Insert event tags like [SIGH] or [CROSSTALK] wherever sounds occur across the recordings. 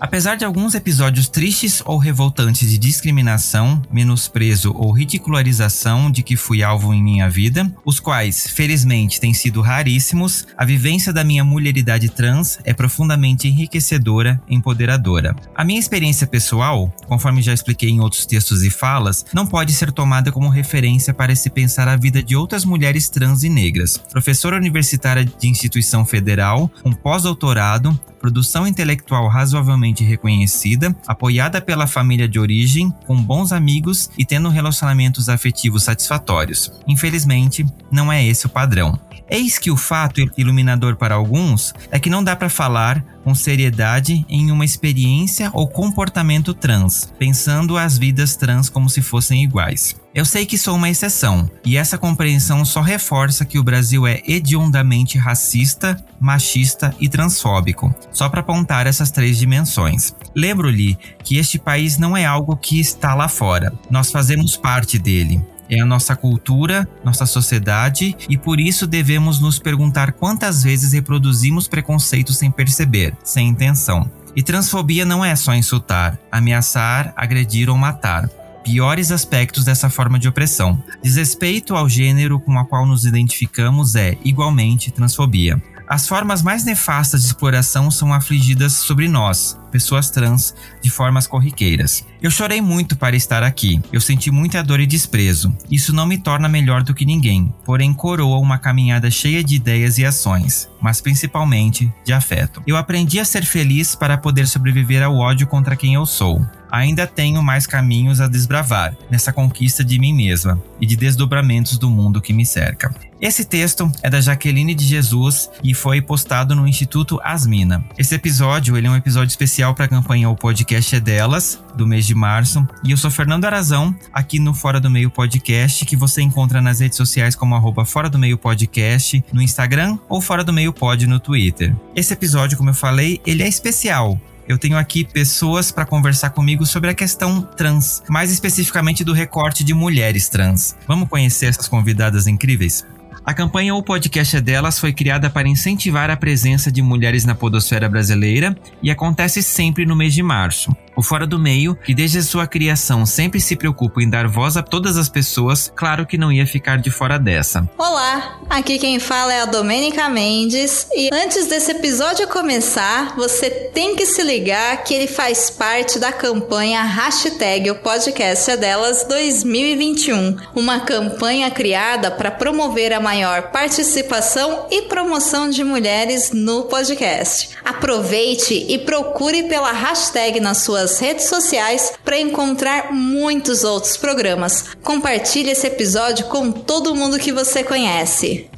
Apesar de alguns episódios tristes ou revoltantes de discriminação, menosprezo ou ridicularização de que fui alvo em minha vida, os quais, felizmente, têm sido raríssimos, a vivência da minha mulheridade trans é profundamente enriquecedora e empoderadora. A minha experiência pessoal, conforme já expliquei em outros textos e falas, não pode ser tomada como referência para se pensar a vida de outras mulheres trans e negras. Professora universitária de instituição federal, um pós-doutorado, produção intelectual razoavelmente reconhecida, apoiada pela família de origem, com bons amigos e tendo relacionamentos afetivos satisfatórios. Infelizmente, não é esse o padrão. Eis que o fato iluminador para alguns é que não dá para falar com seriedade em uma experiência ou comportamento trans, pensando as vidas trans como se fossem iguais. Eu sei que sou uma exceção, e essa compreensão só reforça que o Brasil é hediondamente racista, machista e transfóbico, só para apontar essas três dimensões. Lembro-lhe que este país não é algo que está lá fora, nós fazemos parte dele é a nossa cultura, nossa sociedade e por isso devemos nos perguntar quantas vezes reproduzimos preconceitos sem perceber, sem intenção. E transfobia não é só insultar, ameaçar, agredir ou matar piores aspectos dessa forma de opressão. Desrespeito ao gênero com a qual nos identificamos é, igualmente, transfobia. As formas mais nefastas de exploração são afligidas sobre nós, pessoas trans, de formas corriqueiras. Eu chorei muito para estar aqui. Eu senti muita dor e desprezo. Isso não me torna melhor do que ninguém, porém coroa uma caminhada cheia de ideias e ações, mas principalmente de afeto. Eu aprendi a ser feliz para poder sobreviver ao ódio contra quem eu sou ainda tenho mais caminhos a desbravar nessa conquista de mim mesma e de desdobramentos do mundo que me cerca. Esse texto é da Jaqueline de Jesus e foi postado no Instituto Asmina. Esse episódio ele é um episódio especial para a campanha O Podcast é Delas, do mês de março. E eu sou Fernando Arazão, aqui no Fora do Meio Podcast, que você encontra nas redes sociais como arroba Fora do Meio Podcast, no Instagram ou Fora do Meio Pod no Twitter. Esse episódio, como eu falei, ele é especial eu tenho aqui pessoas para conversar comigo sobre a questão trans, mais especificamente do recorte de mulheres trans. Vamos conhecer essas convidadas incríveis? A campanha O Podcast é Delas foi criada para incentivar a presença de mulheres na podosfera brasileira e acontece sempre no mês de março. O Fora do Meio, que desde sua criação sempre se preocupa em dar voz a todas as pessoas, claro que não ia ficar de fora dessa. Olá, aqui quem fala é a Domênica Mendes e antes desse episódio começar, você tem que se ligar que ele faz parte da campanha hashtag o podcast é delas 2021, uma campanha criada para promover a maior participação e promoção de mulheres no podcast. Aproveite e procure pela hashtag nas suas suas redes sociais para encontrar muitos outros programas. Compartilhe esse episódio com todo mundo que você conhece.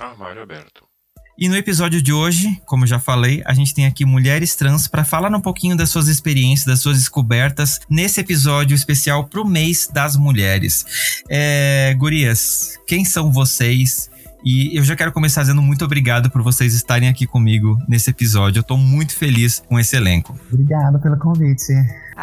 Armário aberto. E no episódio de hoje, como já falei, a gente tem aqui mulheres trans para falar um pouquinho das suas experiências, das suas descobertas nesse episódio especial pro mês das mulheres. É, gurias, quem são vocês? E eu já quero começar dizendo muito obrigado por vocês estarem aqui comigo nesse episódio. Eu tô muito feliz com esse elenco. Obrigado pelo convite.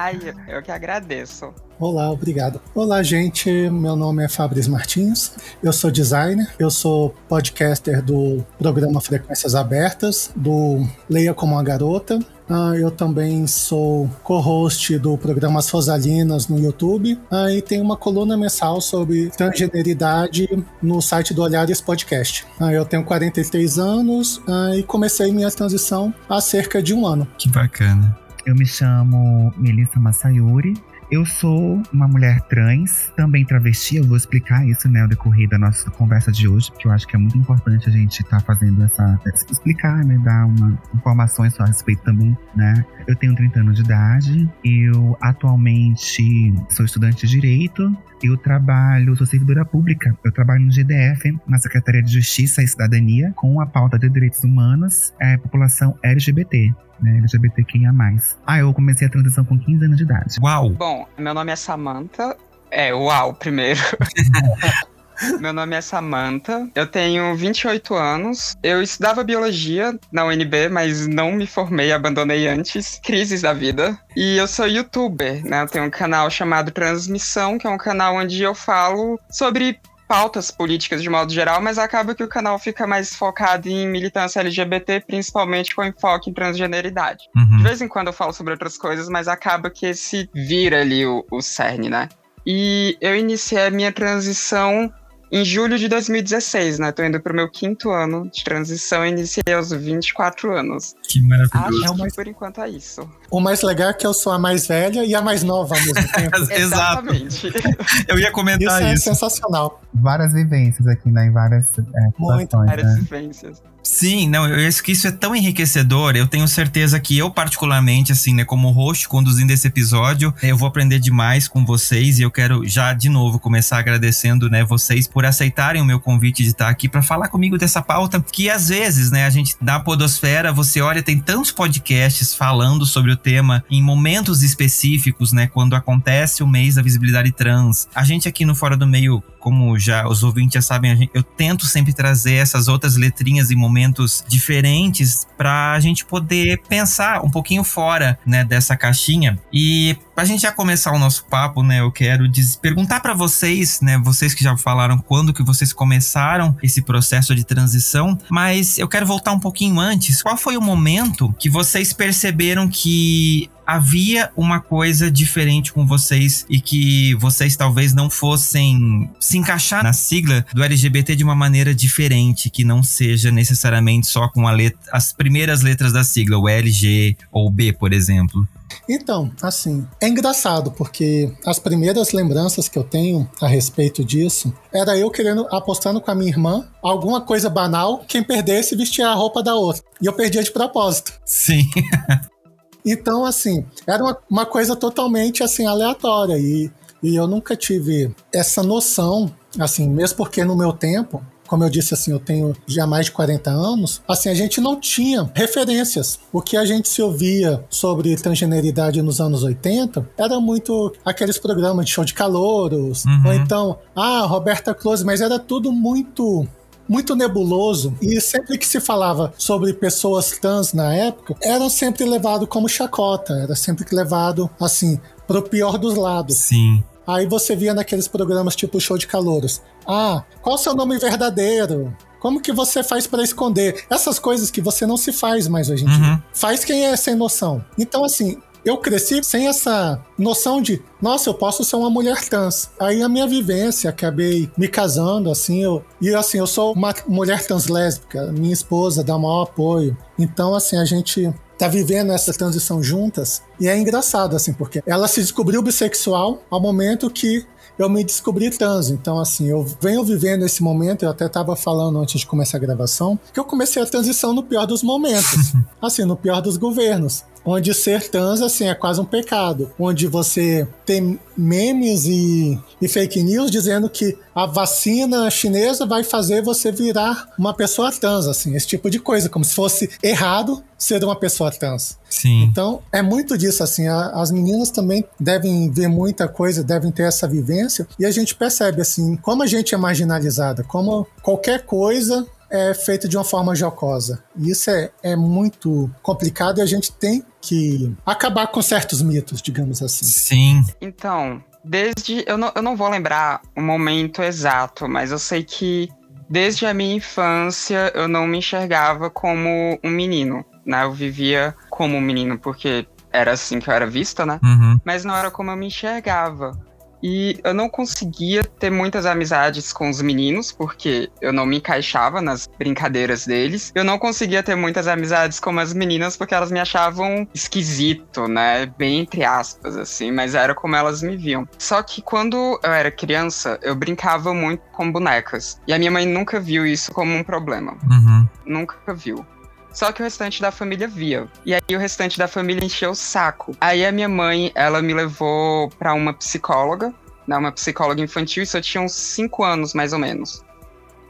Ai, eu que agradeço. Olá, obrigado. Olá, gente. Meu nome é Fabrício Martins. Eu sou designer. Eu sou podcaster do programa Frequências Abertas, do Leia como uma Garota. Ah, eu também sou co-host do programa As Rosalinas no YouTube ah, e tenho uma coluna mensal sobre transgeneridade no site do Olhares Podcast. Ah, eu tenho 43 anos ah, e comecei minha transição há cerca de um ano. Que bacana. Eu me chamo Melissa Massayuri, eu sou uma mulher trans, também travesti. Eu vou explicar isso, né, ao decorrer da nossa conversa de hoje, porque eu acho que é muito importante a gente estar tá fazendo essa. explicar, né, dar uma informações a respeito também, né. Eu tenho 30 anos de idade, eu atualmente sou estudante de direito, Eu trabalho, sou servidora pública. Eu trabalho no GDF, na Secretaria de Justiça e Cidadania, com a pauta de direitos humanos, é, população LGBT. Né, LGBTQIA+. Ah, eu comecei a transição com 15 anos de idade. Uau! Bom, meu nome é Samantha. É, uau, primeiro. [LAUGHS] Meu nome é Samantha, eu tenho 28 anos. Eu estudava biologia na UNB, mas não me formei, abandonei antes. Crises da vida. E eu sou youtuber, né? Eu tenho um canal chamado Transmissão, que é um canal onde eu falo sobre pautas políticas de modo geral, mas acaba que o canal fica mais focado em militância LGBT, principalmente com enfoque em transgeneridade. Uhum. De vez em quando eu falo sobre outras coisas, mas acaba que esse vira ali o, o cerne, né? E eu iniciei a minha transição em julho de 2016, né? Tô indo pro meu quinto ano de transição e iniciei aos 24 anos. Que maravilhoso. Acho que por enquanto é isso. O mais legal é que eu sou a mais velha e a mais nova ao mesmo [LAUGHS] tempo. Exatamente. Eu ia comentar Isso é isso. sensacional. Várias vivências aqui, né? Em várias é, Muito. situações, Várias né? vivências. Sim, não, eu acho que isso é tão enriquecedor. Eu tenho certeza que eu, particularmente, assim, né, como host conduzindo esse episódio, eu vou aprender demais com vocês e eu quero já de novo começar agradecendo, né, vocês por aceitarem o meu convite de estar aqui para falar comigo dessa pauta que às vezes, né, a gente na podosfera, você olha, tem tantos podcasts falando sobre o tema em momentos específicos, né, quando acontece o mês da visibilidade trans. A gente aqui no Fora do Meio como já os ouvintes já sabem, gente- eu tento sempre trazer essas outras letrinhas em momentos diferentes para a gente poder pensar um pouquinho fora, né, dessa caixinha. E pra gente já começar o nosso papo, né, eu quero perguntar para vocês, né, vocês que já falaram quando que vocês começaram esse processo de transição, mas eu quero voltar um pouquinho antes. Qual foi o momento que vocês perceberam que havia uma coisa diferente com vocês e que vocês talvez não fossem se encaixar na sigla do LGBT de uma maneira diferente, que não seja necessariamente só com a let- as primeiras letras da sigla, o LG ou o B, por exemplo. Então, assim, é engraçado porque as primeiras lembranças que eu tenho a respeito disso era eu querendo apostando com a minha irmã alguma coisa banal, quem perdesse vestia a roupa da outra. E eu perdia de propósito. Sim. [LAUGHS] Então, assim, era uma, uma coisa totalmente assim aleatória e, e eu nunca tive essa noção, assim, mesmo porque no meu tempo, como eu disse assim, eu tenho já mais de 40 anos, assim, a gente não tinha referências. O que a gente se ouvia sobre transgeneridade nos anos 80 era muito aqueles programas de show de calouros, Uhum. ou então, ah, Roberta Close, mas era tudo muito muito nebuloso e sempre que se falava sobre pessoas trans na época, era sempre levado como chacota, era sempre levado assim pro pior dos lados. Sim. Aí você via naqueles programas tipo Show de Calouros. Ah, qual seu nome verdadeiro? Como que você faz pra esconder? Essas coisas que você não se faz mais hoje em dia. Uhum. Faz quem é sem noção. Então, assim, eu cresci sem essa noção de, nossa, eu posso ser uma mulher trans. Aí a minha vivência, acabei me casando, assim, eu, e assim, eu sou uma mulher trans lésbica, minha esposa dá o maior apoio. Então, assim, a gente tá vivendo essa transição juntas, e é engraçado, assim, porque ela se descobriu bissexual ao momento que eu me descobri trans. Então, assim, eu venho vivendo esse momento, eu até estava falando antes de começar a gravação, que eu comecei a transição no pior dos momentos. [LAUGHS] assim, no pior dos governos. Onde ser trans, assim, é quase um pecado. Onde você tem memes e, e fake news dizendo que a vacina chinesa vai fazer você virar uma pessoa trans, assim, esse tipo de coisa, como se fosse errado ser uma pessoa trans. Sim. Então, é muito disso, assim, a- as meninas também devem ver muita coisa, devem ter essa vivência, e a gente percebe, assim, como a gente é marginalizada, como qualquer coisa é feita de uma forma jocosa. E isso é, é muito complicado e a gente tem que acabar com certos mitos, digamos assim. Sim. Então, desde. Eu não, eu não vou lembrar o momento exato, mas eu sei que desde a minha infância eu não me enxergava como um menino, né? Eu vivia como um menino, porque era assim que eu era vista, né? Uhum. Mas não era como eu me enxergava. E eu não conseguia ter muitas amizades com os meninos, porque eu não me encaixava nas brincadeiras deles. Eu não conseguia ter muitas amizades com as meninas, porque elas me achavam esquisito, né? Bem entre aspas, assim, mas era como elas me viam. Só que quando eu era criança, eu brincava muito com bonecas. E a minha mãe nunca viu isso como um problema Uhum. nunca viu. Só que o restante da família via. E aí o restante da família encheu o saco. Aí a minha mãe, ela me levou pra uma psicóloga, né, uma psicóloga infantil, isso eu tinha uns 5 anos, mais ou menos.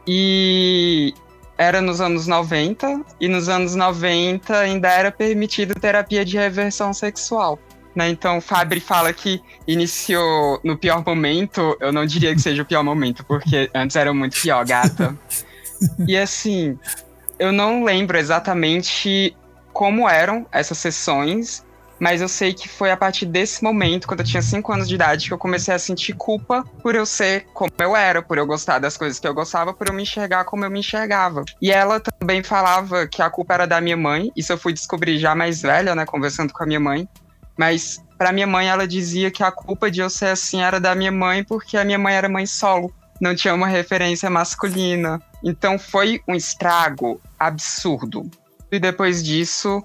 E era nos anos 90, e nos anos 90 ainda era permitida terapia de reversão sexual. Né? Então, Fabri fala que iniciou no pior momento. Eu não diria que seja o pior momento, porque antes era muito pior, gata. [LAUGHS] e assim, eu não lembro exatamente como eram essas sessões, mas eu sei que foi a partir desse momento, quando eu tinha 5 anos de idade, que eu comecei a sentir culpa por eu ser como eu era, por eu gostar das coisas que eu gostava, por eu me enxergar como eu me enxergava. E ela também falava que a culpa era da minha mãe, isso eu fui descobrir já mais velha, né, conversando com a minha mãe. Mas para minha mãe, ela dizia que a culpa de eu ser assim era da minha mãe, porque a minha mãe era mãe solo, não tinha uma referência masculina. Então foi um estrago absurdo. E depois disso,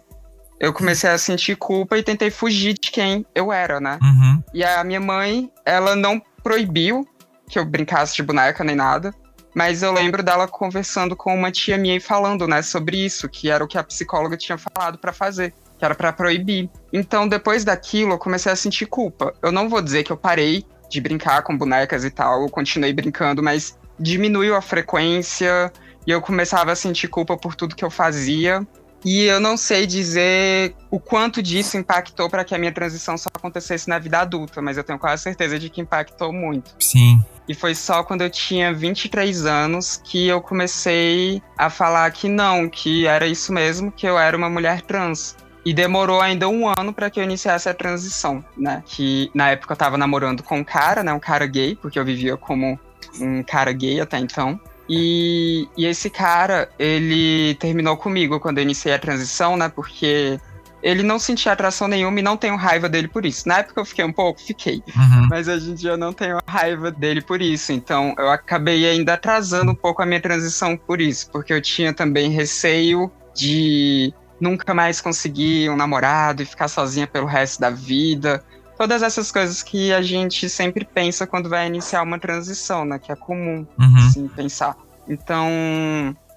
eu comecei a sentir culpa e tentei fugir de quem eu era, né? Uhum. E a minha mãe, ela não proibiu que eu brincasse de boneca nem nada. Mas eu lembro dela conversando com uma tia minha e falando, né, sobre isso, que era o que a psicóloga tinha falado para fazer que era para proibir. Então, depois daquilo, eu comecei a sentir culpa. Eu não vou dizer que eu parei de brincar com bonecas e tal, eu continuei brincando, mas diminuiu a frequência e eu começava a sentir culpa por tudo que eu fazia. E eu não sei dizer o quanto disso impactou para que a minha transição só acontecesse na vida adulta, mas eu tenho quase certeza de que impactou muito. Sim. E foi só quando eu tinha 23 anos que eu comecei a falar que não, que era isso mesmo, que eu era uma mulher trans. E demorou ainda um ano para que eu iniciasse a transição, né? Que na época eu tava namorando com um cara, né? Um cara gay, porque eu vivia como um cara gay até então. E, e esse cara, ele terminou comigo quando eu iniciei a transição, né? Porque ele não sentia atração nenhuma e não tenho raiva dele por isso. Na época eu fiquei um pouco, fiquei. Uhum. Mas hoje em dia eu não tenho raiva dele por isso. Então eu acabei ainda atrasando um pouco a minha transição por isso. Porque eu tinha também receio de nunca mais conseguir um namorado e ficar sozinha pelo resto da vida. Todas essas coisas que a gente sempre pensa quando vai iniciar uma transição, né? Que é comum, Uhum. assim, pensar. Então,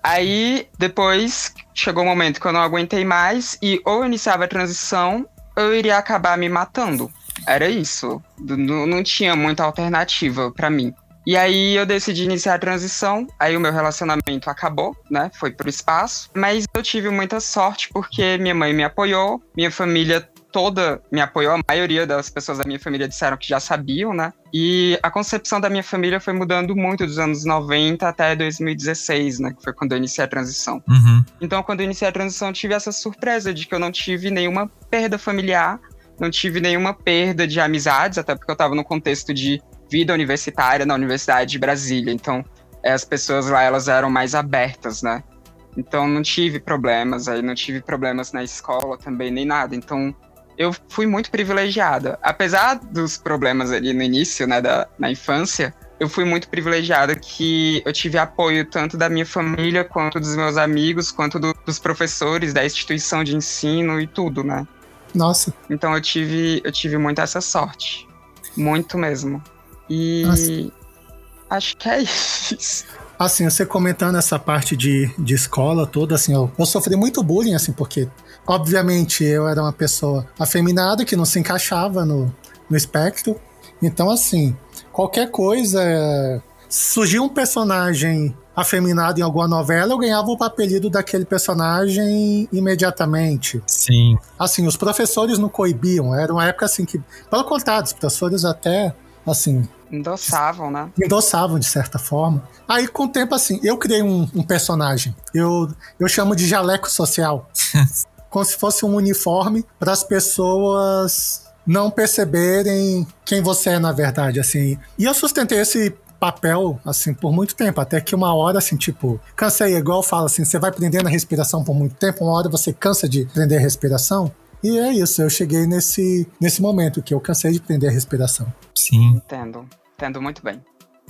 aí depois chegou o um momento que eu não aguentei mais e ou eu iniciava a transição ou eu iria acabar me matando. Era isso. Não, não tinha muita alternativa para mim. E aí eu decidi iniciar a transição, aí o meu relacionamento acabou, né? Foi pro espaço. Mas eu tive muita sorte porque minha mãe me apoiou, minha família toda me apoiou, a maioria das pessoas da minha família disseram que já sabiam, né? E a concepção da minha família foi mudando muito dos anos 90 até 2016, né? Que foi quando eu iniciei a transição. Uhum. Então, quando eu iniciei a transição, eu tive essa surpresa de que eu não tive nenhuma perda familiar, não tive nenhuma perda de amizades, até porque eu tava no contexto de vida universitária na Universidade de Brasília. Então, eh, as pessoas lá, elas eram mais abertas, né? Então, não tive problemas, aí não tive problemas na escola também, nem nada. Então, eu fui muito privilegiada. Apesar dos problemas ali no início, né, da, na infância, eu fui muito privilegiada que eu tive apoio tanto da minha família, quanto dos meus amigos, quanto do, dos professores, da instituição de ensino e tudo, né? Nossa. Então eu tive, eu tive muito essa sorte. Muito mesmo. E Nossa. acho que é isso. Assim, você comentando essa parte de, de escola toda, assim, eu, eu sofri muito bullying, assim, porque, obviamente, eu era uma pessoa afeminada que não se encaixava no, no espectro. Então, assim, qualquer coisa. Surgia um personagem afeminado em alguma novela, eu ganhava o apelido daquele personagem imediatamente. Sim. Assim, os professores não coibiam, era uma época assim que, pelo contrário, os professores até, assim, Endossavam, né? endossavam de certa forma. Aí, com o tempo, assim, eu criei um, um personagem. Eu, eu chamo de jaleco social. [LAUGHS] como se fosse um uniforme para as pessoas não perceberem quem você é, na verdade, assim. E eu sustentei esse papel, assim, por muito tempo. Até que uma hora, assim, tipo, cansei, igual eu falo, assim, você vai prendendo a respiração por muito tempo, uma hora você cansa de prender a respiração. E é isso, eu cheguei nesse, nesse momento que eu cansei de prender a respiração. Sim. Entendo. Entendo muito bem.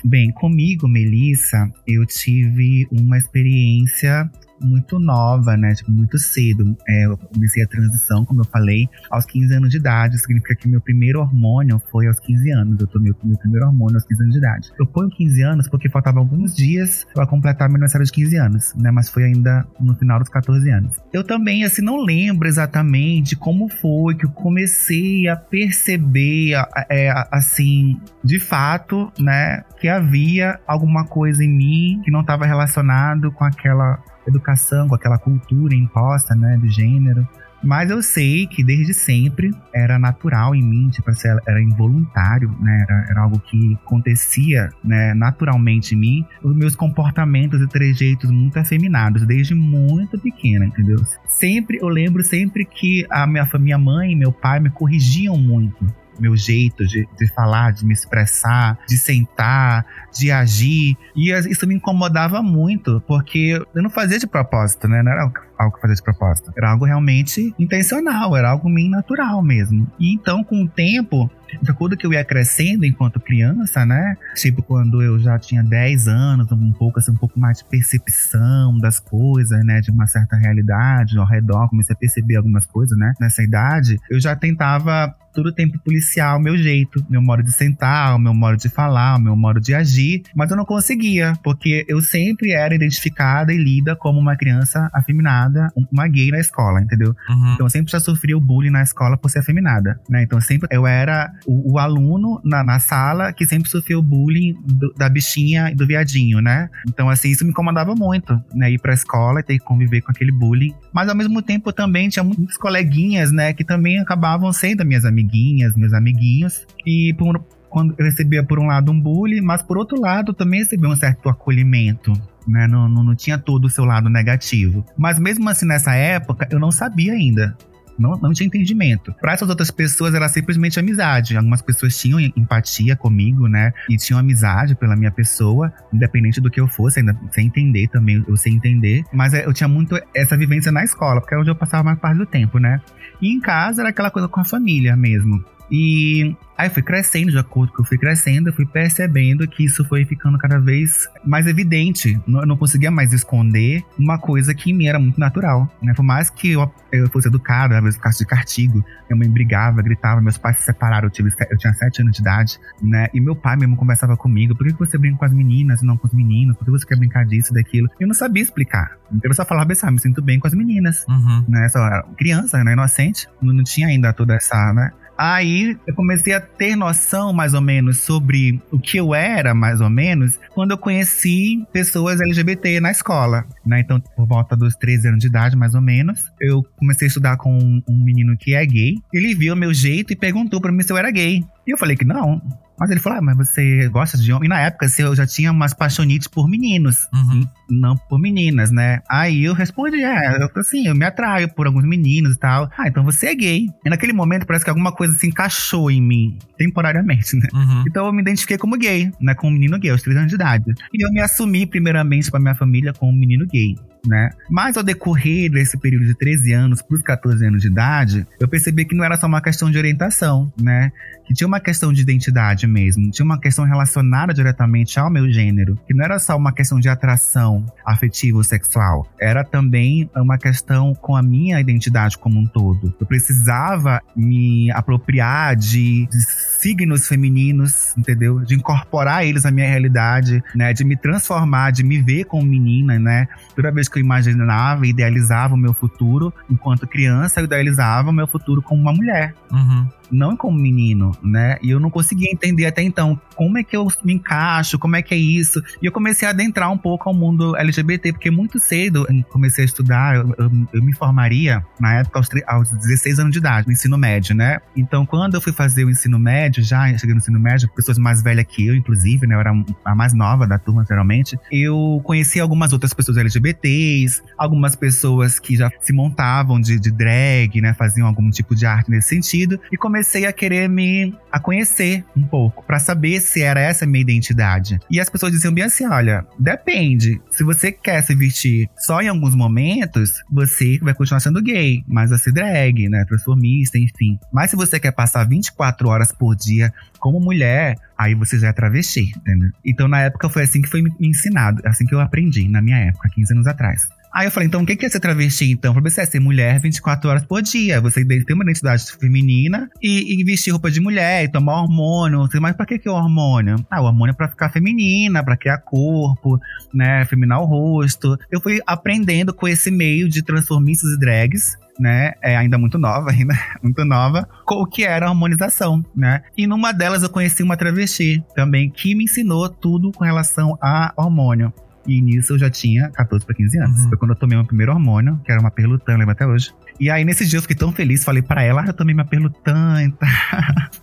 Bem, comigo, Melissa, eu tive uma experiência muito nova, né? Tipo, muito cedo. É, eu comecei a transição, como eu falei, aos 15 anos de idade. Significa que meu primeiro hormônio foi aos 15 anos. Eu tomei o meu primeiro hormônio aos 15 anos de idade. Eu ponho 15 anos porque faltavam alguns dias para completar meu aniversário de 15 anos, né? Mas foi ainda no final dos 14 anos. Eu também, assim, não lembro exatamente como foi que eu comecei a perceber, é, assim, de fato, né, que havia alguma coisa em mim que não estava relacionado com aquela educação, com aquela cultura imposta, né, do gênero. Mas eu sei que desde sempre era natural em mim, tipo assim, era involuntário, né? Era, era, algo que acontecia, né, naturalmente em mim. Os meus comportamentos e trejeitos muito afeminados, desde muito pequena, entendeu? Sempre, eu lembro sempre que a minha, minha mãe e meu pai me corrigiam muito meu jeito de, de falar, de me expressar, de sentar, de agir. E isso me incomodava muito, porque eu não fazia de propósito, né? Não era algo que fazia de propósito. Era algo realmente intencional, era algo meio natural mesmo. E então, com o tempo, de acordo que eu ia crescendo enquanto criança, né? Tipo, quando eu já tinha 10 anos, um pouco assim, um pouco mais de percepção das coisas, né? De uma certa realidade ao redor, comecei a perceber algumas coisas, né? Nessa idade, eu já tentava todo o tempo policiar o meu jeito, meu modo de sentar, o meu modo de falar, o meu modo de agir, mas eu não conseguia, porque eu sempre era identificada e lida como uma criança afeminada, uma gay na escola, entendeu? Uhum. Então eu sempre já sofria o bullying na escola por ser afeminada, né? Então sempre eu era o, o aluno na, na, sala que sempre sofreu o bullying do, da bichinha e do viadinho, né? Então assim, isso me incomodava muito, né? Ir pra escola e ter que conviver com aquele bullying. Mas ao mesmo tempo eu também tinha muitos coleguinhas, né? Que também acabavam sendo minhas amigas amiguinhas, meus amiguinhos. E por, quando eu recebia por um lado um bullying, mas por outro lado também recebia um certo acolhimento. Né? Não, não, não tinha todo o seu lado negativo. Mas mesmo assim, nessa época, eu não sabia ainda não, não tinha entendimento. Para essas outras pessoas era simplesmente amizade. Algumas pessoas tinham empatia comigo, né? E tinham amizade pela minha pessoa, independente do que eu fosse, ainda sem entender também, eu sei entender. Mas é, eu tinha muito essa vivência na escola, porque é onde eu passava mais parte do tempo, né? E em casa era aquela coisa com a família mesmo. E aí fui crescendo, de acordo com que eu fui crescendo, eu fui percebendo que isso foi ficando cada vez mais evidente. Eu não conseguia mais esconder uma coisa que em mim era muito natural. Né? Por mais que eu, eu fosse educado, às vezes causa de cartigo, minha mãe brigava, gritava, meus pais se separaram, eu, tive, eu tinha sete anos de idade, né? E meu pai mesmo conversava comigo, por que você brinca com as meninas e não com os meninos? Por que você quer brincar disso, daquilo? Eu não sabia explicar. Então eu só falava ah, me sinto bem com as meninas. Uhum. Né? Só criança, né? Inocente. Não, não tinha ainda toda essa, né? Aí eu comecei a ter noção mais ou menos sobre o que eu era, mais ou menos, quando eu conheci pessoas LGBT na escola. Né? Então, por volta dos 13 anos de idade, mais ou menos, eu comecei a estudar com um menino que é gay. Ele viu o meu jeito e perguntou para mim se eu era gay. E eu falei que não. Mas ele falou, ah, mas você gosta de homem? E na época, assim, eu já tinha umas paixonites por meninos, uhum. não por meninas, né? Aí eu respondi, é, eu, assim, eu me atraio por alguns meninos e tal. Ah, então você é gay. E naquele momento parece que alguma coisa se encaixou em mim, temporariamente, né? Uhum. Então eu me identifiquei como gay, né? Como um menino gay, aos 3 anos de idade. E eu me assumi primeiramente pra minha família como um menino gay né? Mas ao decorrer desse período de 13 anos para os 14 anos de idade, eu percebi que não era só uma questão de orientação, né? Que tinha uma questão de identidade mesmo, tinha uma questão relacionada diretamente ao meu gênero, que não era só uma questão de atração afetiva ou sexual, era também uma questão com a minha identidade como um todo. Eu precisava me apropriar de, de signos femininos, entendeu? De incorporar eles à minha realidade, né? De me transformar, de me ver como menina, né? Toda vez que que eu imaginava e idealizava o meu futuro, enquanto criança, eu idealizava o meu futuro como uma mulher. Uhum não como menino, né? E eu não conseguia entender até então como é que eu me encaixo, como é que é isso. E eu comecei a adentrar um pouco ao mundo LGBT, porque muito cedo eu comecei a estudar, eu, eu, eu me formaria na época aos, aos 16 anos de idade, no ensino médio, né? Então, quando eu fui fazer o ensino médio, já cheguei no ensino médio, pessoas mais velhas que eu, inclusive, né? Eu era a mais nova da turma, geralmente. Eu conheci algumas outras pessoas LGBTs, algumas pessoas que já se montavam de, de drag, né? Faziam algum tipo de arte nesse sentido. E comecei comecei a querer me a conhecer um pouco, para saber se era essa a minha identidade. E as pessoas diziam bem assim: olha, depende. Se você quer se vestir só em alguns momentos, você vai continuar sendo gay, mas vai ser drag, né? Transformista, enfim. Mas se você quer passar 24 horas por dia como mulher, aí você já é travesti, entendeu? Então na época foi assim que foi me ensinado, assim que eu aprendi, na minha época, 15 anos atrás. Aí eu falei, então o que é ser travesti, então? Pra você é ser mulher 24 horas por dia. Você tem uma identidade feminina e, e vestir roupa de mulher, e tomar hormônio. Mas pra que, que é o hormônio? Ah, o hormônio é pra ficar feminina, pra criar corpo, né? Feminar o rosto. Eu fui aprendendo com esse meio de transformistas e drags né? É ainda muito nova, [LAUGHS] ainda muito nova, o que era a harmonização, né? E numa delas eu conheci uma travesti também que me ensinou tudo com relação a hormônio. E nisso eu já tinha 14 para 15 anos. Uhum. Foi quando eu tomei meu primeiro hormônio, que era uma perlutã, lembro até hoje. E aí, nesse dia, eu fiquei tão feliz. Falei para ela, ah, eu tomei minha perlutã,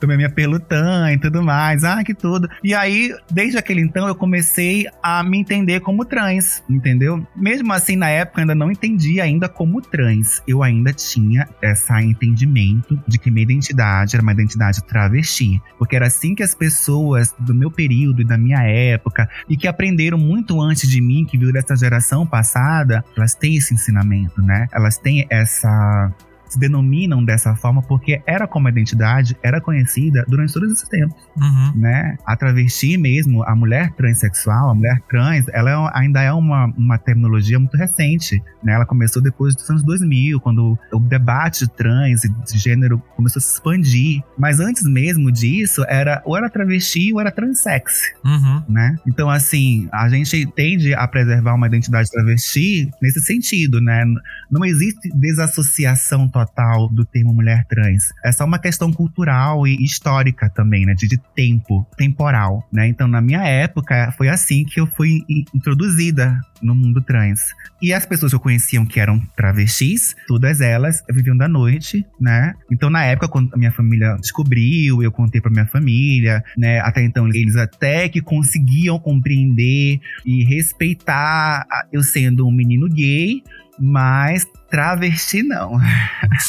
tomei minha perlutã e tudo mais. Ah, que tudo. E aí, desde aquele então, eu comecei a me entender como trans, entendeu? Mesmo assim, na época, eu ainda não entendia ainda como trans. Eu ainda tinha esse entendimento de que minha identidade era uma identidade travesti. Porque era assim que as pessoas do meu período e da minha época, e que aprenderam muito antes de mim, que viu dessa geração passada, elas têm esse ensinamento, né? Elas têm essa uh, se denominam dessa forma porque era como a identidade era conhecida durante todos esses tempos, uhum. né? A travesti mesmo, a mulher transexual, a mulher trans, ela é, ainda é uma, uma terminologia muito recente, né? Ela começou depois dos anos 2000, quando o debate de trans e de gênero começou a se expandir. Mas antes mesmo disso, era ou era travesti ou era transex, uhum. né? Então, assim, a gente tende a preservar uma identidade travesti nesse sentido, né? Não existe desassociação total do termo mulher trans. É só uma questão cultural e histórica também, né? De, de tempo, temporal, né? Então, na minha época, foi assim que eu fui introduzida no mundo trans. E as pessoas que eu conheciam que eram travestis, todas elas viviam da noite, né? Então, na época, quando a minha família descobriu, eu contei pra minha família, né? Até então, eles até que conseguiam compreender e respeitar eu sendo um menino gay, mas travesti não.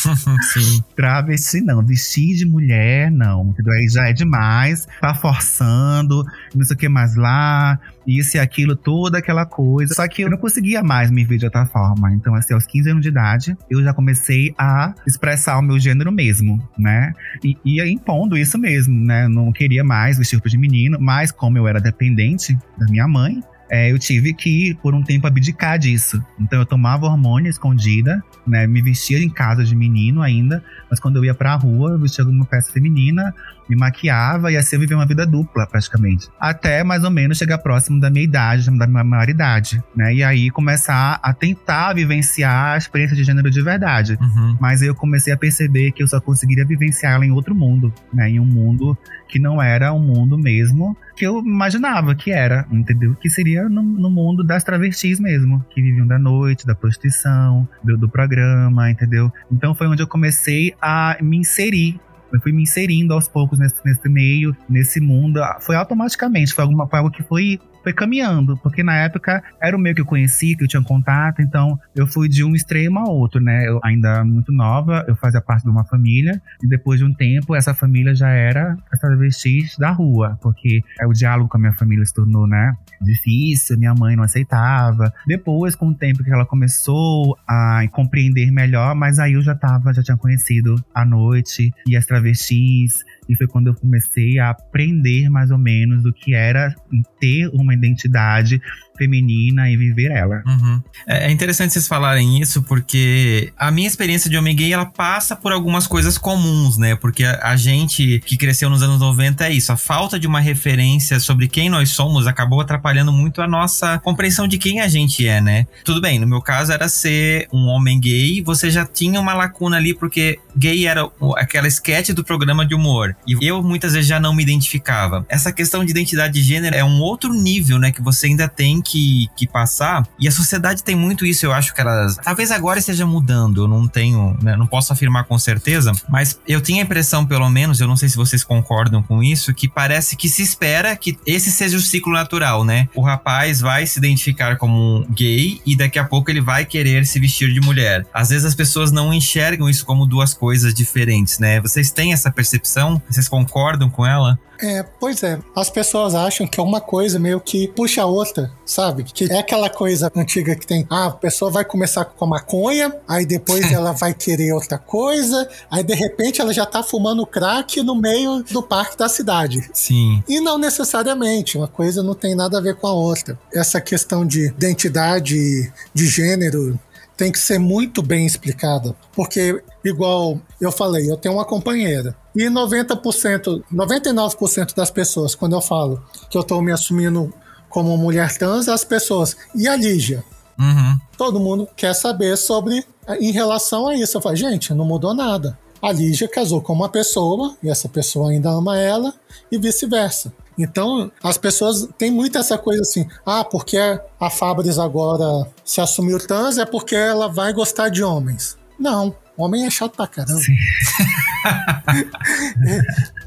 [LAUGHS] Travesti não. Vestir de mulher, não. Entendeu? Aí já é demais. Tá forçando, não sei o que mais lá, isso e aquilo, toda aquela coisa. Só que eu não conseguia mais me ver de outra forma. Então, assim, aos 15 anos de idade, eu já comecei a expressar o meu gênero mesmo, né? E ia impondo isso mesmo, né? Não queria mais vestir de menino, mas como eu era dependente da minha mãe, é, eu tive que, por um tempo, abdicar disso. Então eu tomava hormônio escondida, né? Me vestia em casa de menino ainda, mas quando eu ia pra rua, eu vestia alguma peça feminina, me maquiava e assim eu vivia uma vida dupla, praticamente. Até mais ou menos chegar próximo da minha idade, da minha maioridade, né? E aí começar a tentar vivenciar a experiência de gênero de verdade. Uhum. Mas aí eu comecei a perceber que eu só conseguiria vivenciar ela em outro mundo, né? Em um mundo que não era um mundo mesmo que eu imaginava que era, entendeu? Que seria no, no mundo das travestis mesmo, que viviam da noite, da prostituição, do, do programa, entendeu? Então foi onde eu comecei a me inserir eu fui me inserindo aos poucos nesse, nesse meio, nesse mundo. Foi automaticamente, foi, alguma, foi algo que foi foi caminhando, porque na época era o meio que eu conheci, que eu tinha contato, então eu fui de um extremo a outro, né? Eu ainda muito nova, eu fazia parte de uma família, e depois de um tempo, essa família já era as travestis da rua, porque o diálogo com a minha família se tornou, né, difícil, minha mãe não aceitava. Depois, com o tempo que ela começou a compreender melhor, mas aí eu já tava, já tinha conhecido a noite e as travestis, e foi quando eu comecei a aprender mais ou menos o que era ter uma identidade feminina e viver ela. Uhum. É, é interessante vocês falarem isso porque a minha experiência de homem gay ela passa por algumas coisas comuns, né? Porque a, a, gente que cresceu nos anos 90 é isso, a falta de uma referência sobre quem nós somos acabou atrapalhando muito a nossa compreensão de quem a gente é, né? Tudo bem, no meu caso era ser um homem gay, você já tinha uma lacuna ali porque gay era aquela esquete do programa de humor e eu muitas vezes já não me identificava. Essa questão de identidade de gênero é um outro nível, né, que você ainda tem que, que passar. E a sociedade tem muito isso, eu acho que elas. Talvez agora esteja mudando, eu não tenho. Né, não posso afirmar com certeza, mas eu tinha a impressão, pelo menos, eu não sei se vocês concordam com isso, que parece que se espera que esse seja o ciclo natural, né? O rapaz vai se identificar como gay e daqui a pouco ele vai querer se vestir de mulher. Às vezes as pessoas não enxergam isso como duas coisas diferentes, né? Vocês têm essa percepção? Vocês concordam com ela? É, pois é. As pessoas acham que é uma coisa meio que puxa a outra, sabe? Que é aquela coisa antiga que tem, ah, a pessoa vai começar com a maconha, aí depois ela vai querer outra coisa, aí de repente ela já tá fumando crack no meio do parque da cidade. Sim. E não necessariamente, uma coisa não tem nada a ver com a outra. Essa questão de identidade de gênero tem que ser muito bem explicada, porque igual eu falei, eu tenho uma companheira e 90%, 99% das pessoas quando eu falo que eu tô me assumindo como mulher trans, as pessoas e a Lígia. Uhum. Todo mundo quer saber sobre em relação a isso. Eu falo, gente, não mudou nada. A Lígia casou com uma pessoa e essa pessoa ainda ama ela e vice-versa. Então, as pessoas têm muito essa coisa assim: ah, porque a Fabris agora se assumiu trans é porque ela vai gostar de homens. Não, homem é chato pra caramba. [LAUGHS]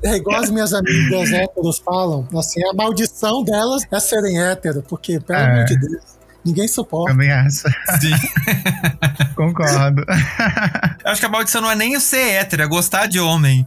é, é, igual as minhas amigas héteros falam: assim, a maldição delas é serem hétero, porque, pelo É. amor de Deus, ninguém suporta. Também acho. Sim. [LAUGHS] Concordo. [LAUGHS] Eu acho que a maldição não é nem o ser hétero, é gostar de homem.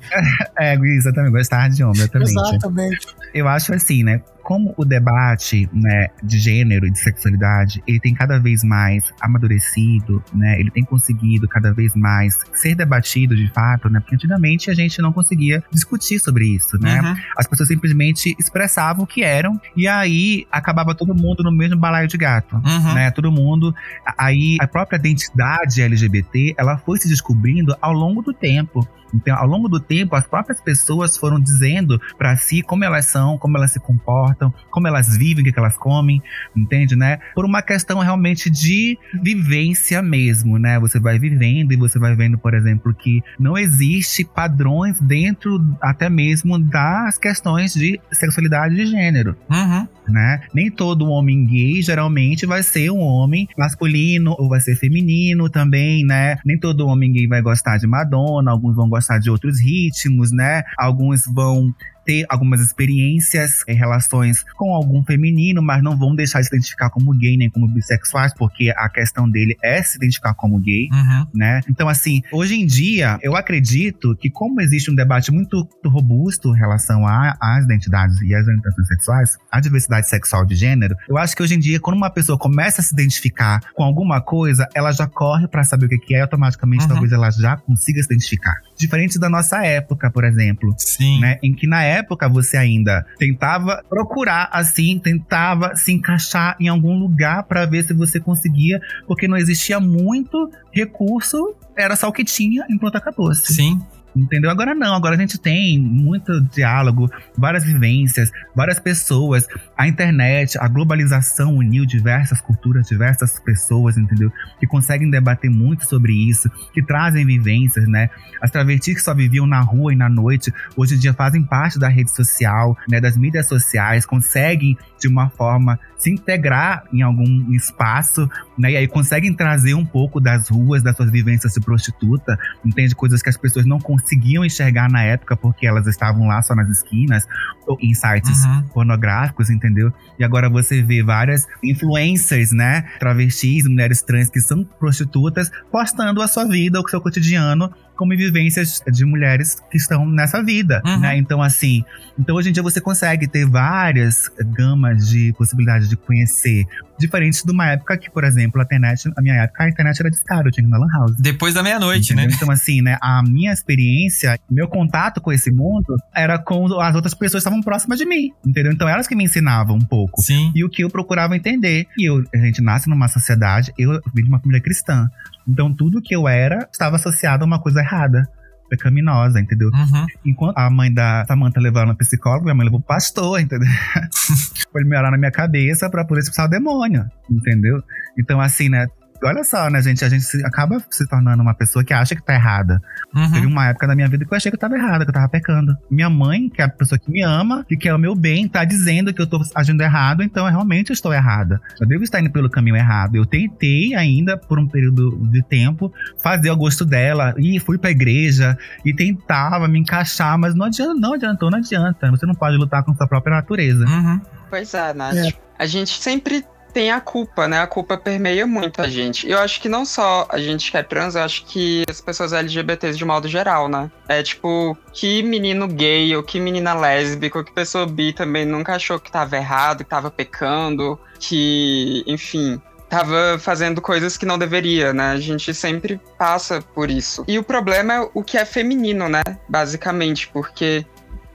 É, exatamente, gostar de homem, exatamente. Exatamente. Eu acho assim, né? Como o debate né, de gênero e de sexualidade, ele tem cada vez mais amadurecido, né? Ele tem conseguido cada vez mais ser debatido de fato, né? Porque antigamente a gente não conseguia discutir sobre isso, né? Uhum. As pessoas simplesmente expressavam o que eram e aí acabava todo mundo no mesmo balaio de gato. Uhum. Né, todo mundo. Aí a própria identidade LGBT, ela foi se descobrindo ao longo do tempo. Então, ao longo do tempo, as próprias pessoas foram dizendo pra si como elas são, como elas se comportam, como elas vivem, o que que elas comem, entende, né? Por uma questão realmente de vivência mesmo, né? Você vai vivendo e você vai vendo, por exemplo, que não existe padrões dentro até mesmo das questões de sexualidade de gênero Uhum. né? Nem todo homem gay geralmente vai ser um homem masculino ou vai ser feminino também, né? Nem todo homem gay vai gostar de Madonna, alguns vão gostar de outros ritmos, né? Alguns vão ter algumas experiências em relações com algum feminino, mas não vão deixar de se identificar como gay nem como bissexuais, porque a questão dele é se identificar como gay Uhum. né? Então, assim, hoje em dia, eu acredito que como existe um debate muito robusto em relação às identidades e às orientações sexuais, a diversidade sexual de gênero, eu acho que hoje em dia, quando uma pessoa começa a se identificar com alguma coisa, ela já corre pra saber o que que é e automaticamente Uhum. talvez ela já consiga se identificar. Diferente da nossa época, por exemplo, Sim. né? Em que na época você ainda tentava procurar assim, tentava se encaixar em algum lugar pra ver se você conseguia, porque não existia muito recurso, era só o que tinha em Planta 14. Sim. Entendeu? Agora não, agora a gente tem muito diálogo, várias vivências, várias pessoas. A internet, a globalização uniu diversas culturas, diversas pessoas, entendeu? Que conseguem debater muito sobre isso, que trazem vivências, né? As travestis que só viviam na rua e na noite, hoje em dia fazem parte da rede social, né? Das mídias sociais, conseguem, de uma forma, se integrar em algum espaço, né? E aí conseguem trazer um pouco das ruas, das suas vivências de prostituta, entende? Coisas que as pessoas não conseguiam enxergar na época porque elas estavam lá só nas esquinas, ou em sites Uhum. pornográficos, entendeu? E agora você vê várias influencers, né? Travestis, mulheres trans que são prostitutas, postando a sua vida, o seu cotidiano, como vivências de mulheres que estão nessa vida, Uhum. né? Então, assim, então hoje em dia você consegue ter várias gamas de possibilidades de conhecer, diferentes de uma época que, por exemplo, a internet, a minha época, a internet era descaro, eu tinha que ir na Lan House. Depois da meia-noite, né? Então, assim, né, a minha experiência, meu contato com esse mundo era com as outras pessoas que estavam próximas de mim, entendeu? Então, elas que me ensinavam um pouco. Sim. E o que eu procurava entender. E eu, a gente nasce numa sociedade, eu vim de uma família cristã. Então, tudo que eu era estava associado a uma coisa errada. Pecaminosa, entendeu? Uhum. Enquanto a mãe da Samantha levou ela no psicólogo, minha mãe levou pro pastor, entendeu? [LAUGHS] Foi melhorar na minha cabeça pra poder expulsar o demônio, entendeu? Então, assim, né? Olha só, né, gente? A gente se- acaba se tornando uma pessoa que acha que tá errada. Teve Uhum. uma época da minha vida que eu achei que eu tava errada, que eu tava pecando. Minha mãe, que é a pessoa que me ama, que quer o meu bem, tá dizendo que eu tô agindo errado, então eu realmente estou errada. Eu devo estar indo pelo caminho errado. Eu tentei ainda, por um período de tempo, fazer o gosto dela. E fui pra igreja e tentava me encaixar, mas não adianta, não adiantou, não adianta. Você não pode lutar com sua própria natureza. Uhum. Pois é, Nath. É. A gente sempre tem a culpa, né? A culpa permeia muito a gente. Eu acho que não só a gente que é trans, eu acho que as pessoas LGBTs de modo geral, né? É tipo, que menino gay ou que menina lésbica ou que pessoa bi também nunca achou que tava errado, que tava pecando, que, enfim, tava fazendo coisas que não deveria, né? A gente sempre passa por isso. E o problema é o que é feminino, né? Basicamente, porque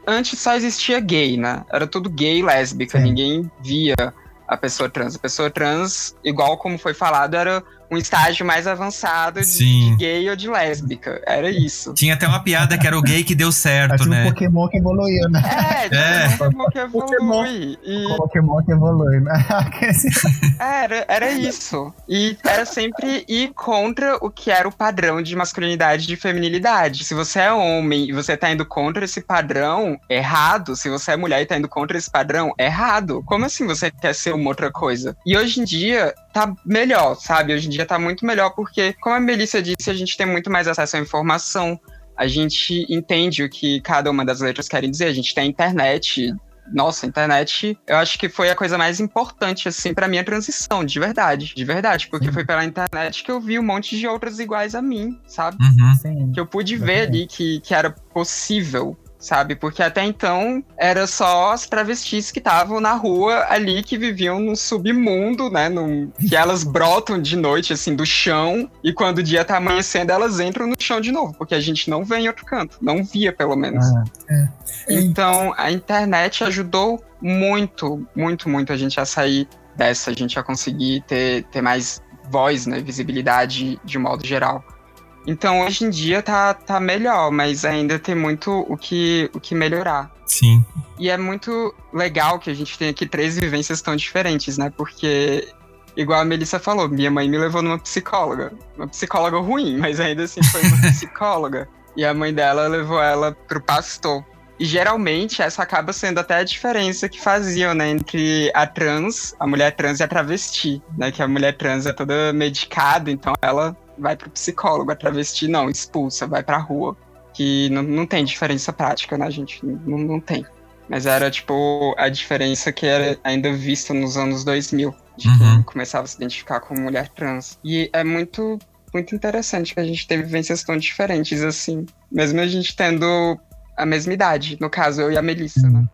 antes só existia gay, né? Era tudo gay e lésbica, Sim. ninguém via a pessoa trans. A pessoa trans, igual como foi falado, era um estágio mais avançado de, de, gay ou de lésbica. Era isso. Tinha até uma piada que era o gay que deu certo, né? um Pokémon que evoluiu, né? É, é. [LAUGHS] um Pokémon que evolui. E... Pokémon que evolui, né? [LAUGHS] era, era isso. E era sempre ir contra o que era o padrão de masculinidade e de feminilidade. Se você é homem e você tá indo contra esse padrão, errado. Se você é mulher e tá indo contra esse padrão, errado. Como assim você quer ser uma outra coisa? E hoje em dia, tá melhor, sabe? Hoje em dia tá muito melhor porque, como a Melissa disse, a gente tem muito mais acesso à informação, a gente entende o que cada uma das letras querem dizer, a gente tem internet. Nossa, a internet, eu acho que foi a coisa mais importante, assim, pra minha transição, de verdade. De verdade, porque foi pela internet que eu vi um monte de outras iguais a mim, sabe? Uhum. Que eu pude ver ali que, que era possível sabe? Porque até então era só as travestis que estavam na rua ali que viviam num submundo, né? Num... que elas brotam de noite, assim, do chão, e quando o dia tá amanhecendo, elas entram no chão de novo, porque a gente não vê em outro canto, não via pelo menos. Ah, é. Então a internet ajudou muito, muito, muito a gente a sair dessa, a gente a conseguir ter, ter mais voz, né? Visibilidade de modo geral. Então hoje em dia tá, tá melhor, mas ainda tem muito o que, o que melhorar. Sim. E é muito legal que a gente tenha aqui três vivências tão diferentes, né? Porque, igual a Melissa falou, minha mãe me levou numa psicóloga. Uma psicóloga ruim, mas ainda assim foi uma [LAUGHS] psicóloga. E a mãe dela levou ela pro pastor. E geralmente essa acaba sendo até a diferença que faziam, né, entre a trans, a mulher trans e a travesti, né, que a mulher trans é toda medicada, então ela vai pro psicólogo, a travesti não, expulsa, vai pra rua. Que não, não tem diferença prática, né, gente? Não, não tem. Mas era, tipo, a diferença que era ainda vista nos anos 2000, de uhum. quem começava a se identificar como mulher trans. E é muito, muito interessante que a gente teve vivências tão diferentes, assim. Mesmo a gente tendo a mesma idade, no caso, eu e a Melissa, né?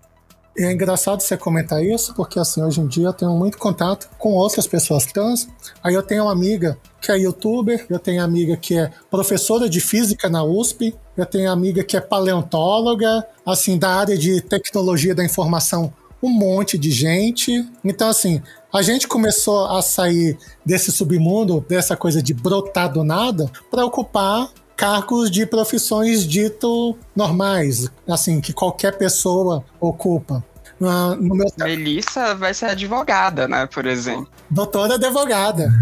É engraçado você comentar isso, porque assim, hoje em dia eu tenho muito contato com outras pessoas trans. Aí eu tenho uma amiga que é youtuber, eu tenho amiga que é professora de física na USP, eu tenho amiga que é paleontóloga, assim, da área de tecnologia da informação, um monte de gente. Então, assim, a gente começou a sair desse submundo, dessa coisa de brotar do nada, para ocupar cargos de profissões dito normais, assim, que qualquer pessoa ocupa. no meu... Melissa vai ser advogada, né, por exemplo. Doutora advogada.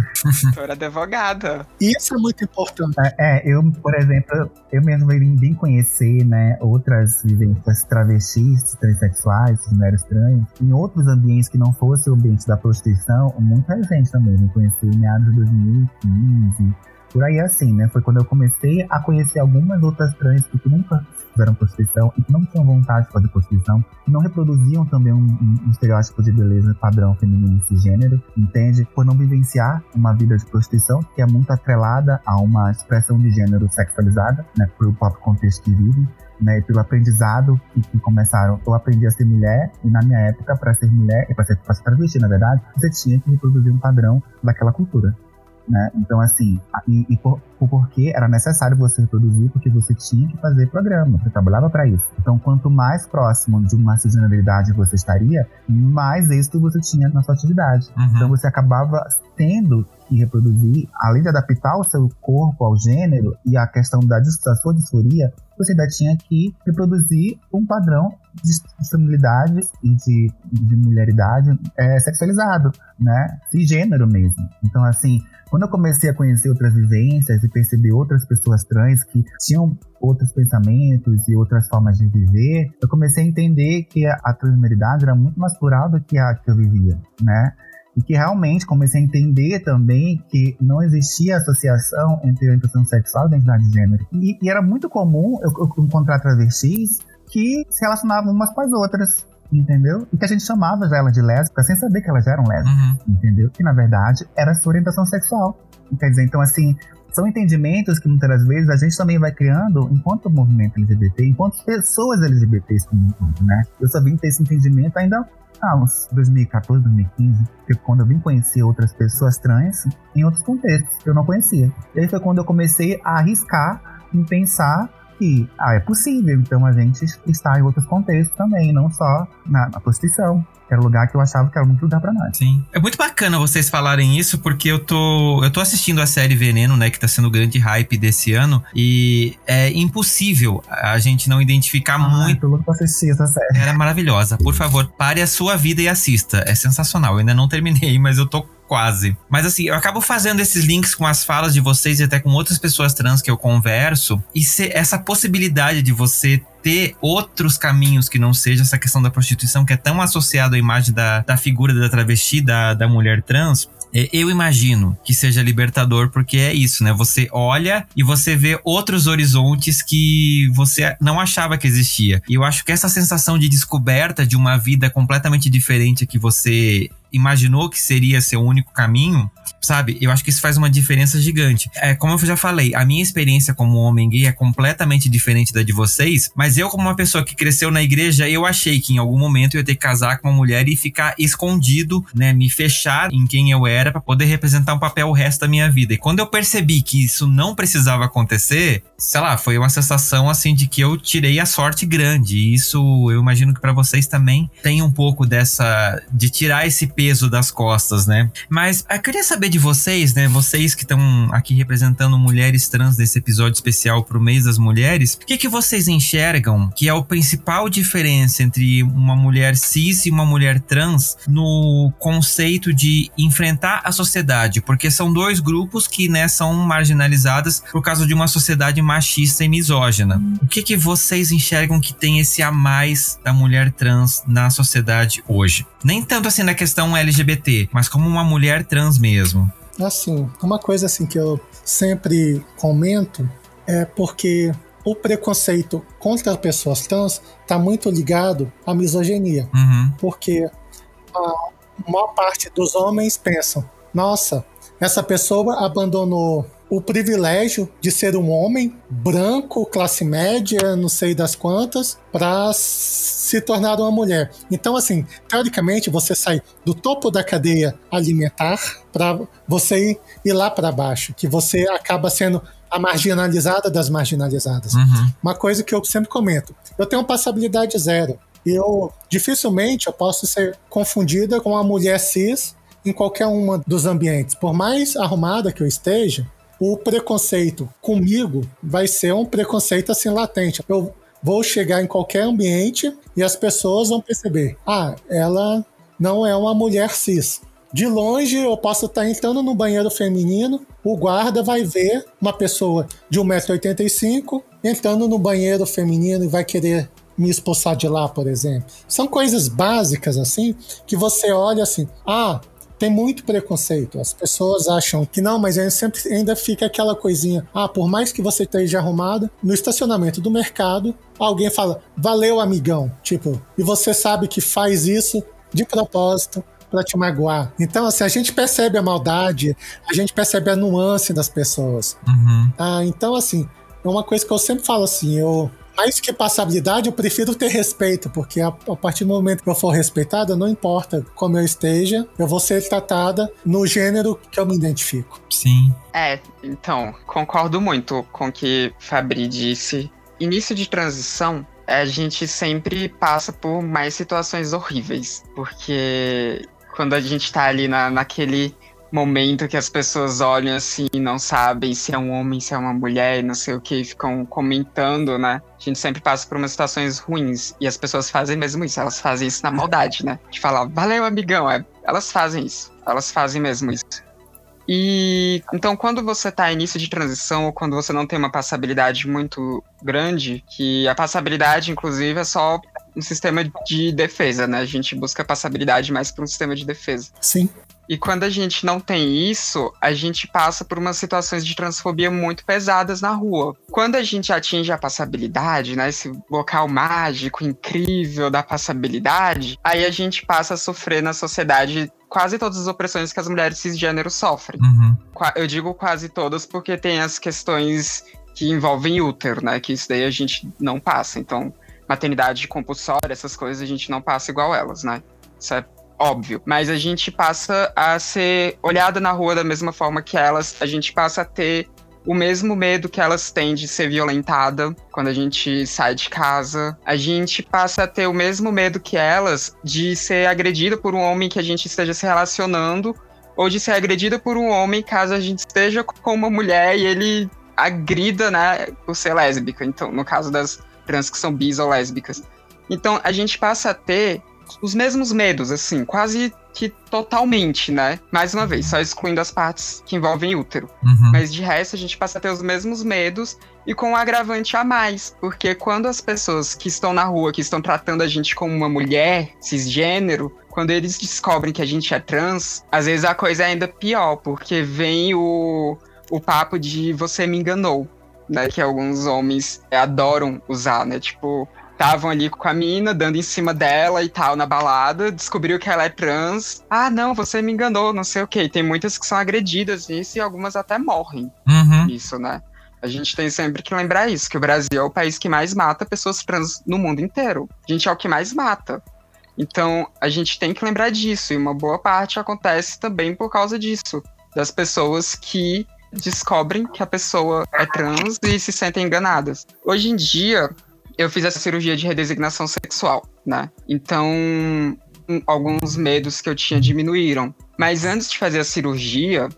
Doutora advogada. Isso é muito importante. É, é, eu, por exemplo, eu mesmo vim conhecer, né, outras vivências travestis, transexuais, mulheres trans, em outros ambientes que não fosse o ambiente da prostituição, muito recente também. Vim conhecer em meados de 2015, por aí assim, né? Foi quando eu comecei a conhecer algumas outras trans que nunca fizeram prostituição e que não tinham vontade de fazer prostituição, que não reproduziam também um, um, um estereótipo de beleza padrão feminino cisgênero, entende? Por não vivenciar uma vida de prostituição que é muito atrelada a uma expressão de gênero sexualizada, né? Pelo próprio contexto que vivem. Né, pelo aprendizado que, que, começaram. Eu aprendi a ser mulher, e na minha época, para ser mulher, e para ser, pra ser travesti, na verdade, você tinha que reproduzir um padrão daquela cultura né? Então, assim, e, e por, porque era necessário você reproduzir, porque você tinha que fazer programa, você trabalhava para isso. Então, quanto mais próximo de uma cisgeneridade você estaria, mais êxito você tinha na sua atividade. Uhum. Então, você acabava tendo que reproduzir, além de adaptar o seu corpo ao gênero e a questão da, da sua disforia, ainda tinha que reproduzir um padrão de feminilidade e de, de mulheridade é, sexualizado, né? Cisgênero mesmo. Então, assim, quando eu comecei a conhecer outras vivências e perceber outras pessoas trans que tinham outros pensamentos e outras formas de viver, eu comecei a entender que a, a transmeridade era muito mais plural do que a que eu vivia, né? E que realmente comecei a entender também que não existia associação entre orientação sexual e identidade de gênero. E, e era muito comum eu, eu encontrar travestis que se relacionavam umas com as outras, entendeu? E que a gente chamava ela de lésbica sem saber que elas eram lésbicas, uhum. entendeu? Que na verdade era sua orientação sexual. Quer dizer, então assim, são entendimentos que muitas das vezes a gente também vai criando enquanto movimento LGBT, enquanto pessoas LGBTs como um todo, né? Eu só vim ter esse entendimento ainda ah, uns 2014, 2015, que quando eu vim conhecer outras pessoas trans em outros contextos que eu não conhecia. E aí foi quando eu comecei a arriscar em pensar que ah, é possível, então a gente está em outros contextos também, não só na, na prostituição. Era um lugar que eu achava que era muito lugar pra nós. Sim. É muito bacana vocês falarem isso, porque eu tô, eu tô assistindo a série Veneno, né, que tá sendo o grande hype desse ano, e é impossível a gente não identificar ah, muito. Tô louco pra assistir essa série. Era maravilhosa. Por favor, pare a sua vida e assista. É sensacional. Eu ainda não terminei, mas eu tô quase. Mas assim, eu acabo fazendo esses links com as falas de vocês e até com outras pessoas trans que eu converso. E essa possibilidade de você ter outros caminhos que não seja essa questão da prostituição, que é tão associado à imagem da, da figura da travesti, da, da mulher trans, eu imagino que seja libertador, porque é isso, né? Você olha e você vê outros horizontes que você não achava que existia. E eu acho que essa sensação de descoberta de uma vida completamente diferente que você imaginou que seria seu único caminho, sabe? Eu acho que isso faz uma diferença gigante. É, como eu já falei, a minha experiência como homem gay é completamente diferente da de vocês, mas eu, como uma pessoa que cresceu na igreja, eu achei que em algum momento eu ia ter que casar com uma mulher e ficar escondido, né? Me fechar em quem eu era para poder representar um papel o resto da minha vida. E quando eu percebi que isso não precisava acontecer, sei lá, foi uma sensação assim de que eu tirei a sorte grande. E isso eu imagino que para vocês também tem um pouco dessa de tirar esse peso das costas, né? Mas eu queria saber de vocês, né? Vocês que estão aqui representando mulheres trans nesse episódio especial pro mês das mulheres, o que, que vocês enxergam que é o principal diferença entre uma mulher cis e uma mulher trans no conceito de enfrentar a sociedade? Porque são dois grupos que, né, são marginalizadas por causa de uma sociedade machista e misógina. O que, que vocês enxergam que tem esse a mais da mulher trans na sociedade hoje? Nem tanto assim na questão LGBT, mas como uma mulher trans mesmo. Assim, uma coisa assim que eu sempre comento é porque o preconceito contra pessoas trans está muito ligado à misoginia. Uhum. Porque a maior parte dos homens pensam: nossa, essa pessoa abandonou o privilégio de ser um homem branco, classe média, não sei das quantas, para se tornar uma mulher. Então, assim, teoricamente, você sai do topo da cadeia alimentar para você ir lá para baixo, que você acaba sendo a marginalizada das marginalizadas. Uhum. Uma coisa que eu sempre comento: eu tenho passabilidade zero. Eu dificilmente eu posso ser confundida com uma mulher cis em qualquer um dos ambientes. Por mais arrumada que eu esteja, o preconceito comigo vai ser um preconceito assim latente. Eu vou chegar em qualquer ambiente e as pessoas vão perceber: ah, ela não é uma mulher cis. De longe, eu posso estar entrando no banheiro feminino, o guarda vai ver uma pessoa de 1,85m entrando no banheiro feminino e vai querer me expulsar de lá, por exemplo. São coisas básicas assim que você olha assim: ah, tem muito preconceito. As pessoas acham que não, mas ainda sempre ainda fica aquela coisinha. Ah, por mais que você esteja arrumada, no estacionamento do mercado, alguém fala, valeu, amigão. Tipo, e você sabe que faz isso de propósito para te magoar. Então, assim, a gente percebe a maldade, a gente percebe a nuance das pessoas. Uhum. Ah, então, assim, é uma coisa que eu sempre falo assim, eu mais que passabilidade, eu prefiro ter respeito, porque a, a, partir do momento que eu for respeitada, não importa como eu esteja, eu vou ser tratada no gênero que eu me identifico. Sim. É, então, concordo muito com o que Fabri disse. Início de transição, a gente sempre passa por mais situações horríveis, porque quando a gente tá ali na, naquele momento que as pessoas olham assim e não sabem se é um homem, se é uma mulher, não sei o que, ficam comentando, né? A gente sempre passa por umas situações ruins e as pessoas fazem mesmo isso, elas fazem isso na maldade, né? De falar, valeu, amigão, é, elas fazem isso, elas fazem mesmo isso. E então, quando você tá início de transição ou quando você não tem uma passabilidade muito grande, que a passabilidade, inclusive, é só um sistema de defesa, né? A gente busca passabilidade mais para um sistema de defesa. Sim. E quando a gente não tem isso, a gente passa por umas situações de transfobia muito pesadas na rua. Quando a gente atinge a passabilidade, né, esse local mágico, incrível da passabilidade, aí a gente passa a sofrer na sociedade quase todas as opressões que as mulheres cisgênero sofrem. Uhum. Eu digo quase todas porque tem as questões que envolvem útero, né? Que isso daí a gente não passa. Então, maternidade compulsória, essas coisas a gente não passa igual elas, né? Isso é óbvio. Mas a gente passa a ser olhada na rua da mesma forma que elas, a gente passa a ter o mesmo medo que elas têm de ser violentada quando a gente sai de casa. A gente passa a ter o mesmo medo que elas de ser agredida por um homem que a gente esteja se relacionando ou de ser agredida por um homem caso a gente esteja com uma mulher e ele agrida, né, por ser lésbica. Então, no caso das trans que são bis ou lésbicas. Então, a gente passa a ter os mesmos medos, assim, quase que totalmente, né? Mais uma vez, só excluindo as partes que envolvem útero. Uhum. Mas de resto, a gente passa a ter os mesmos medos e com um agravante a mais. Porque quando as pessoas que estão na rua, que estão tratando a gente como uma mulher cisgênero, quando eles descobrem que a gente é trans, às vezes a coisa é ainda pior, porque vem o, o papo de você me enganou. Né, que alguns homens adoram usar, né? Tipo, estavam ali com a mina, dando em cima dela e tal, na balada, descobriu que ela é trans. Ah, não, você me enganou, não sei o que. Tem muitas que são agredidas nisso e algumas até morrem. Uhum. Isso, né? A gente tem sempre que lembrar isso, que o Brasil é o país que mais mata pessoas trans no mundo inteiro. A gente é o que mais mata. Então, a gente tem que lembrar disso, e uma boa parte acontece também por causa disso. Das pessoas que descobrem que a pessoa é trans e se sentem enganadas. Hoje em dia, eu fiz essa cirurgia de redesignação sexual, né? Então, alguns medos que eu tinha diminuíram. Mas antes de fazer a cirurgia,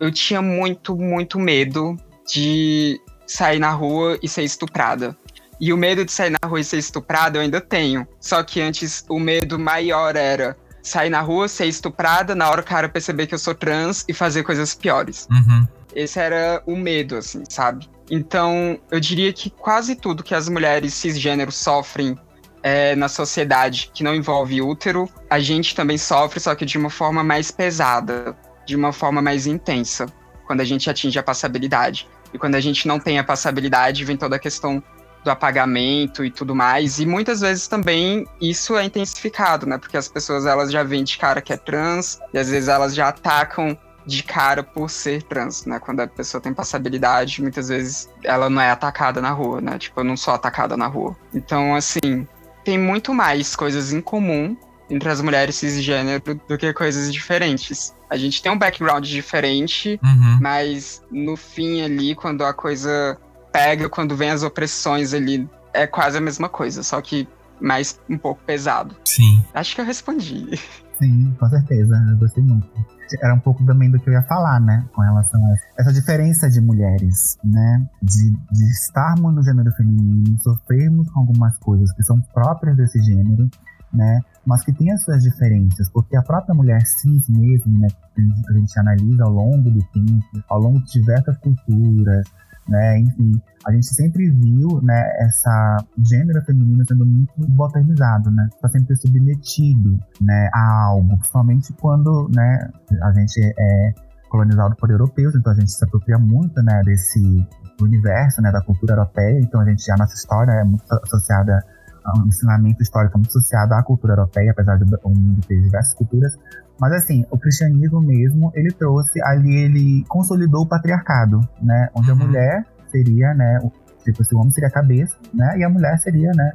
eu tinha muito, muito medo de sair na rua e ser estuprada. E o medo de sair na rua e ser estuprada eu ainda tenho. Só que antes o medo maior era sair na rua, ser estuprada, na hora o cara perceber que eu sou trans e fazer coisas piores. Uhum. Esse era o medo, assim, sabe? Então, eu diria que quase tudo que as mulheres cisgênero sofrem é, na sociedade que não envolve útero, a gente também sofre, só que de uma forma mais pesada, de uma forma mais intensa, quando a gente atinge a passabilidade. E quando a gente não tem a passabilidade, vem toda a questão do apagamento e tudo mais. E muitas vezes também isso é intensificado, né? Porque as pessoas elas já veem de cara que é trans, e às vezes elas já atacam de cara por ser trans, né? Quando a pessoa tem passabilidade, muitas vezes ela não é atacada na rua, né? Tipo, eu não sou atacada na rua. Então, assim, tem muito mais coisas em comum entre as mulheres cisgênero do que coisas diferentes. A gente tem um background diferente, Uhum. mas no fim ali, quando a coisa pega, quando vem as opressões ali, é quase a mesma coisa, só que mais um pouco pesado. Sim. Acho que eu respondi. Sim, com certeza. Eu gostei muito. Era um pouco também do que eu ia falar, né? Com relação a essa diferença de mulheres, né? De, de estarmos no gênero feminino, sofrermos com algumas coisas que são próprias desse gênero, né? Mas que tem as suas diferenças, porque a própria mulher cis mesmo, né? A gente analisa ao longo do tempo, ao longo de diversas culturas, né? Enfim, a gente sempre viu, né, essa gênero feminino sendo muito bottomizado, né? Está sempre submetido, né, a algo, principalmente quando, né, a gente é colonizado por europeus, então a gente se apropria muito, né, desse universo, né, da cultura europeia, então a gente a nossa história é muito associada um ensinamento histórico muito associado à cultura europeia, apesar de o mundo ter diversas culturas, mas assim, o cristianismo mesmo, ele trouxe ali, ele consolidou o patriarcado, né? Onde a Uhum. mulher seria, né? Tipo, se o homem seria a cabeça, né? E a mulher seria, né?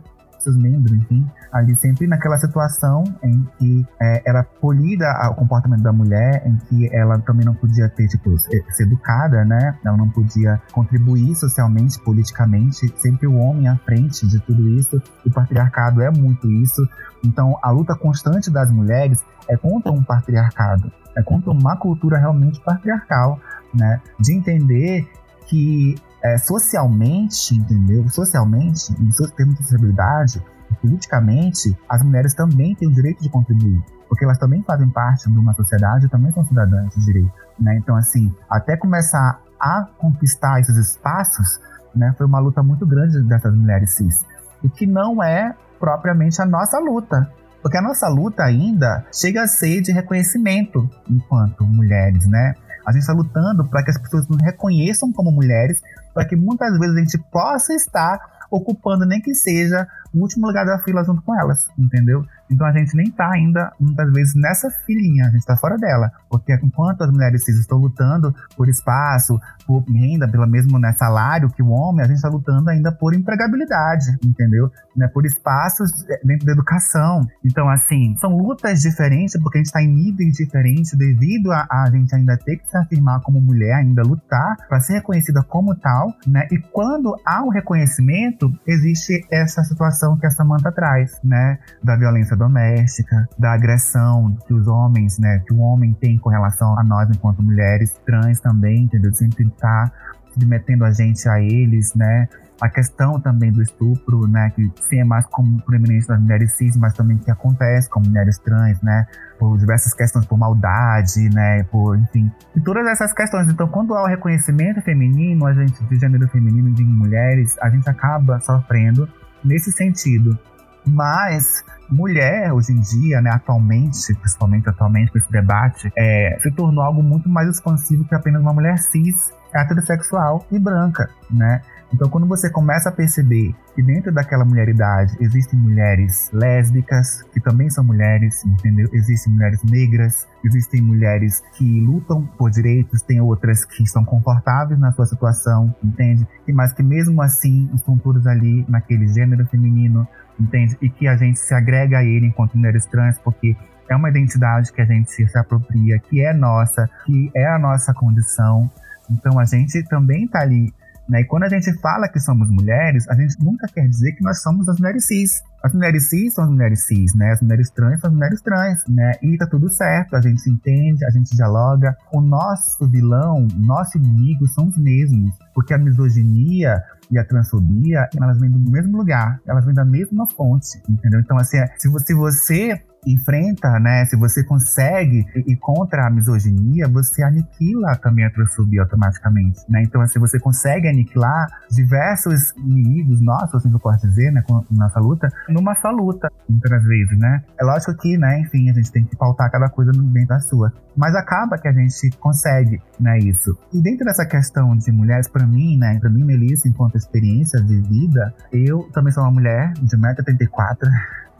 Membros, enfim. Ali sempre naquela situação em que é, era polida o comportamento da mulher, em que ela também não podia ter, tipo, ser ser educada, né? Ela não podia contribuir socialmente, politicamente. Sempre o homem à frente de tudo isso. O patriarcado é muito isso. Então, a luta constante das mulheres é contra um patriarcado, é contra uma cultura realmente patriarcal, né? De entender que é, socialmente, entendeu? Socialmente, em seus termos de sociabilidade, politicamente, as mulheres também têm o direito de contribuir, porque elas também fazem parte de uma sociedade e também são cidadãs de direito, né? Então, assim, até começar a conquistar esses espaços, né, foi uma luta muito grande dessas mulheres cis, o que não é propriamente a nossa luta, Porque a nossa luta ainda chega a ser de reconhecimento enquanto mulheres, né? A gente está lutando para que as pessoas nos reconheçam como mulheres, para que muitas vezes a gente possa estar ocupando nem que seja o último lugar da fila junto com elas, entendeu? Então a gente nem tá ainda, muitas vezes, nessa filinha, a gente tá fora dela. Porque enquanto as mulheres cis estão lutando por espaço, por renda, pelo mesmo né, salário que o homem, a gente tá lutando ainda por empregabilidade, entendeu? Né, por espaços é, dentro da educação. Então, assim, são lutas diferentes, porque a gente tá em níveis diferentes devido a, a gente ainda ter que se afirmar como mulher, ainda lutar para ser reconhecida como tal, né? E quando há o reconhecimento, existe essa situação que a Samantha traz, né? Da violência doméstica, da agressão que os homens, né, que o homem tem com relação a nós enquanto mulheres trans também, entendeu? Sempre tá submetendo a gente a eles, né? A questão também do estupro, né, que sim é mais como proeminente das mulheres cis, mas também que acontece com mulheres trans, né, por diversas questões, por maldade, né, por, enfim, e todas essas questões. Então, quando há o reconhecimento feminino, a gente, de gênero feminino, de mulheres, a gente acaba sofrendo nesse sentido. Mas mulher, hoje em dia, né, atualmente, principalmente atualmente com esse debate, é, se tornou algo muito mais expansivo que apenas uma mulher cis, heterossexual e branca, né? Então, quando você começa a perceber que dentro daquela mulheridade existem mulheres lésbicas, que também são mulheres, entendeu? Existem mulheres negras, existem mulheres que lutam por direitos, tem outras que estão confortáveis na sua situação, entende? E mas que mesmo assim estão todas ali naquele gênero feminino, entende? E que a gente se agrega a ele enquanto mulheres trans, porque é uma identidade que a gente se apropria, que é nossa, que é a nossa condição. Então a gente também está ali. Né? E quando a gente fala que somos mulheres, a gente nunca quer dizer que nós somos as mulheres cis. As mulheres cis são as mulheres cis, né? As mulheres trans são as mulheres trans, né? E tá tudo certo, a gente se entende, a gente dialoga. O nosso vilão, nosso inimigo são os mesmos. Porque a misoginia, e a transfobia, elas vêm do mesmo lugar, elas vêm da mesma fonte, entendeu? Então, assim, é, se você, se você enfrenta, né, se você consegue ir contra a misoginia, você aniquila também a transfobia automaticamente, né? Então, assim, você consegue aniquilar diversos inimigos nossos, assim eu posso dizer, né, com nossa luta, numa só luta, muitas vezes, né? É lógico que, né, enfim, a gente tem que pautar cada coisa dentro da sua. Mas acaba que a gente consegue, né, isso. E dentro dessa questão de mulheres, para mim, né, para mim, Melissa, enquanto experiência de vida, eu também sou uma mulher de 1,84m,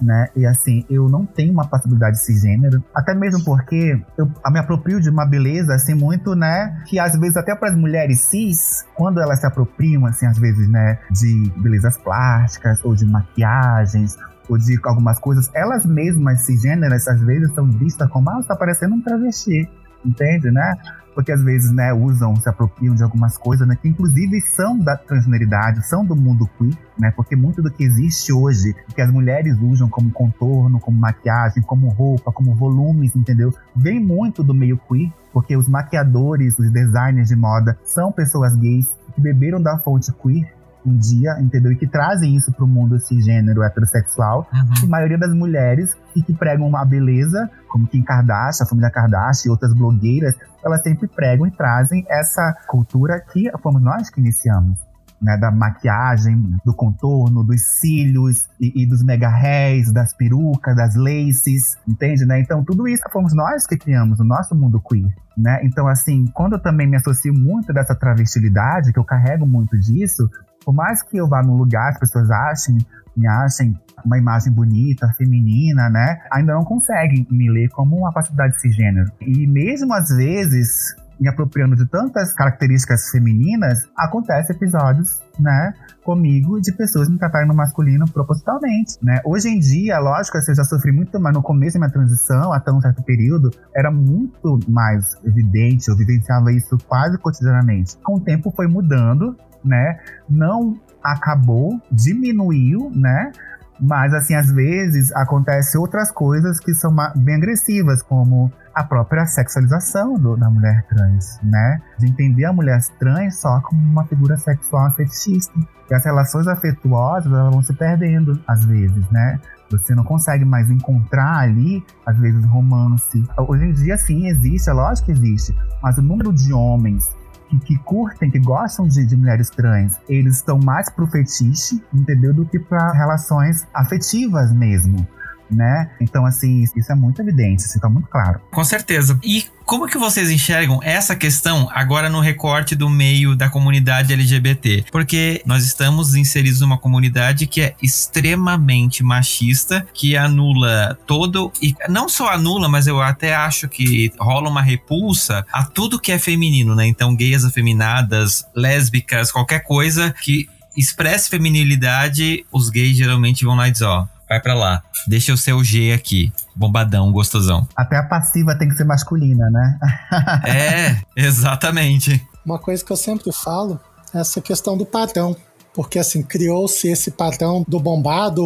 né? E assim, eu não tenho uma possibilidade cisgênero, até mesmo porque eu me aproprio de uma beleza, assim, muito, né? Que às vezes até para as mulheres cis, quando elas se apropriam, assim, às vezes, né, de belezas plásticas ou de maquiagens ou de algumas coisas, elas mesmas cisgêneras, às vezes, são vistas como, ah, você tá parecendo um travesti, entende, né? Porque às vezes, né, usam, se apropriam de algumas coisas, né, que inclusive são da transgeneridade, são do mundo queer, né, porque muito do que existe hoje, que as mulheres usam como contorno, como maquiagem, como roupa, como volumes, entendeu? Vem muito do meio queer, porque os maquiadores, os designers de moda são pessoas gays que beberam da fonte queer, um dia, entendeu? E que trazem isso pro mundo cisgênero heterossexual. Uhum. a maioria das mulheres e que pregam uma beleza, como Kim Kardashian, a família Kardashian e outras blogueiras, elas sempre pregam e trazem essa cultura que fomos nós que iniciamos. Né, da maquiagem, do contorno, dos cílios e, e dos mega hairs, das perucas, das laces, entende, né? Então tudo isso fomos nós que criamos o nosso mundo queer, né? Então assim, quando eu também me associo muito dessa travestilidade, que eu carrego muito disso, por mais que eu vá num lugar, as pessoas achem, me achem uma imagem bonita, feminina, né? Ainda não conseguem me ler como uma facilidade cisgênero. E mesmo às vezes, me apropriando de tantas características femininas, acontece episódios, né, comigo de pessoas me tratarem no masculino propositalmente, né? Hoje em dia, lógico, eu já sofri muito, mas no começo da minha transição, até um certo período, era muito mais evidente, eu vivenciava isso quase cotidianamente. Com o tempo foi mudando, né? Não acabou, diminuiu, né? Mas, assim, às vezes acontece outras coisas que são bem agressivas, como a própria sexualização do, da mulher trans, né? De entender a mulher trans só como uma figura sexual fetichista. E as relações afetuosas elas vão se perdendo, às vezes, né? Você não consegue mais encontrar ali, às vezes, romance. Hoje em dia, sim, existe, é lógico que existe. Mas o número de homens que, que curtem, que gostam de, de, mulheres trans, eles estão mais pro fetiche, entendeu? Do que para relações afetivas mesmo. Né? Então, assim, isso é muito evidente, isso tá muito claro. Com certeza. E como que vocês enxergam essa questão agora no recorte do meio da comunidade LGBT? Porque nós estamos inseridos numa comunidade que é extremamente machista, que anula todo e não só anula, mas eu até acho que rola uma repulsa a tudo que é feminino, né? Então, gays afeminadas, lésbicas, qualquer coisa que expresse feminilidade, os gays geralmente vão lá e dizem, ó, vai pra lá. Deixa eu ser o G aqui. Bombadão, gostosão. Até a passiva tem que ser masculina, né? [LAUGHS] é, exatamente. Uma coisa que eu sempre falo é essa questão do padrão. Porque assim, criou-se esse padrão do bombado,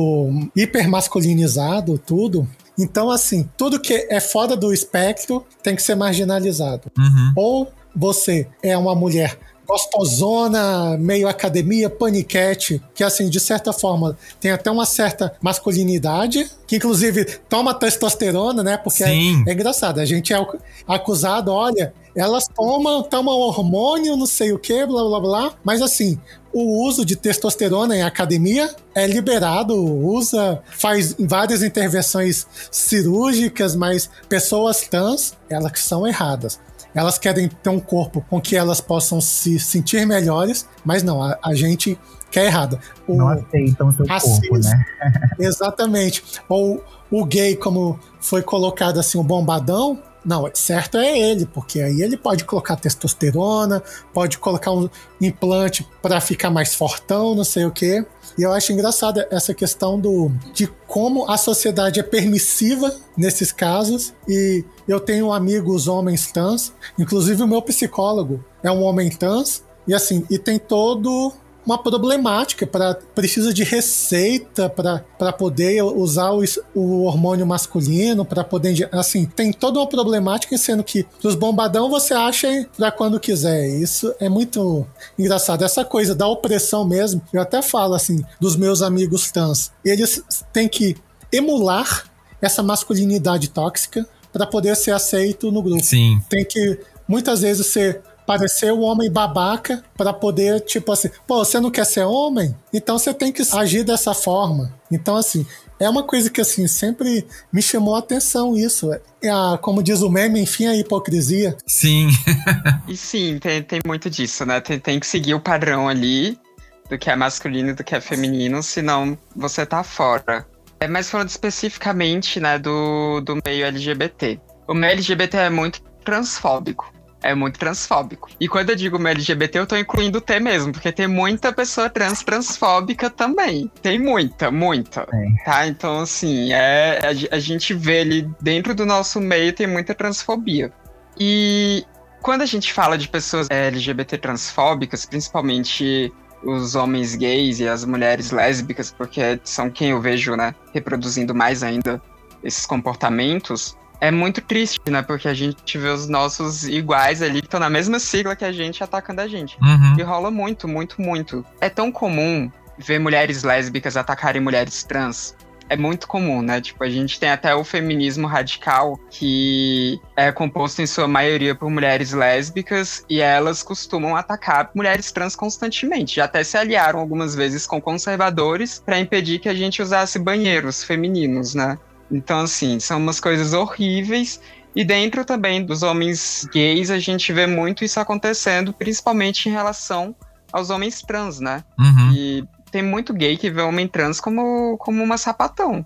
hipermasculinizado, tudo. Então, assim, tudo que é fora do espectro tem que ser marginalizado. Uhum. Ou você é uma mulher gostosona, meio academia, paniquete, que assim, de certa forma, tem até uma certa masculinidade, que inclusive toma testosterona, né? Porque é, é, engraçado, a gente é acusado, olha, elas tomam, tomam hormônio, não sei o que, blá blá blá, mas assim, o uso de testosterona em academia é liberado, usa, faz várias intervenções cirúrgicas, mas pessoas trans, elas são erradas. Elas querem ter um corpo com que elas possam se sentir melhores, mas não, a, a gente quer errado. O não aceitam seu racismo, corpo, né? [LAUGHS] exatamente. Ou o gay, como foi colocado assim, o bombadão, não, certo é ele, porque aí ele pode colocar testosterona, pode colocar um implante para ficar mais fortão, não sei o quê. E eu acho engraçada essa questão do de como a sociedade é permissiva nesses casos. E eu tenho amigos homens trans, inclusive o meu psicólogo é um homem trans, e assim, e tem todo uma problemática para precisa de receita para poder usar o, o hormônio masculino para poder assim tem toda uma problemática sendo que os bombadão você acha para quando quiser. Isso é muito engraçado. Essa coisa da opressão mesmo eu até falo assim dos meus amigos trans. Eles têm que emular essa masculinidade tóxica para poder ser aceito no grupo Sim. tem que muitas vezes ser parecer um homem babaca para poder, tipo assim, pô, você não quer ser homem? Então você tem que agir dessa forma. Então, assim, é uma coisa que, assim, sempre me chamou a atenção isso. É a, como diz o meme, enfim, a hipocrisia. Sim. [LAUGHS] e sim, tem, tem muito disso, né? Tem, tem que seguir o padrão ali do que é masculino e do que é feminino, senão você tá fora. É, mas falando especificamente, né, do, do meio LGBT. O meio LGBT é muito transfóbico é muito transfóbico. E quando eu digo LGBT, eu tô incluindo o T mesmo, porque tem muita pessoa trans transfóbica também. Tem muita, muita. É. Tá? Então, assim, é, a, a gente vê ali dentro do nosso meio tem muita transfobia. E quando a gente fala de pessoas LGBT transfóbicas, principalmente os homens gays e as mulheres lésbicas, porque são quem eu vejo, né, reproduzindo mais ainda esses comportamentos, é muito triste, né? Porque a gente vê os nossos iguais ali que estão na mesma sigla que a gente atacando a gente. Uhum. E rola muito, muito, muito. É tão comum ver mulheres lésbicas atacarem mulheres trans. É muito comum, né? Tipo, a gente tem até o feminismo radical, que é composto em sua maioria por mulheres lésbicas, e elas costumam atacar mulheres trans constantemente. Já até se aliaram algumas vezes com conservadores para impedir que a gente usasse banheiros femininos, né? Então, assim, são umas coisas horríveis. E dentro também dos homens gays, a gente vê muito isso acontecendo, principalmente em relação aos homens trans, né? Uhum. E tem muito gay que vê homem trans como, como uma sapatão.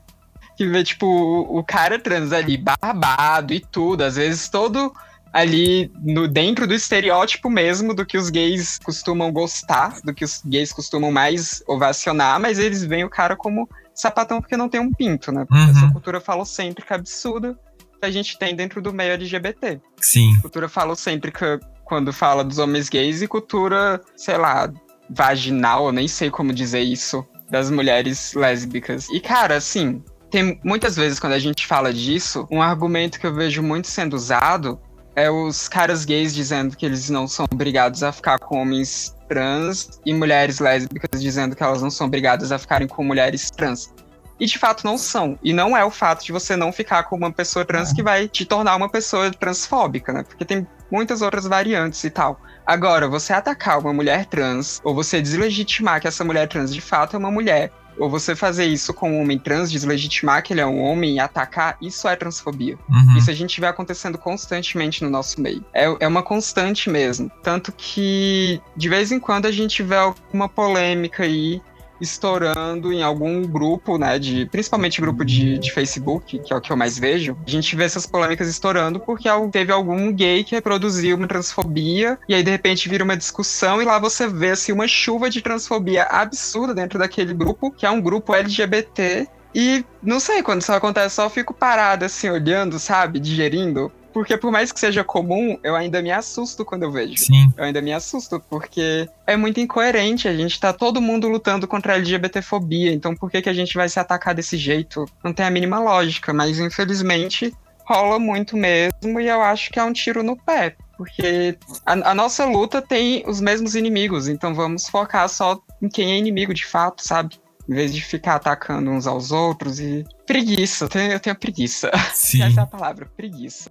Que vê, tipo, o, o cara trans ali, barbado e tudo, às vezes todo ali no, dentro do estereótipo mesmo do que os gays costumam gostar, do que os gays costumam mais ovacionar, mas eles veem o cara como sapatão porque não tem um pinto, né? Porque uhum. essa cultura falocêntrica absurda que a gente tem dentro do meio LGBT. Sim. Cultura falocêntrica quando fala dos homens gays e cultura, sei lá, vaginal, eu nem sei como dizer isso, das mulheres lésbicas. E cara, assim, tem muitas vezes quando a gente fala disso, um argumento que eu vejo muito sendo usado é os caras gays dizendo que eles não são obrigados a ficar com homens trans e mulheres lésbicas dizendo que elas não são obrigadas a ficarem com mulheres trans. E de fato não são. E não é o fato de você não ficar com uma pessoa trans que vai te tornar uma pessoa transfóbica, né? Porque tem muitas outras variantes e tal. Agora, você atacar uma mulher trans, ou você deslegitimar que essa mulher trans de fato é uma mulher, ou você fazer isso com um homem trans, deslegitimar que ele é um homem e atacar, isso é transfobia. Uhum. Isso a gente vê acontecendo constantemente no nosso meio. É, é uma constante mesmo. Tanto que, de vez em quando, a gente vê alguma polêmica aí estourando em algum grupo, né, de principalmente grupo de, de Facebook, que é o que eu mais vejo, a gente vê essas polêmicas estourando porque teve algum gay que reproduziu uma transfobia e aí de repente vira uma discussão e lá você vê assim uma chuva de transfobia absurda dentro daquele grupo, que é um grupo LGBT e não sei, quando isso acontece, só fico parada assim, olhando, sabe? Digerindo. Porque por mais que seja comum, eu ainda me assusto quando eu vejo. Sim. Eu ainda me assusto, porque é muito incoerente. A gente tá todo mundo lutando contra a LGBTfobia. Então por que, que a gente vai se atacar desse jeito? Não tem a mínima lógica, mas infelizmente rola muito mesmo e eu acho que é um tiro no pé. Porque a, a nossa luta tem os mesmos inimigos, então vamos focar só em quem é inimigo de fato, sabe? Em vez de ficar atacando uns aos outros e. Preguiça, eu tenho, eu tenho preguiça. Sim. Essa é a palavra, preguiça.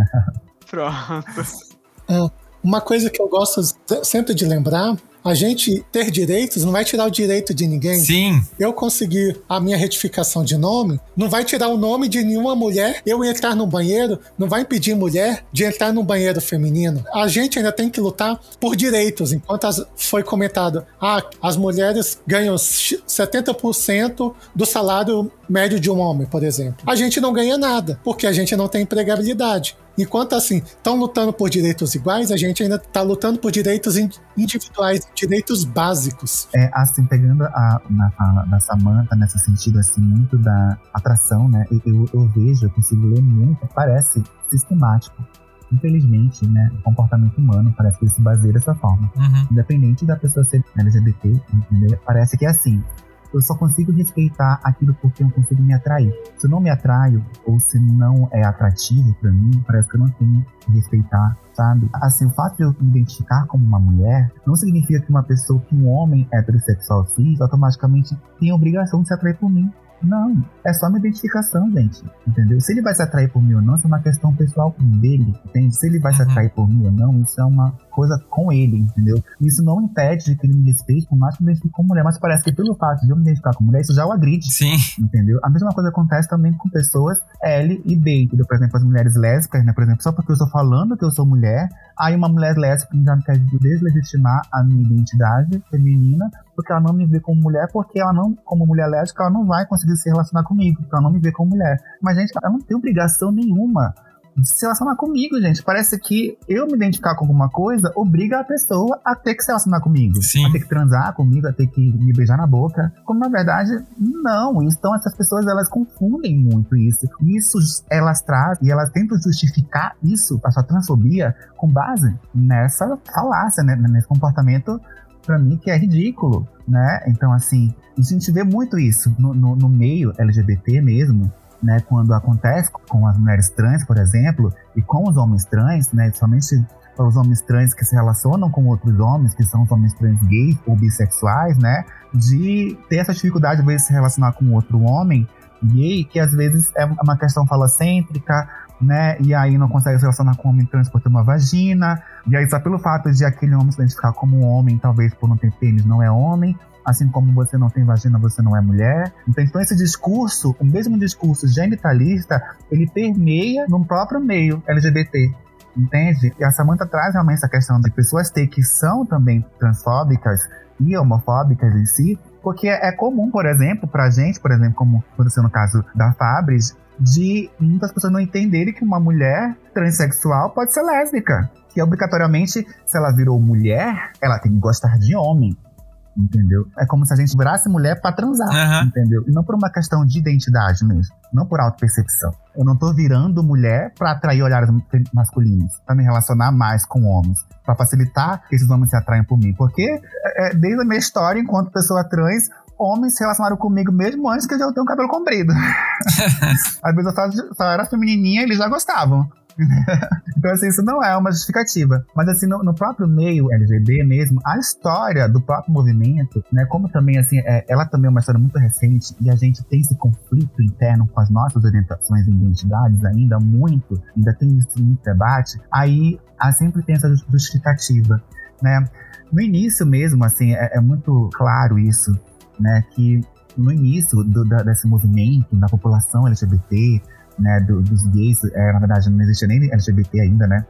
[LAUGHS] Pronto. É, uma coisa que eu gosto sempre de lembrar a gente ter direitos não vai tirar o direito de ninguém. Sim. Eu conseguir a minha retificação de nome, não vai tirar o nome de nenhuma mulher. Eu entrar no banheiro, não vai impedir mulher de entrar no banheiro feminino. A gente ainda tem que lutar por direitos. Enquanto as, foi comentado, ah, as mulheres ganham 70% do salário médio de um homem, por exemplo. A gente não ganha nada, porque a gente não tem empregabilidade. Enquanto assim, estão lutando por direitos iguais, a gente ainda está lutando por direitos individuais, direitos básicos. É, assim, pegando a, na fala da Samantha, nesse sentido, assim, muito da atração, né? Eu, eu, eu vejo, eu consigo ler muito, parece sistemático. Infelizmente, né, o comportamento humano parece que ele se baseia dessa forma. Uhum. Independente da pessoa ser LGBT, entendeu? Parece que é assim eu só consigo respeitar aquilo porque eu consigo me atrair. Se eu não me atraio, ou se não é atrativo para mim, parece que eu não tenho que respeitar, sabe? Assim, o fato de eu me identificar como uma mulher não significa que uma pessoa, que um homem heterossexual cis, automaticamente tem a obrigação de se atrair por mim. Não, é só uma identificação, gente. Entendeu? Se ele vai se atrair por mim ou não, isso é uma questão pessoal dele, entende? Se ele vai se uhum. atrair por mim ou não, isso é uma coisa com ele, entendeu? Isso não impede de que ele me respeite, por mais que eu me identifique como mulher, mas parece que pelo fato de eu me identificar como mulher, isso já o agride. Sim. Entendeu? A mesma coisa acontece também com pessoas L e B, entendeu? Por exemplo, as mulheres lésbicas, né? Por exemplo, só porque eu estou falando que eu sou mulher, aí uma mulher lésbica já me quer deslegitimar a minha identidade feminina, porque ela não me vê como mulher, porque ela não, como mulher lésbica, ela não vai conseguir se relacionar comigo, porque ela não me vê como mulher. Mas, gente, ela não tem obrigação nenhuma de se relacionar comigo, gente. Parece que eu me identificar com alguma coisa obriga a pessoa a ter que se relacionar comigo. Sim. A ter que transar comigo, a ter que me beijar na boca. Como na verdade, não. Então essas pessoas elas confundem muito isso. Isso elas trazem e elas tentam justificar isso, a sua transfobia, com base nessa falácia, né? nesse comportamento para mim que é ridículo, né? Então, assim, a gente vê muito isso no, no, no meio LGBT mesmo, né, quando acontece com as mulheres trans, por exemplo, e com os homens trans, né, somente para os homens trans que se relacionam com outros homens, que são os homens trans gays ou bissexuais, né, de ter essa dificuldade de se relacionar com outro homem gay, que às vezes é uma questão falocêntrica, né, e aí não consegue se relacionar com um homem trans por ter uma vagina, e aí só pelo fato de aquele homem se identificar como homem, talvez por não ter pênis, não é homem, assim como você não tem vagina, você não é mulher. Então, então esse discurso, o mesmo discurso genitalista, ele permeia no próprio meio LGBT. Entende? E a Samantha traz realmente essa questão de pessoas ter que são também transfóbicas e homofóbicas em si, porque é comum, por exemplo, pra gente, por exemplo, como aconteceu no caso da Fabris, de muitas pessoas não entenderem que uma mulher transexual pode ser lésbica. Que obrigatoriamente, se ela virou mulher, ela tem que gostar de homem entendeu? É como se a gente virasse mulher pra transar, uhum. entendeu? E não por uma questão de identidade mesmo, não por auto-percepção. Eu não tô virando mulher pra atrair olhares masculinos, pra me relacionar mais com homens, pra facilitar que esses homens se atraiam por mim. Porque é, é desde a minha história, enquanto pessoa trans, homens se relacionaram comigo mesmo antes que eu já tenha um cabelo comprido. [LAUGHS] Às vezes eu só, só era feminininha e eles já gostavam [LAUGHS] então, assim, isso não é uma justificativa. Mas, assim, no, no, próprio meio LGB mesmo, a história do próprio movimento, né, como também, assim, é, ela também é uma história muito recente e a gente tem esse conflito interno com as nossas orientações e identidades ainda muito, ainda tem esse muito debate, aí sempre tem essa justificativa, né? No início mesmo, assim, é, é muito claro isso, né, que no início do, da, desse movimento da população LGBT, né, do, dos gays, é, na verdade não existia nem LGBT ainda, né,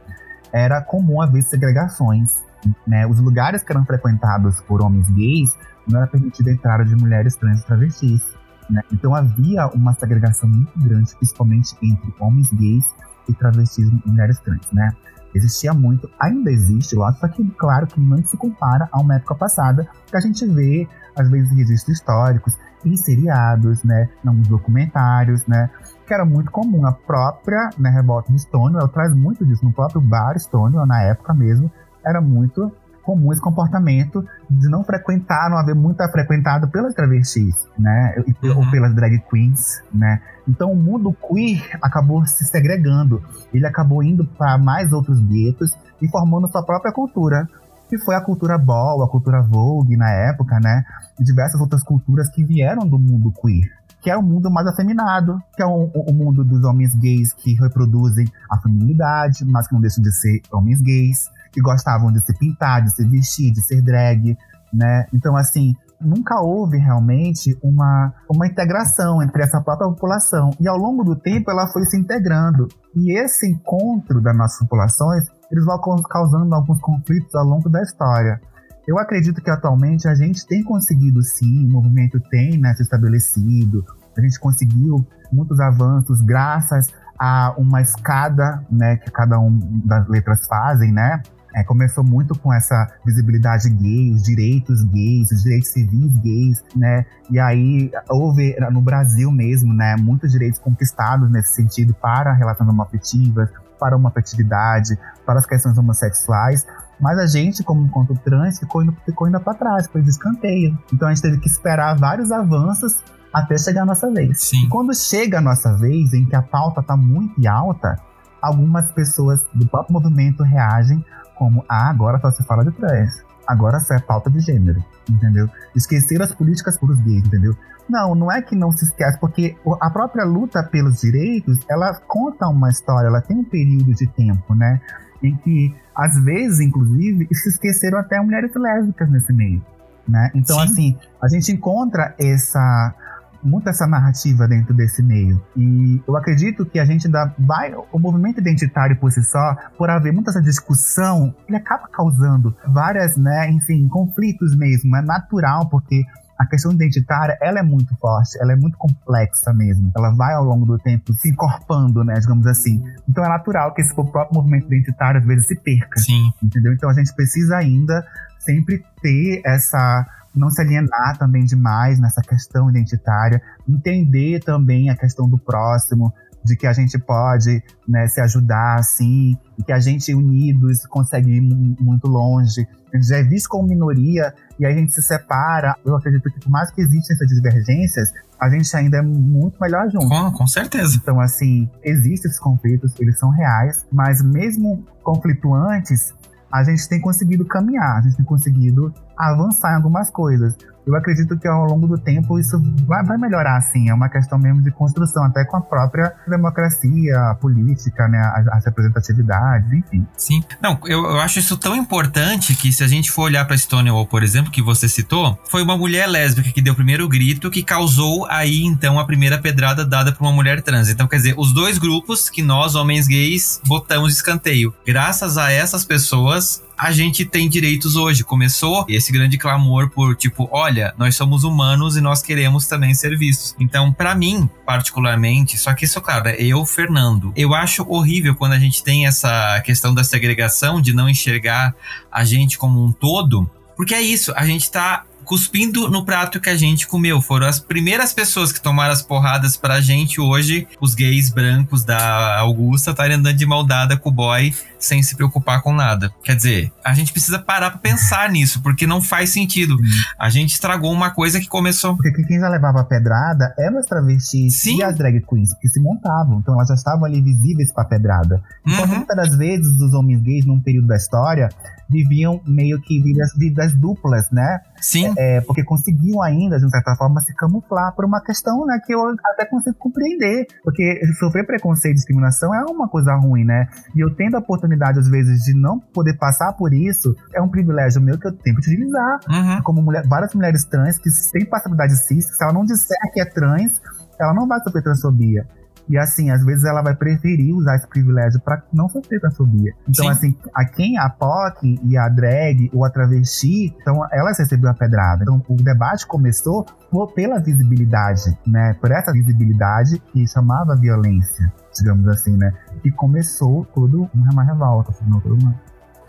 era comum haver segregações, né, os lugares que eram frequentados por homens gays não era permitida a entrada de mulheres trans e travestis, né, então havia uma segregação muito grande, principalmente entre homens gays e travestis e mulheres trans, né, existia muito, ainda existe, só que claro que não se compara a uma época passada, que a gente vê, às vezes, registros históricos, em seriados, né, nos documentários, né, que era muito comum. A própria né, Revolta de Stonewall traz muito disso. No próprio bar Stonewall, na época mesmo, era muito comum esse comportamento de não frequentar, não haver muita frequentado pelas travestis, né? Uhum. Ou pelas drag queens, né? Então o mundo queer acabou se segregando. Ele acabou indo para mais outros guetos e formando sua própria cultura, que foi a cultura ball, a cultura vogue na época, né? E diversas outras culturas que vieram do mundo queer. Que é o um mundo mais afeminado, que é o, mundo dos homens gays que reproduzem a feminilidade, mas que não deixam de ser homens gays, que gostavam de se pintar, de se vestir, de ser drag, né? Então, assim, nunca houve realmente uma, uma integração entre essa própria população. E ao longo do tempo ela foi se integrando. E esse encontro das nossas populações, eles vão causando alguns conflitos ao longo da história. Eu acredito que atualmente a gente tem conseguido sim, o movimento tem né, se estabelecido, a gente conseguiu muitos avanços graças a uma escada né, que cada um das letras fazem, né? É, começou muito com essa visibilidade gay, os direitos gays, os direitos civis gays, né? E aí houve no Brasil mesmo, né, muitos direitos conquistados nesse sentido para relações homoafetivas, para uma afetividade, para as questões homossexuais. Mas a gente, como enquanto trans, ficou indo, ficou ainda para trás, foi de escanteio. Então a gente teve que esperar vários avanços até chegar a nossa vez. Sim. E quando chega a nossa vez, em que a pauta está muito alta, algumas pessoas do próprio movimento reagem como, ah, agora só se fala de trans. Agora só é pauta de gênero, entendeu? Esquecer as políticas para os gays, entendeu? Não, não é que não se esquece, porque a própria luta pelos direitos, ela conta uma história, ela tem um período de tempo, né? Em que, às vezes, inclusive, se esqueceram até mulheres lésbicas nesse meio, né? Então, Sim. assim, a gente encontra essa muito essa narrativa dentro desse meio. E eu acredito que a gente ainda vai. O movimento identitário por si só, por haver muita essa discussão, ele acaba causando várias, né, enfim, conflitos mesmo. É natural, porque a questão identitária, ela é muito forte, ela é muito complexa mesmo. Ela vai ao longo do tempo se encorpando, né, digamos assim. Então é natural que esse próprio movimento identitário às vezes se perca. Sim. Entendeu? Então a gente precisa ainda sempre ter essa não se alienar também demais nessa questão identitária, entender também a questão do próximo, de que a gente pode né, se ajudar assim, e que a gente unidos consegue ir muito longe. A gente já é visto como minoria e aí a gente se separa. Eu acredito que por mais que existem essas divergências, a gente ainda é muito melhor junto. Com, com certeza. Então, assim, existem esses conflitos, eles são reais, mas mesmo conflituantes, a gente tem conseguido caminhar, a gente tem conseguido avançar em algumas coisas. Eu acredito que ao longo do tempo isso vai, vai melhorar, sim. É uma questão mesmo de construção, até com a própria democracia, a política, né, as, as representatividades, enfim. Sim. Não, eu, eu acho isso tão importante que se a gente for olhar para Stonewall, por exemplo, que você citou, foi uma mulher lésbica que deu o primeiro grito que causou aí então a primeira pedrada dada por uma mulher trans. Então, quer dizer, os dois grupos que nós, homens gays, botamos escanteio. Graças a essas pessoas, a gente tem direitos hoje. Começou esse grande clamor por tipo, olha, nós somos humanos e nós queremos também ser vistos. Então, para mim, particularmente, só que isso, claro, é eu, Fernando, eu acho horrível quando a gente tem essa questão da segregação, de não enxergar a gente como um todo. Porque é isso, a gente tá cuspindo no prato que a gente comeu. Foram as primeiras pessoas que tomaram as porradas pra gente hoje, os gays brancos da Augusta, estarem andando de maldada com o boy sem se preocupar com nada. Quer dizer, a gente precisa parar pra pensar nisso, porque não faz sentido. A gente estragou uma coisa que começou. Porque quem já levava pedrada eram as travestis Sim. e as drag queens que se montavam. Então elas já estavam ali visíveis pra pedrada. Enquanto Uhum. muitas das vezes os homens gays, num período da história, viviam meio que vidas, vidas duplas, né? Sim. É, porque conseguiam ainda, de certa forma, se camuflar por uma questão né, que eu até consigo compreender. Porque sofrer preconceito e discriminação é uma coisa ruim, né? E eu tendo a oportunidade, às vezes, de não poder passar por isso, é um privilégio meu que eu tenho que utilizar. Uhum. Como mulher, várias mulheres trans que têm passabilidade cis, se ela não disser que é trans, ela não vai sofrer transfobia. E assim, às vezes ela vai preferir usar esse privilégio pra não sofrer transfobia. Então, Sim. assim, a quem a POC e a drag ou a travesti, então elas receberam a pedrada. Então, o debate começou por- pela visibilidade, né? Por essa visibilidade que chamava violência, digamos assim, né? E começou tudo uma revolta, formou todo uma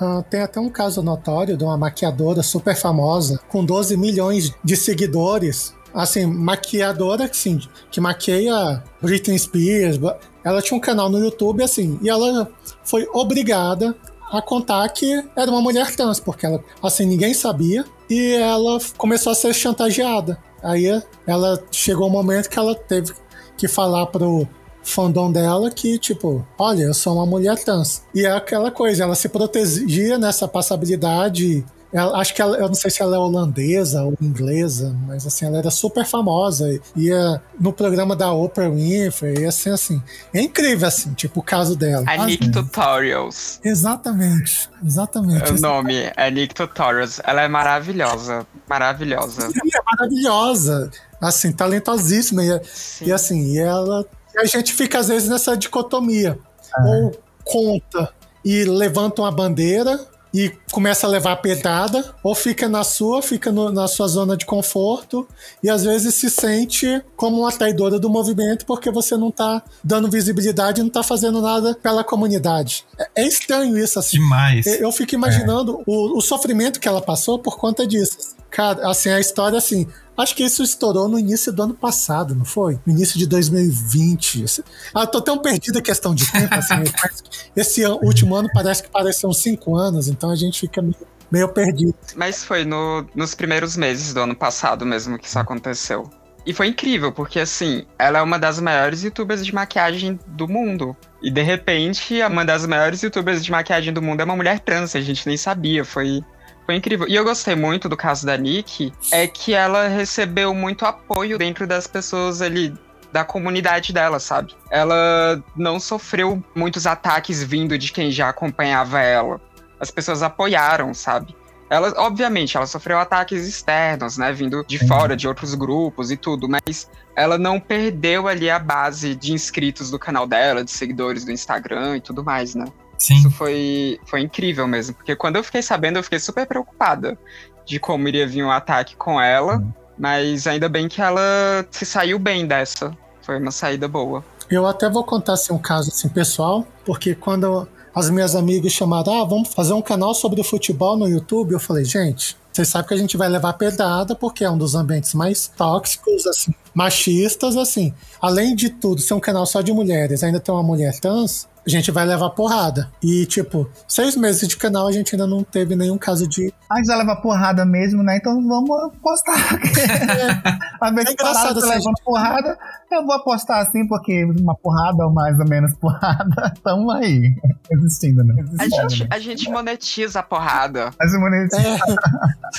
Ah, tem até um caso notório de uma maquiadora super famosa, com 12 milhões de seguidores. Assim, maquiadora assim, que maqueia Britney Spears. Ela tinha um canal no YouTube, assim, e ela foi obrigada a contar que era uma mulher trans, porque ela, assim, ninguém sabia, e ela começou a ser chantageada. Aí ela chegou um momento que ela teve que falar pro fandom dela que, tipo, olha, eu sou uma mulher trans. E é aquela coisa, ela se protegia nessa passabilidade. Ela, acho que ela, eu não sei se ela é holandesa ou inglesa, mas assim, ela era super famosa. Ia no programa da Oprah Winfrey, e assim, assim. É incrível, assim, tipo, o caso dela. A Nick Tutorials. Exatamente, exatamente. O nome é Nick Tutorials. Ela é maravilhosa. Maravilhosa. Sim, é maravilhosa, assim, talentosíssima. E, Sim. e assim, e ela. E a gente fica às vezes nessa dicotomia. Ou conta e levanta uma bandeira e começa a levar a pedrada, ou fica na sua, fica no- na sua zona de conforto e às vezes se sente como uma traidora do movimento porque você não tá dando visibilidade e não tá fazendo nada pela comunidade. É, é estranho isso, assim. Demais. Eu eu fico imaginando o, o sofrimento que ela passou por conta disso. Cara, assim, a história, assim, acho que isso estourou no início do ano passado, não foi? No início de 2020. Esse- Ah, tô tão perdido a questão de tempo, assim. [LAUGHS] parece que Esse último ano parece que pareceu uns cinco anos, então a gente fica meio, meio perdido. Mas foi no- nos primeiros meses do ano passado mesmo que isso aconteceu. E foi incrível, porque assim, ela é uma das maiores youtubers de maquiagem do mundo. E de repente, uma das maiores youtubers de maquiagem do mundo é uma mulher trans, a gente nem sabia. Foi, foi incrível. E eu gostei muito do caso da Nick, é que ela recebeu muito apoio dentro das pessoas ali da comunidade dela, sabe? Ela não sofreu muitos ataques vindo de quem já acompanhava ela. As pessoas apoiaram, sabe? Ela, obviamente, ela sofreu ataques externos, né? Vindo de fora, de outros grupos e tudo, mas ela não perdeu ali a base de inscritos do canal dela, de seguidores do Instagram e tudo mais, né? Sim. Isso foi, foi incrível mesmo, porque quando eu fiquei sabendo, eu fiquei super preocupada de como iria vir um ataque com ela, mas ainda bem que ela se saiu bem dessa. Foi uma saída boa. Eu até vou contar assim, um caso assim, pessoal, porque quando as minhas amigas chamaram, ah, vamos fazer um canal sobre o futebol no YouTube, eu falei, gente, vocês sabem que a gente vai levar pedrada, porque é um dos ambientes mais tóxicos, assim, machistas, assim. Além de tudo, ser um canal só de mulheres, ainda tem uma mulher trans, a gente vai levar porrada. E, tipo, seis meses de canal, a gente ainda não teve nenhum caso de. A gente já leva porrada mesmo, né? Então vamos postar. [LAUGHS] A vez É engraçado assim, levando porrada, eu vou apostar assim, porque uma porrada ou mais ou menos porrada, [LAUGHS] tamo aí. Existindo, né? A Existindo, gente, né? a gente monetiza a porrada. Mas o monetiza- É,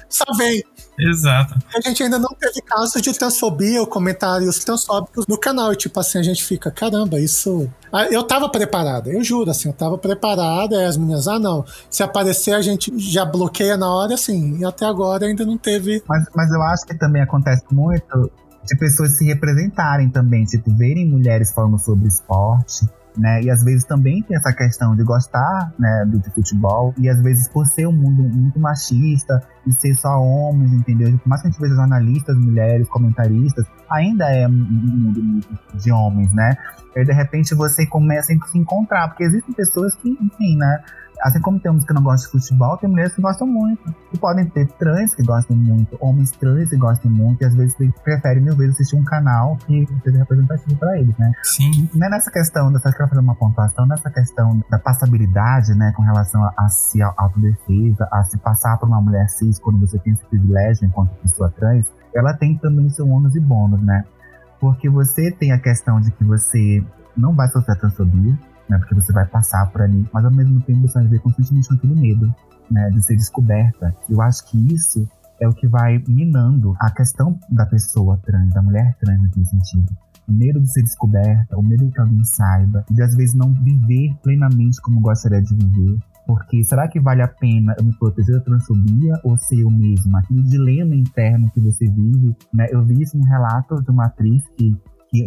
só vem. Exato. A gente ainda não teve casos de transfobia ou comentários transfóbicos no canal. E, tipo assim, a gente fica, caramba, isso. Ah, Eu tava preparada, eu juro, assim, eu tava preparada. Aí as meninas, ah, não. Se aparecer, a gente já bloqueia na hora, assim. E até agora ainda não teve. Mas, mas eu acho que também acontece muito de pessoas se representarem também, tipo, verem mulheres falando sobre esporte, né? E às vezes também tem essa questão de gostar, né, do futebol, e às vezes por ser um mundo muito machista e ser só homens, entendeu? Por mais que a gente veja jornalistas, mulheres, comentaristas, ainda é um mundo de homens, né? E de repente você começa a se encontrar, porque existem pessoas que, enfim, né? Assim como temos que não gostam de futebol, tem mulheres que gostam muito. E podem ter trans que gostem muito, homens trans que gostem muito, e às vezes preferem mil vezes assistir um canal que seja representativo para eles, né? Sim. Não é nessa questão, eu quero fazer uma pontuação, nessa questão da passabilidade, né, com relação a, a se autodefesa, a se passar por uma mulher cis quando você tem esse privilégio enquanto pessoa trans, ela tem também seu ônus e bônus, né? Porque você tem a questão de que você não vai sofrer transfobia, né? Porque você vai passar por ali, mas ao mesmo tempo você vai viver constantemente com aquele medo, né? De ser descoberta. Eu acho que isso é o que vai minando a questão da pessoa trans, da mulher trans nesse sentido. O medo de ser descoberta, o medo de que alguém saiba, de às vezes não viver plenamente como gostaria de viver. Porque será que vale a pena eu me proteger da transfobia ou ser eu mesma? Aquele dilema interno que você vive, né? Eu vi isso num relato de uma atriz que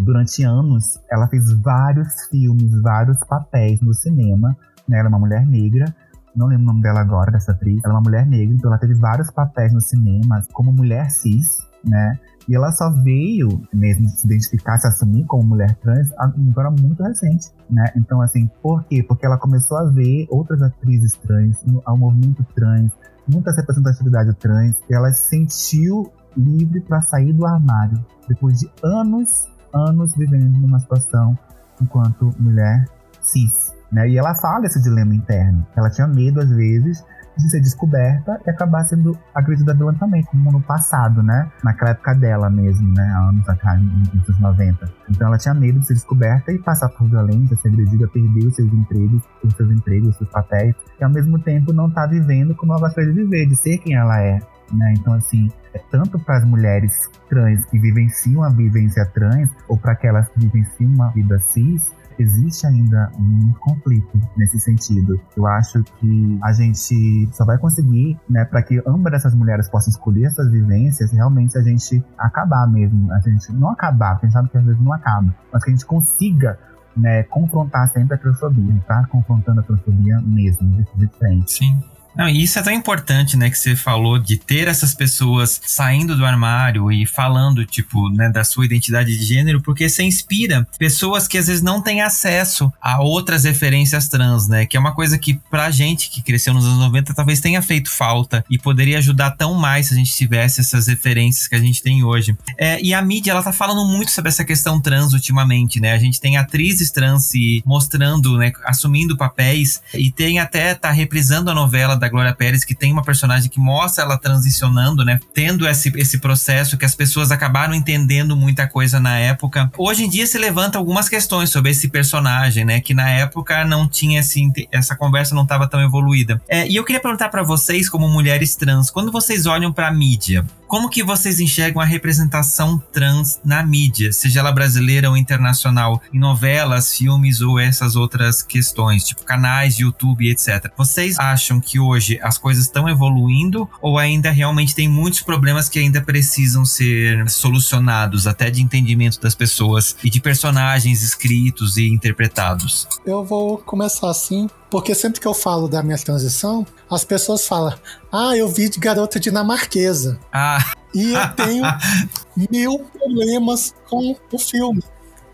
durante anos ela fez vários filmes, vários papéis no cinema. Né? Ela é uma mulher negra, não lembro o nome dela agora, dessa atriz. Ela é uma mulher negra, então ela teve vários papéis no cinema como mulher cis, né? E ela só veio mesmo se identificar, se assumir como mulher trans agora muito recente, né? Então, assim, por quê? Porque ela começou a ver outras atrizes trans, ao movimento trans, muita representatividade trans, e ela se sentiu livre para sair do armário depois de anos anos vivendo numa situação enquanto mulher cis. Né? E ela fala esse dilema interno. Ela tinha medo, às vezes, de ser descoberta e acabar sendo agredida violentamente, como no passado, né? Naquela época dela mesmo, né? Há anos atrás, nos anos 90. Então ela tinha medo de ser descoberta e passar por violência, ser agredida, perder os seus empregos, os seus empregos, os seus papéis, e ao mesmo tempo não estar tá vivendo como ela gostaria de viver, de ser quem ela é. Né? Então, assim, é tanto para as mulheres trans que vivenciam a vivência trans, ou para aquelas que vivenciam uma vida cis, existe ainda um conflito nesse sentido. Eu acho que a gente só vai conseguir, né, para que ambas essas mulheres possam escolher essas vivências, realmente a gente acabar mesmo. A gente não acabar, pensando que às vezes não acaba, mas que a gente consiga né, confrontar sempre a transfobia, tá? Confrontando a transfobia mesmo, de frente. Sim. Não, e isso é tão importante, né, que você falou de ter essas pessoas saindo do armário e falando, tipo, né, da sua identidade de gênero, porque você inspira pessoas que às vezes não têm acesso a outras referências trans, né, que é uma coisa que pra gente que cresceu nos anos 90 talvez tenha feito falta e poderia ajudar tão mais se a gente tivesse essas referências que a gente tem hoje. É, e a mídia, ela tá falando muito sobre essa questão trans ultimamente, né, a gente tem atrizes trans se mostrando, né, assumindo papéis e tem até, tá reprisando a novela da da Glória Pérez, que tem uma personagem que mostra ela transicionando, né? Tendo esse, esse processo que as pessoas acabaram entendendo muita coisa na época. Hoje em dia se levanta algumas questões sobre esse personagem, né? Que na época não tinha assim, essa conversa não estava tão evoluída. É, e eu queria perguntar para vocês, como mulheres trans, quando vocês olham para a mídia, como que vocês enxergam a representação trans na mídia, seja ela brasileira ou internacional, em novelas, filmes ou essas outras questões, tipo canais YouTube, etc. Vocês acham que hoje as coisas estão evoluindo ou ainda realmente tem muitos problemas que ainda precisam ser solucionados, até de entendimento das pessoas e de personagens escritos e interpretados? Eu vou começar assim, porque sempre que eu falo da minha transição, as pessoas falam: Ah, eu vi de garota dinamarquesa. Ah. E eu [LAUGHS] tenho mil problemas com o filme.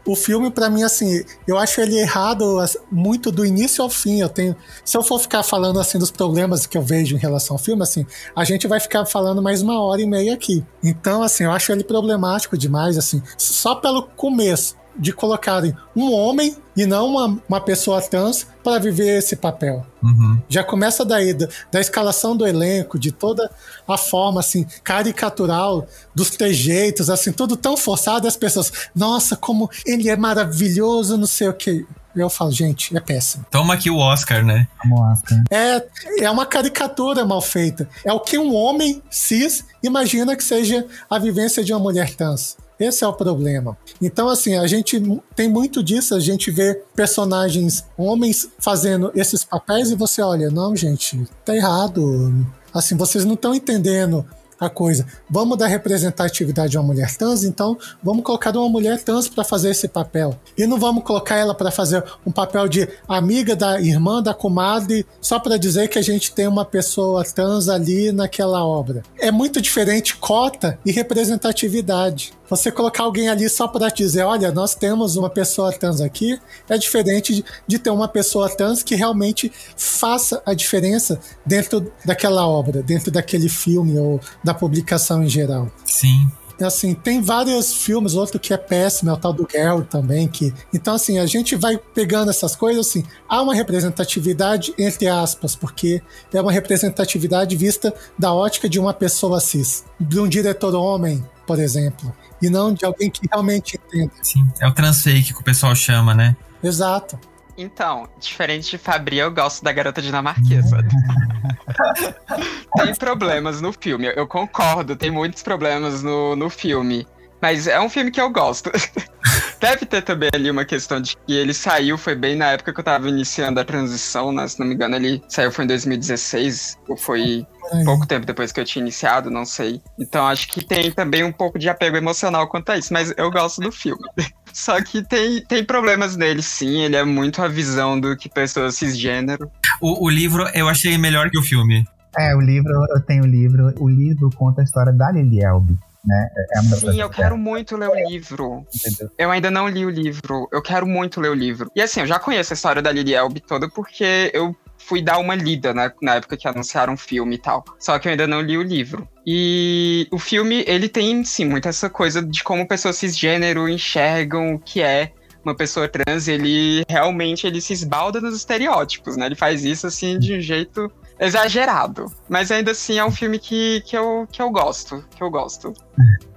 O filme, para mim, assim, eu acho ele errado muito do início ao fim. Eu tenho. Se eu for ficar falando assim dos problemas que eu vejo em relação ao filme, assim, a gente vai ficar falando mais uma hora e meia aqui. Então, assim, eu acho ele problemático demais, assim, só pelo começo de colocarem um homem e não uma, uma pessoa trans para viver esse papel. Uhum. Já começa daí, da, da, escalação do elenco, de toda a forma, assim, caricatural, dos trejeitos, assim, tudo tão forçado, as pessoas, nossa, como ele é maravilhoso, não sei o que. Eu falo, gente, é péssimo. Toma aqui o Oscar, né? Toma o Oscar. É, é uma caricatura mal feita. É o que um homem cis imagina que seja a vivência de uma mulher trans. Esse é o problema. Então, assim, a gente tem muito disso, a gente vê personagens homens fazendo esses papéis e você olha, não, gente, tá errado. Assim, vocês não estão entendendo a coisa. Vamos dar representatividade a uma mulher trans, então vamos colocar uma mulher trans para fazer esse papel. E não vamos colocar ela para fazer um papel de amiga da irmã, da comadre, só para dizer que a gente tem uma pessoa trans ali naquela obra. É muito diferente cota e representatividade. Você colocar alguém ali só para dizer, olha, nós temos uma pessoa trans aqui, é diferente de, de ter uma pessoa trans que realmente faça a diferença dentro daquela obra, dentro daquele filme ou da publicação em geral. Sim. Assim, tem vários filmes, outro que é péssimo, é o tal do Girl também, que... Então, assim, a gente vai pegando essas coisas, assim, há uma representatividade, entre aspas, porque é uma representatividade vista da ótica de uma pessoa cis, de um diretor homem, por exemplo, e não de alguém que realmente entenda. Sim, é o transfake que o pessoal chama, né? Exato. Então, diferente de Fabri, eu gosto da garota dinamarquesa. [LAUGHS] tem problemas no filme, eu concordo, tem muitos problemas no, no filme. Mas é um filme que eu gosto. [LAUGHS] Deve ter também ali uma questão de que ele saiu, foi bem na época que eu tava iniciando a transição, né? Se não me engano, ele saiu foi em 2016, ou foi pouco tempo depois que eu tinha iniciado, não sei. Então acho que tem também um pouco de apego emocional quanto a isso, mas eu gosto do filme. Só que tem, tem problemas nele, sim. Ele é muito a visão do que pessoas cisgênero. O, o livro eu achei melhor que o filme. É, o livro, eu tenho o livro. O livro conta a história da Lily Elbe né? É uma Sim, eu quero muito ler o livro. Entendeu? Eu ainda não li o livro. Eu quero muito ler o livro. E assim, eu já conheço a história da Lily Elbe toda porque eu fui dar uma lida né, na época que anunciaram o filme e tal. Só que eu ainda não li o livro. E o filme, ele tem, sim, muito essa coisa de como pessoas cisgênero enxergam o que é uma pessoa trans, ele realmente ele se esbalda nos estereótipos, né? Ele faz isso assim de um jeito exagerado. Mas ainda assim é um filme que, que, eu, que eu gosto. Que eu gosto.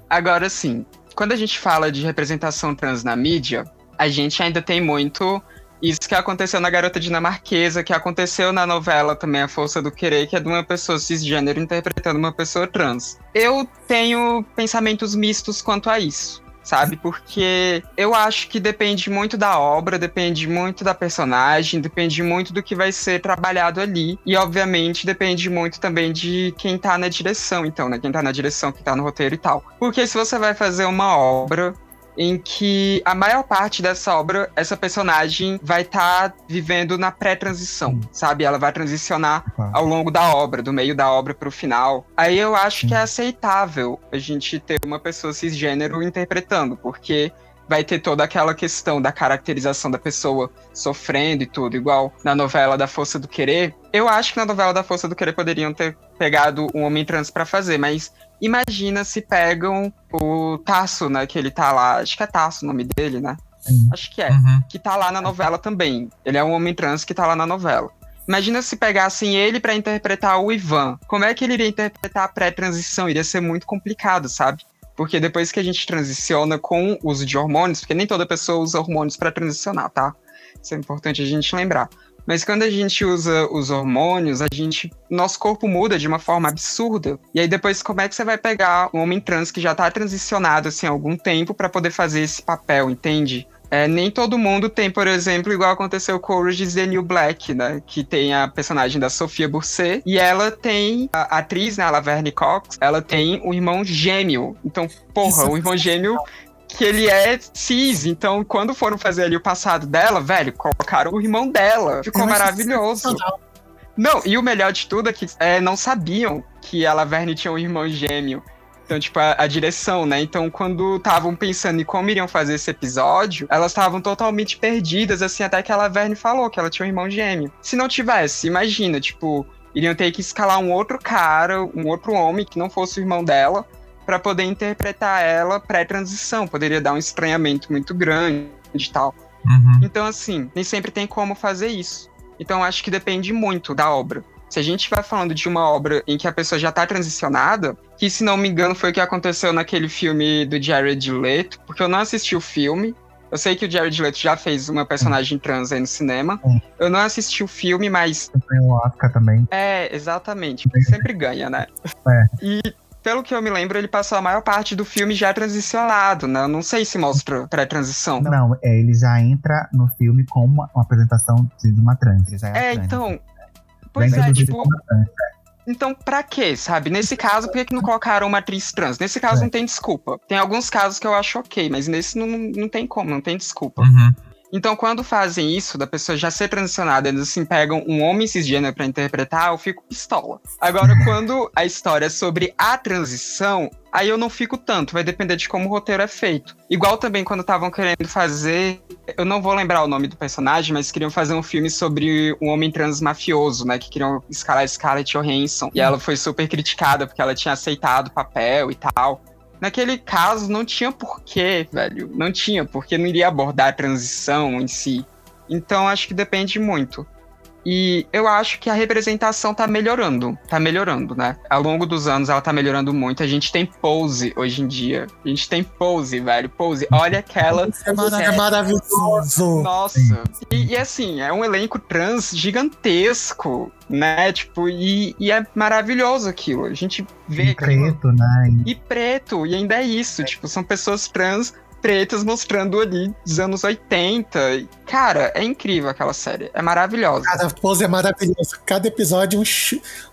Agora sim, quando a gente fala de representação trans na mídia, a gente ainda tem muito isso que aconteceu na Garota Dinamarquesa, que aconteceu na novela também A Força do Querer, que é de uma pessoa cisgênero interpretando uma pessoa trans. Eu tenho pensamentos mistos quanto a isso sabe? Porque eu acho que depende muito da obra, depende muito da personagem, depende muito do que vai ser trabalhado ali. E, obviamente, depende muito também de quem tá na direção, então, né? Quem tá na direção, quem tá no roteiro e tal. Porque se você vai fazer uma obra em que a maior parte dessa obra, essa personagem vai estar tá vivendo na pré-transição, sabe? Ela vai transicionar ao longo da obra, do meio da obra para o final. Aí eu acho que é aceitável a gente ter uma pessoa cisgênero interpretando, porque vai ter toda aquela questão da caracterização da pessoa sofrendo e tudo, igual na novela da Força do Querer. Eu acho que na novela da Força do Querer poderiam ter pegado um homem trans para fazer, mas imagina se pegam o Tasso, né, que ele tá lá, acho que é Tasso o nome dele, né? Sim. Acho que é, uhum. que tá lá na novela também. Ele é um homem trans que tá lá na novela. Imagina se pegassem ele para interpretar o Ivan. Como é que ele iria interpretar a pré-transição? Iria ser muito complicado, sabe? Porque depois que a gente transiciona com o uso de hormônios, porque nem toda pessoa usa hormônios para transicionar, tá? Isso é importante a gente lembrar. Mas quando a gente usa os hormônios, a gente. Nosso corpo muda de uma forma absurda. E aí depois, como é que você vai pegar um homem trans que já tá transicionado assim há algum tempo para poder fazer esse papel, entende? É, nem todo mundo tem, por exemplo, igual aconteceu com Orange the New Black, né? Que tem a personagem da Sofia Burset. E ela tem, a atriz, né, a Laverne Cox, ela tem um irmão gêmeo. Então, porra, o irmão gêmeo que ele é cis. Então, quando foram fazer ali o passado dela, velho, colocaram o irmão dela. Ficou maravilhoso. Não, e o melhor de tudo é que é, não sabiam que a Laverne tinha um irmão gêmeo. Então, tipo, a, a direção, né? Então, quando estavam pensando em como iriam fazer esse episódio, elas estavam totalmente perdidas, assim, até que a Laverne falou que ela tinha um irmão gêmeo. Se não tivesse, imagina, tipo, iriam ter que escalar um outro cara, um outro homem que não fosse o irmão dela, para poder interpretar ela pré-transição. Poderia dar um estranhamento muito grande e tal. Uhum. Então, assim, nem sempre tem como fazer isso. Então, acho que depende muito da obra. Se a gente vai falando de uma obra em que a pessoa já tá transicionada, que se não me engano foi o que aconteceu naquele filme do Jared Leto, porque eu não assisti o filme. Eu sei que o Jared Leto já fez uma personagem trans aí no cinema. Eu não assisti o filme, mas. Tem o Oscar também. É, exatamente. Sempre ganha, né? É. E pelo que eu me lembro, ele passou a maior parte do filme já transicionado, né? Eu não sei se mostra pré-transição. Não, é, ele já entra no filme com uma, uma apresentação de uma trans. é, é então. Pois é, tipo. Então, pra quê, sabe? Nesse caso, por que, que não colocaram uma atriz trans? Nesse caso, é. não tem desculpa. Tem alguns casos que eu acho ok, mas nesse não, não tem como, não tem desculpa. Uhum. Então, quando fazem isso, da pessoa já ser transicionada, eles assim pegam um homem cisgênero para interpretar, eu fico pistola. Agora, [LAUGHS] quando a história é sobre a transição, aí eu não fico tanto, vai depender de como o roteiro é feito. Igual também quando estavam querendo fazer, eu não vou lembrar o nome do personagem, mas queriam fazer um filme sobre um homem trans mafioso, né, que queriam escalar Scarlett Johansson, e ela foi super criticada porque ela tinha aceitado o papel e tal. Naquele caso, não tinha porquê, velho. Não tinha, porque não iria abordar a transição em si. Então, acho que depende muito. E eu acho que a representação tá melhorando. Tá melhorando, né? Ao longo dos anos ela tá melhorando muito. A gente tem pose hoje em dia. A gente tem pose, velho. Pose. Olha aquela. É, é maravilhoso. Nossa. E, e, assim, é um elenco trans gigantesco, né? Tipo, e, e, é maravilhoso aquilo. A gente vê. E preto, né? E preto. E ainda é isso. É. Tipo, são pessoas trans pretas mostrando ali dos anos 80. Cara, é incrível aquela série. É maravilhosa. Cada pose é maravilhosa. Cada episódio, um,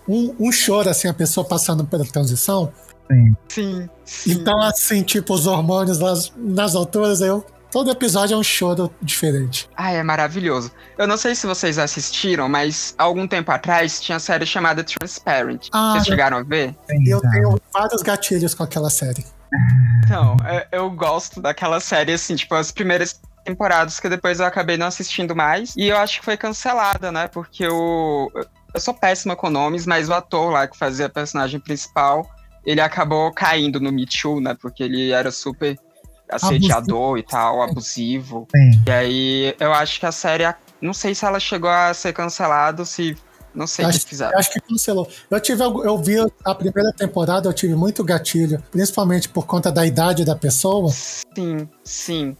um, um choro, assim, a pessoa passando pela transição. Sim. Sim, sim. Então, assim, tipo, os hormônios nas, nas alturas, eu. Todo episódio é um choro diferente. Ah, é maravilhoso. Eu não sei se vocês assistiram, mas algum tempo atrás tinha a série chamada Transparent. Ah, vocês chegaram a ver? Eu tenho vários gatilhos com aquela série. Então, é, eu gosto daquela série, assim, tipo, as primeiras temporadas que depois eu acabei não assistindo mais. E eu acho que foi cancelada, né? Porque eu, eu sou péssima com nomes, mas o ator lá que fazia a personagem principal, ele acabou caindo no Me Too, né? Porque ele era super assediador abusivo. e tal, abusivo. Sim. E aí eu acho que a série, não sei se ela chegou a ser cancelada, se não sei o que fizeram. Acho que cancelou. Eu tive, eu vi a primeira temporada, eu tive muito gatilho, principalmente por conta da idade da pessoa. Sim, sim.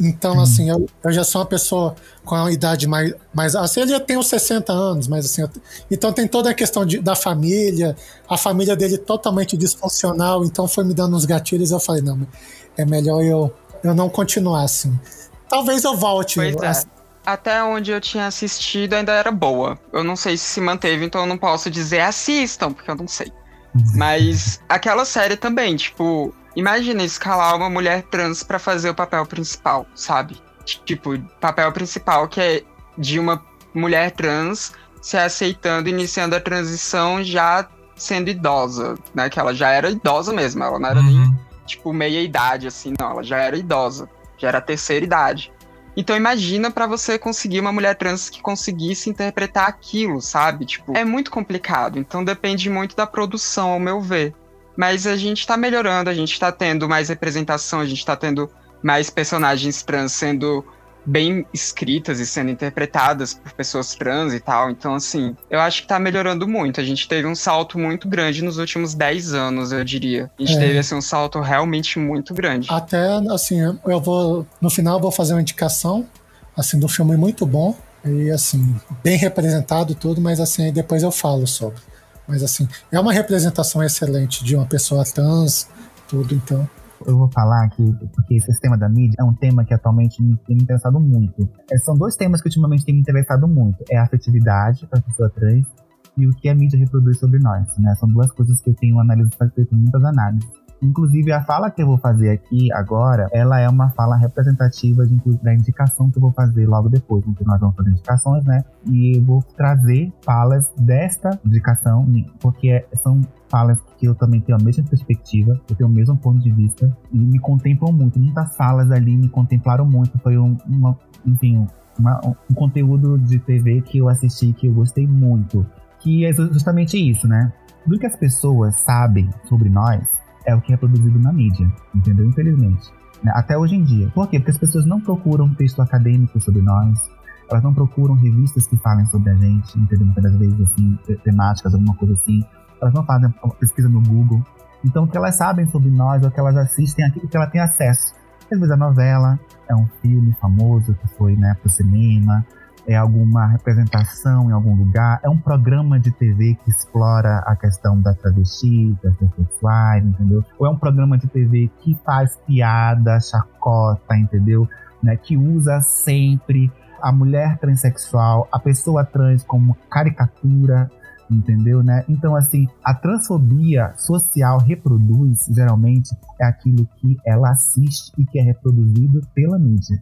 Então, assim, eu, eu já sou uma pessoa com a idade mais. mais assim, ele já tem uns 60 anos, mas assim. Eu, então tem toda a questão de, da família, a família dele totalmente disfuncional, então foi me dando uns gatilhos. Eu falei, não, é melhor eu, eu não continuar assim. Talvez eu volte. Pois é. Assim, até onde eu tinha assistido ainda era boa. Eu não sei se se manteve, então eu não posso dizer assistam, porque eu não sei. [LAUGHS] Mas aquela série também, tipo, imagina escalar uma mulher trans para fazer o papel principal, sabe? Tipo, papel principal que é de uma mulher trans se aceitando, iniciando a transição já sendo idosa, né? Que ela já era idosa mesmo, ela não era uhum. nem, tipo, meia idade, assim, não, ela já era idosa, já era terceira idade. Então imagina para você conseguir uma mulher trans que conseguisse interpretar aquilo, sabe? Tipo, é muito complicado. Então depende muito da produção, ao meu ver. Mas a gente tá melhorando, a gente tá tendo mais representação, a gente tá tendo mais personagens trans sendo bem escritas e sendo interpretadas por pessoas trans e tal. Então, assim, eu acho que tá melhorando muito. A gente teve um salto muito grande nos últimos 10 anos, eu diria. A gente é. teve, assim, um salto realmente muito grande. Até, assim, eu vou. No final, eu vou fazer uma indicação, assim, do filme muito bom. E, assim, bem representado tudo, mas, assim, depois eu falo sobre. Mas, assim, é uma representação excelente de uma pessoa trans, tudo, então eu vou falar aqui, porque esse tema da mídia é um tema que atualmente me tem interessado muito. É, são dois temas que ultimamente tem me interessado muito. É a afetividade para a pessoa trans e o que a mídia reproduz sobre nós. Né? São duas coisas que eu tenho analisado, feito muitas análises. Inclusive, a fala que eu vou fazer aqui agora, ela é uma fala representativa de, da indicação que eu vou fazer logo depois, porque nós vamos fazer indicações, né? E eu vou trazer falas desta indicação, porque são falas que eu também tenho a mesma perspectiva, eu tenho o mesmo ponto de vista, e me contemplam muito. Muitas falas ali me contemplaram muito, foi um, uma, enfim, uma, um conteúdo de TV que eu assisti que eu gostei muito. Que é justamente isso, né? Tudo que as pessoas sabem sobre nós, é o que é produzido na mídia, entendeu? Infelizmente. Né? Até hoje em dia. Por quê? Porque as pessoas não procuram texto acadêmico sobre nós, elas não procuram revistas que falem sobre a gente, entendeu? Muitas vezes, assim, temáticas, alguma coisa assim. Elas não fazem pesquisa no Google. Então, o que elas sabem sobre nós, é o que elas assistem, aquilo que ela tem acesso. Às vezes a novela é um filme famoso que foi né, o cinema, é alguma representação em algum lugar, é um programa de TV que explora a questão da travesti, das sexuais, entendeu? Ou é um programa de TV que faz piada, chacota, entendeu? Né? Que usa sempre a mulher transexual, a pessoa trans como caricatura, entendeu, né? Então, assim, a transfobia social reproduz, geralmente, é aquilo que ela assiste e que é reproduzido pela mídia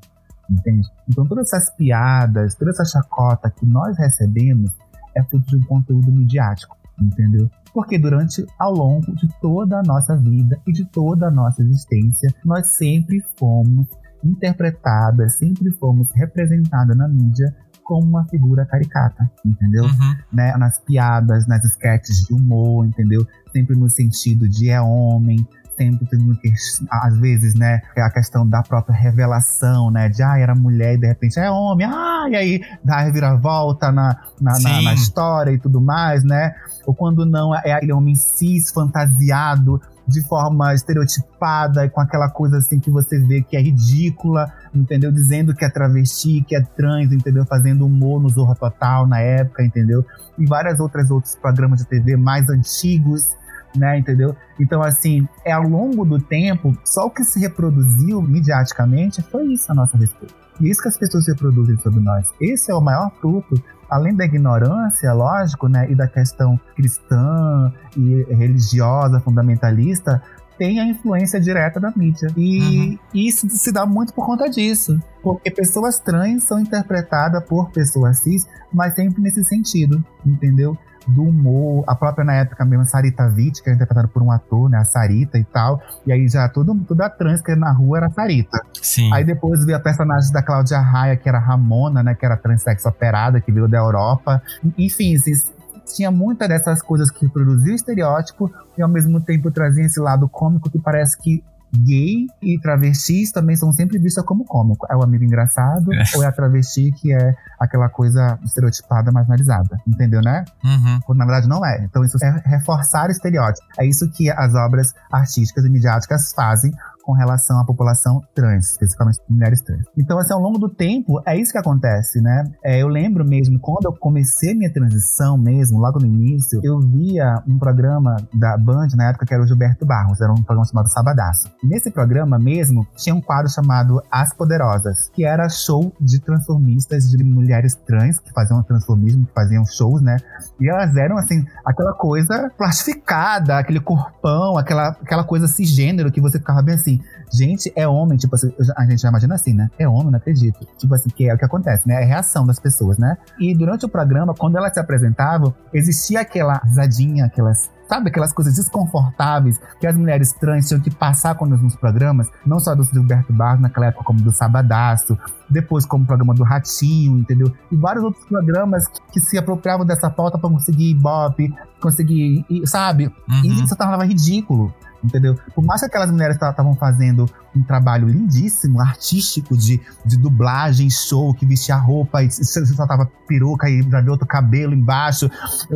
entende? Então todas essas piadas, toda essa chacota que nós recebemos é fruto de um conteúdo midiático, entendeu? Porque durante, ao longo de toda a nossa vida e de toda a nossa existência, nós sempre fomos interpretadas, sempre fomos representadas na mídia como uma figura caricata, entendeu? Uhum. Né? Nas piadas, nas sketches de humor, entendeu? Sempre no sentido de é homem, sempre tendo que, às vezes, né, a questão da própria revelação, né, de ah, era mulher e de repente é homem, ah, e aí dá a reviravolta na, na, na, na história e tudo mais, né? Ou quando não, é aquele homem cis fantasiado de forma estereotipada, com aquela coisa assim que você vê que é ridícula, entendeu? Dizendo que é travesti, que é trans, entendeu? Fazendo humor no Zorra Total na época, entendeu? E várias outras outros programas de TV mais antigos, né, entendeu? Então, assim, é ao longo do tempo, só o que se reproduziu midiaticamente foi isso a nosso respeito. E isso que as pessoas reproduzem sobre nós. Esse é o maior fruto, além da ignorância, lógico, né, e da questão cristã e religiosa, fundamentalista, tem a influência direta da mídia. E uhum. isso se dá muito por conta disso. Porque pessoas trans são interpretadas por pessoas cis, mas sempre nesse sentido, entendeu? Do humor, a própria na época mesmo, Sarita Witt, que é interpretada por um ator, né, a Sarita e tal, e aí já tudo, toda a trans que na rua era Sarita. Sim. Aí depois veio a personagem da Cláudia Raia, que era Ramona, né, que era transexo operada, que veio da Europa. Enfim, assim, tinha muitas dessas coisas que produziam estereótipo e ao mesmo tempo trazia esse lado cômico que parece que gay e travestis também são sempre vistas como cômico. É o amigo engraçado é. ou é a travesti que é aquela coisa estereotipada, marginalizada. Entendeu, né? Uhum. Quando na verdade não é. Então isso é reforçar o estereótipo. É isso que as obras artísticas e midiáticas fazem com relação à população trans, especificamente mulheres trans. Então, assim, ao longo do tempo, é isso que acontece, né? É, eu lembro mesmo, quando eu comecei minha transição mesmo, logo no início, eu via um programa da Band, na época, que era o Gilberto Barros, era um programa chamado Sabadaço. Nesse programa mesmo, tinha um quadro chamado As Poderosas, que era show de transformistas de mulheres trans, que faziam transformismo, que faziam shows, né? E elas eram, assim, aquela coisa plastificada, aquele corpão, aquela, aquela coisa cisgênero que você ficava bem assim, assim, gente, é homem, tipo assim, a gente já imagina assim, né? É homem, não acredito. Tipo assim, que é o que acontece, né? É a reação das pessoas, né? E durante o programa, quando elas se apresentavam, existia aquela risadinha, aquelas sabe, aquelas coisas desconfortáveis que as mulheres trans tinham que passar quando nos programas, não só do Gilberto Barros naquela época, como do Sabadaço, depois como o programa do Ratinho, entendeu? E vários outros programas que, que se apropriavam dessa pauta para conseguir ibope, conseguir, sabe? Uhum. E isso tornava ridículo entendeu? Por mais que aquelas mulheres estavam fazendo um trabalho lindíssimo, artístico, de, de dublagem, show, que vestia roupa, e você só tava peruca e já outro cabelo embaixo,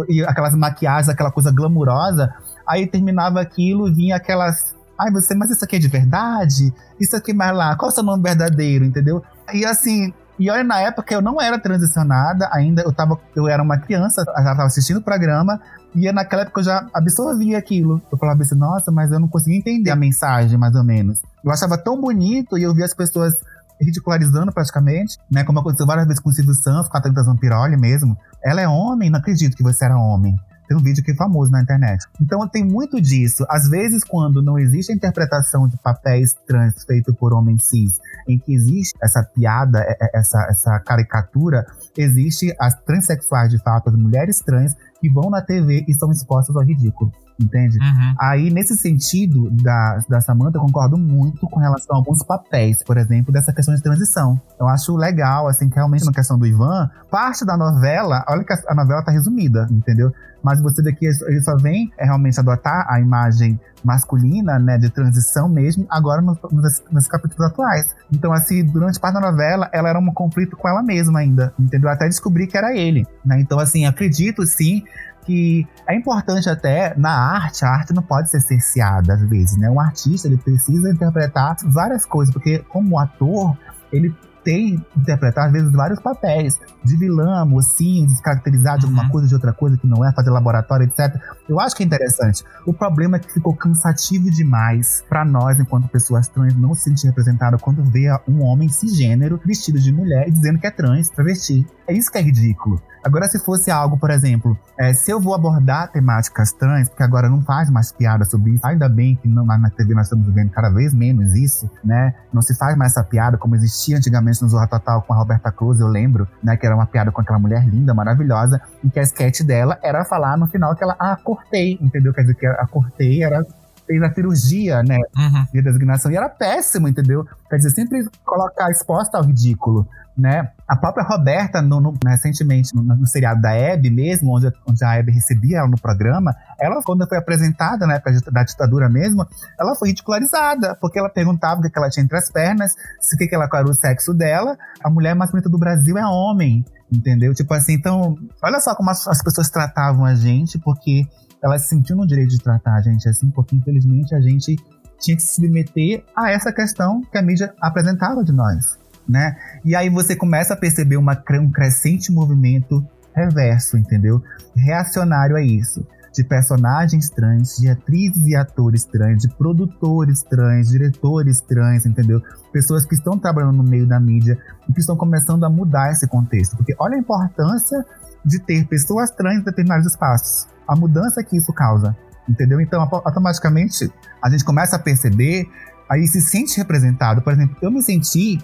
e aquelas maquiagens, aquela coisa glamurosa, aí terminava aquilo, vinha aquelas. Ai, você, mas isso aqui é de verdade? Isso aqui mais lá, qual é o seu nome verdadeiro, entendeu? E assim, e olha, na época eu não era transicionada ainda, eu, tava, eu era uma criança, já estava assistindo o programa, e naquela época eu já absorvia aquilo. Eu falava assim, nossa, mas eu não conseguia entender a mensagem, mais ou menos. Eu achava tão bonito e eu via as pessoas ridicularizando praticamente, né? Como aconteceu várias vezes com o Silvio Santos, com a Thalita Zampiroli mesmo. Ela é homem? Não acredito que você era homem. Tem um vídeo que é famoso na internet. Então tem muito disso. Às vezes, quando não existe a interpretação de papéis trans feito por homens cis, em que existe essa piada, essa, essa caricatura, existe as transexuais de fato, as mulheres trans que vão na TV e são expostas ao ridículo entende? Uhum. Aí, nesse sentido da, da Samantha, eu concordo muito com relação a alguns papéis, por exemplo, dessa questão de transição. Eu acho legal, assim, que realmente na questão do Ivan, parte da novela, olha que a, novela tá resumida, entendeu? Mas você vê que ele só vem é, realmente adotar a imagem masculina, né, de transição mesmo, agora nos, nos, nos, capítulos atuais. Então, assim, durante parte da novela, ela era um conflito com ela mesma ainda, entendeu? Até descobrir que era ele, né? Então, assim, acredito sim que é importante até na arte, a arte não pode ser cerceada às vezes, né? Um artista, ele precisa interpretar várias coisas, porque como ator, ele tem interpretar, às vezes, vários papéis de vilã, mocinho, descaracterizar de alguma uhum. coisa, de outra coisa que não é, fazer laboratório, etc. Eu acho que é interessante. O problema é que ficou cansativo demais para nós, enquanto pessoas trans, não se sentir representado quando vê um homem cisgênero vestido de mulher e dizendo que é trans, travesti. É isso que é ridículo. Agora, se fosse algo, por exemplo, é, se eu vou abordar temáticas trans, porque agora não faz mais piada sobre isso, ainda bem que não, na TV nós estamos vendo cada vez menos isso, né? Não se faz mais essa piada como existia antigamente no Zorra Total com a Roberta Cruz, eu lembro, né, que era uma piada com aquela mulher linda, maravilhosa, e que a sketch dela era falar no final que ela, ah, cortei, entendeu? Quer dizer, que a cortei era fez a cirurgia, né, Uhum. de designação, e era péssimo, entendeu? Quer dizer, sempre colocar exposta ao ridículo, né? A própria Roberta, no, no- recentemente, no, no seriado da Hebe mesmo, onde, onde a Hebe recebia ela no programa, ela, quando foi apresentada na época de- da ditadura mesmo, ela foi ridicularizada, porque ela perguntava o que, que ela tinha entre as pernas, se o que, que ela era o sexo dela. A mulher mais bonita do Brasil é homem, entendeu? Tipo assim, então, olha só como as, as pessoas tratavam a gente, porque elas se sentiam no direito de tratar a gente assim, porque infelizmente a gente tinha que se submeter a essa questão que a mídia apresentava de nós, né? E aí você começa a perceber uma, um crescente movimento reverso, entendeu? Reacionário a isso. De personagens trans, de atrizes e atores trans, de produtores trans, diretores trans, entendeu? Pessoas que estão trabalhando no meio da mídia e que estão começando a mudar esse contexto. Porque olha a importância de ter pessoas trans em determinados espaços. A mudança que isso causa, entendeu? Então, auto- automaticamente, a gente começa a perceber, aí se sente representado. Por exemplo, eu me senti,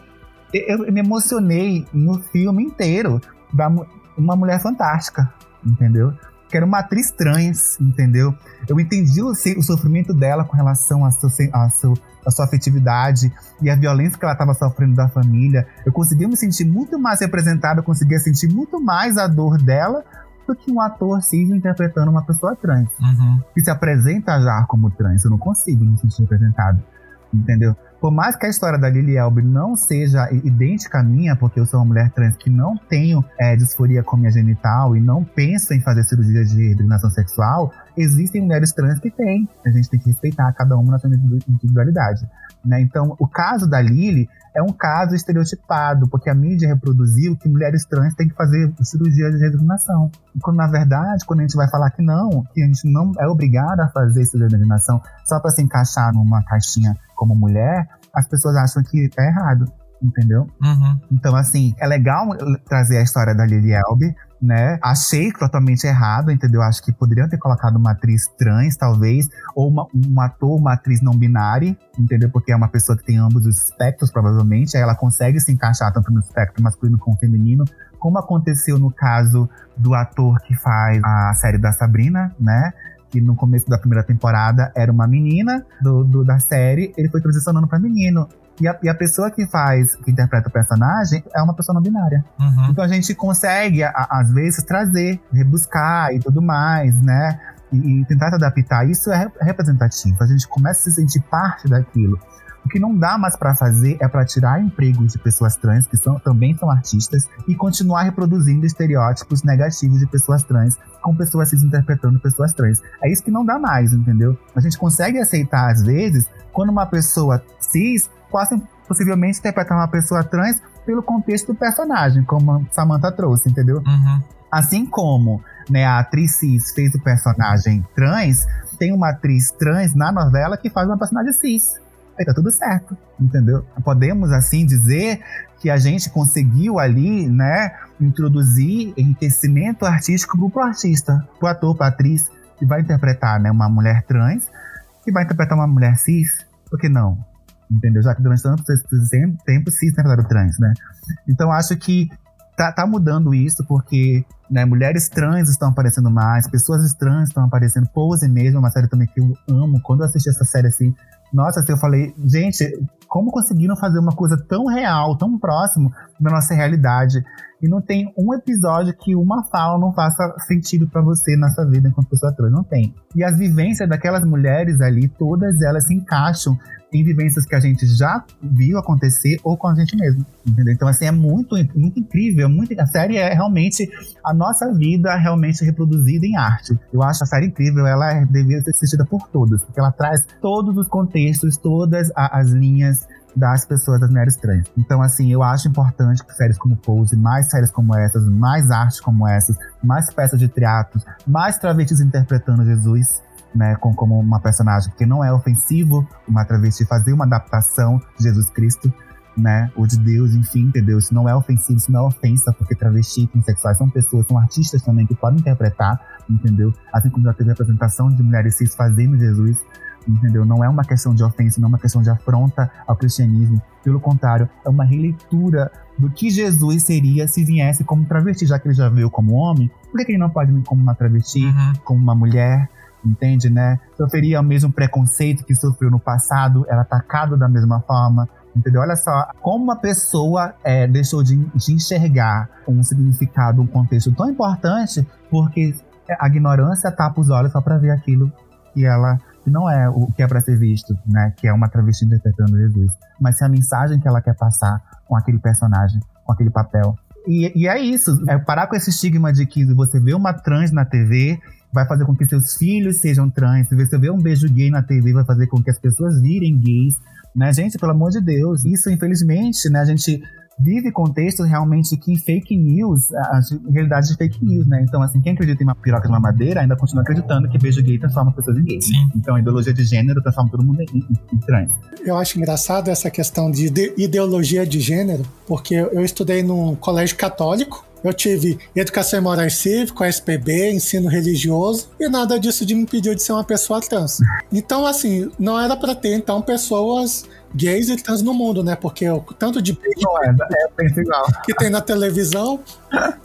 eu, eu me emocionei no filme inteiro da uma mulher fantástica, entendeu? Que era uma atriz trans, entendeu? Eu entendi o, o sofrimento dela com relação à sua, à seu- à sua afetividade e a violência que ela estava sofrendo da família. Eu conseguia me sentir muito mais representada, eu conseguia sentir muito mais a dor dela do que um ator cis interpretando uma pessoa trans Uhum. que se apresenta já como trans. Eu não consigo me sentir representado. Entendeu? Por mais que a história da Lily Elbe não seja idêntica à minha, porque eu sou uma mulher trans que não tenho é, disforia com minha genital e não penso em fazer cirurgia de redesignação sexual, existem mulheres trans que têm. A gente tem que respeitar cada uma na sua individu- individualidade. Né? Então, o caso da Lily é um caso estereotipado, porque a mídia reproduziu que mulheres trans têm que fazer cirurgia de redesignação. E quando, na verdade, quando a gente vai falar que não, que a gente não é obrigada a fazer cirurgia de redesignação só para se encaixar numa caixinha como mulher, as pessoas acham que é errado, entendeu? Uhum. Então, assim, é legal trazer a história da Lily Elbe, né? Achei totalmente errado, entendeu? Acho que poderiam ter colocado uma atriz trans, talvez, ou uma, um ator, uma atriz não binária, entendeu? Porque é uma pessoa que tem ambos os espectros, provavelmente, aí ela consegue se encaixar tanto no espectro masculino como feminino, como aconteceu no caso do ator que faz a série da Sabrina, né? Que no começo da primeira temporada era uma menina do, do- da série, ele foi transicionando pra menino. E a, e a pessoa que faz, que interpreta o personagem, é uma pessoa não binária. Uhum. Então a gente consegue, a- às vezes, trazer, rebuscar e tudo mais, né? E, e tentar se adaptar. Isso é rep- representativo. A gente começa a se sentir parte daquilo. O que não dá mais pra fazer é pra tirar empregos de pessoas trans, que são, também são artistas, e continuar reproduzindo estereótipos negativos de pessoas trans, com pessoas cis interpretando pessoas trans. É isso que não dá mais, entendeu? A gente consegue aceitar, às vezes, quando uma pessoa cis possa possivelmente interpretar uma pessoa trans pelo contexto do personagem, como a Samantha trouxe, entendeu? Uhum. Assim como né, a atriz cis fez o personagem trans, tem uma atriz trans na novela que faz uma personagem cis. Aí tá tudo certo, entendeu? Podemos, assim, dizer que a gente conseguiu ali, né, introduzir enriquecimento artístico pro artista, pro ator, pra atriz, que vai interpretar, né, uma mulher trans, que vai interpretar uma mulher cis, por que não? Entendeu? Já que durante tanto tempo cis interpretaram trans, né? Então acho que tá, tá mudando isso, porque né, mulheres trans estão aparecendo mais, pessoas trans estão aparecendo. Pose mesmo, é uma série também que eu amo. Quando eu assisti essa série assim, nossa, assim, eu falei, gente, como conseguiram fazer uma coisa tão real, tão próximo da nossa realidade? E não tem um episódio que uma fala não faça sentido pra você na sua vida enquanto pessoa trans. Não tem. E as vivências daquelas mulheres ali, todas elas se encaixam em vivências que a gente já viu acontecer ou com a gente mesmo. Entendeu? Então, assim, é muito, muito incrível. Muito, a série é realmente a nossa vida realmente reproduzida em arte. Eu acho a série incrível, ela é- deveria ser assistida por todos, porque ela traz todos os contextos, todas a- as linhas das pessoas, das mulheres trans. Então, assim, eu acho importante que séries como Pose, mais séries como essas, mais arte como essas, mais peças de teatro, mais travestis interpretando Jesus, né, com, como uma personagem, porque não é ofensivo uma travesti fazer uma adaptação de Jesus Cristo, né, ou de Deus, enfim, entendeu? Isso não é ofensivo, isso não é ofensa, porque travesti e transexuais são pessoas, são artistas também que podem interpretar, entendeu? Assim como já teve representação de mulheres cis fazendo Jesus, entendeu? Não é uma questão de ofensa, não é uma questão de afronta ao cristianismo. Pelo contrário, é uma releitura do que Jesus seria se viesse como travesti, já que ele já veio como homem. Por que, ele não pode vir como uma travesti, uhum. como uma mulher? Entende, né? Sofreria o mesmo preconceito que sofreu no passado, era atacado da mesma forma. Entendeu? Olha só, como uma pessoa é, deixou de, de enxergar um significado, um contexto tão importante, porque a ignorância tapa os olhos só para ver aquilo que ela que não é o que é para ser visto, né? Que é uma travesti interpretando Jesus, mas se a mensagem que ela quer passar com aquele personagem, com aquele papel. E, e é isso, é parar com esse estigma de que você vê uma trans na TV vai fazer com que seus filhos sejam trans, se você vê um beijo gay na TV vai fazer com que as pessoas virem gays, né, gente, pelo amor de Deus. Isso, infelizmente, né, a gente vive contextos realmente que fake news, a, realidade de fake news, né? Então, assim, quem acredita em uma piroca de uma madeira ainda continua acreditando que beijo gay transforma pessoas em gays. Sim. Então, a ideologia de gênero transforma todo mundo em, em, em trans. Eu acho engraçado essa questão de ideologia de gênero, porque eu estudei num colégio católico eu tive Educação e Moral Cívico, SPB, Ensino Religioso, e nada disso de me impediu de ser uma pessoa trans. Então, assim, não era para ter, então, pessoas gays e trans no mundo, né? Porque o tanto de não é, é, igual. que tem na televisão,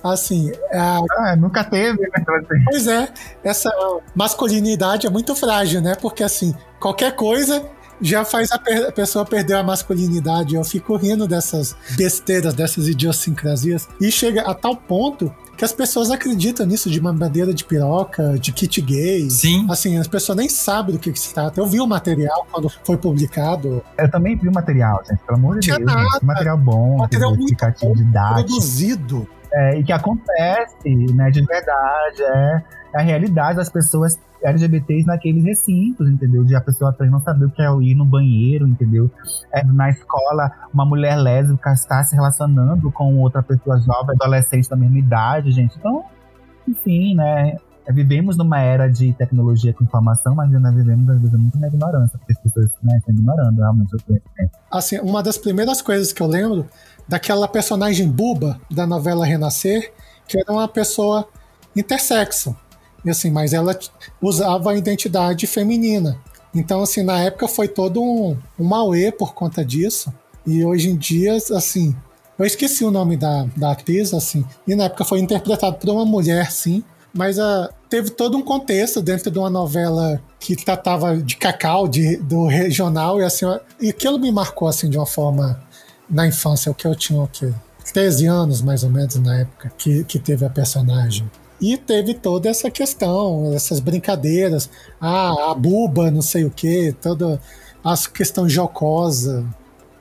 assim. É a... [LAUGHS] ah, nunca teve, né? Pois é, essa masculinidade é muito frágil, né? Porque assim, qualquer coisa já faz a, a, pessoa perder a masculinidade. Eu fico rindo dessas besteiras, dessas idiosincrasias. E chega a tal ponto que as pessoas acreditam nisso de bandeira de piroca, de kit gay. Sim. Assim, as pessoas nem sabem do que, que se trata. Eu vi o material quando foi publicado. Eu também vi o material, gente, pelo amor de Deus. Nada. Material bom, material muito bom, didático. produzido. É, e que acontece, né, de verdade, é a realidade das pessoas LGBTs naqueles recintos, entendeu? De a pessoa trans não saber o que é ir no banheiro, entendeu? É, na escola, uma mulher lésbica está se relacionando com outra pessoa jovem, adolescente da mesma idade, gente. Então, enfim, né? É, vivemos numa era de tecnologia com informação, mas ainda vivemos, às vezes, muito na ignorância, porque as pessoas né, estão ignorando realmente o conhecimento. Assim, uma das primeiras coisas que eu lembro daquela personagem Buba da novela Renascer, que era uma pessoa intersexo. Assim, mas ela usava a identidade feminina. Então, assim, na época foi todo um, um mauê por conta disso. E hoje em dia, assim, eu esqueci o nome da, da atriz, assim, e na época foi interpretado por uma mulher, sim, mas uh, teve todo um contexto dentro de uma novela que tratava de cacau, de, do regional, e assim, e aquilo me marcou, assim, de uma forma na infância, o que eu tinha, o quê? 13 anos, mais ou menos, na época que, que teve a personagem. E teve toda essa questão, essas brincadeiras. Ah, a buba, não sei o quê, toda a questão jocosa.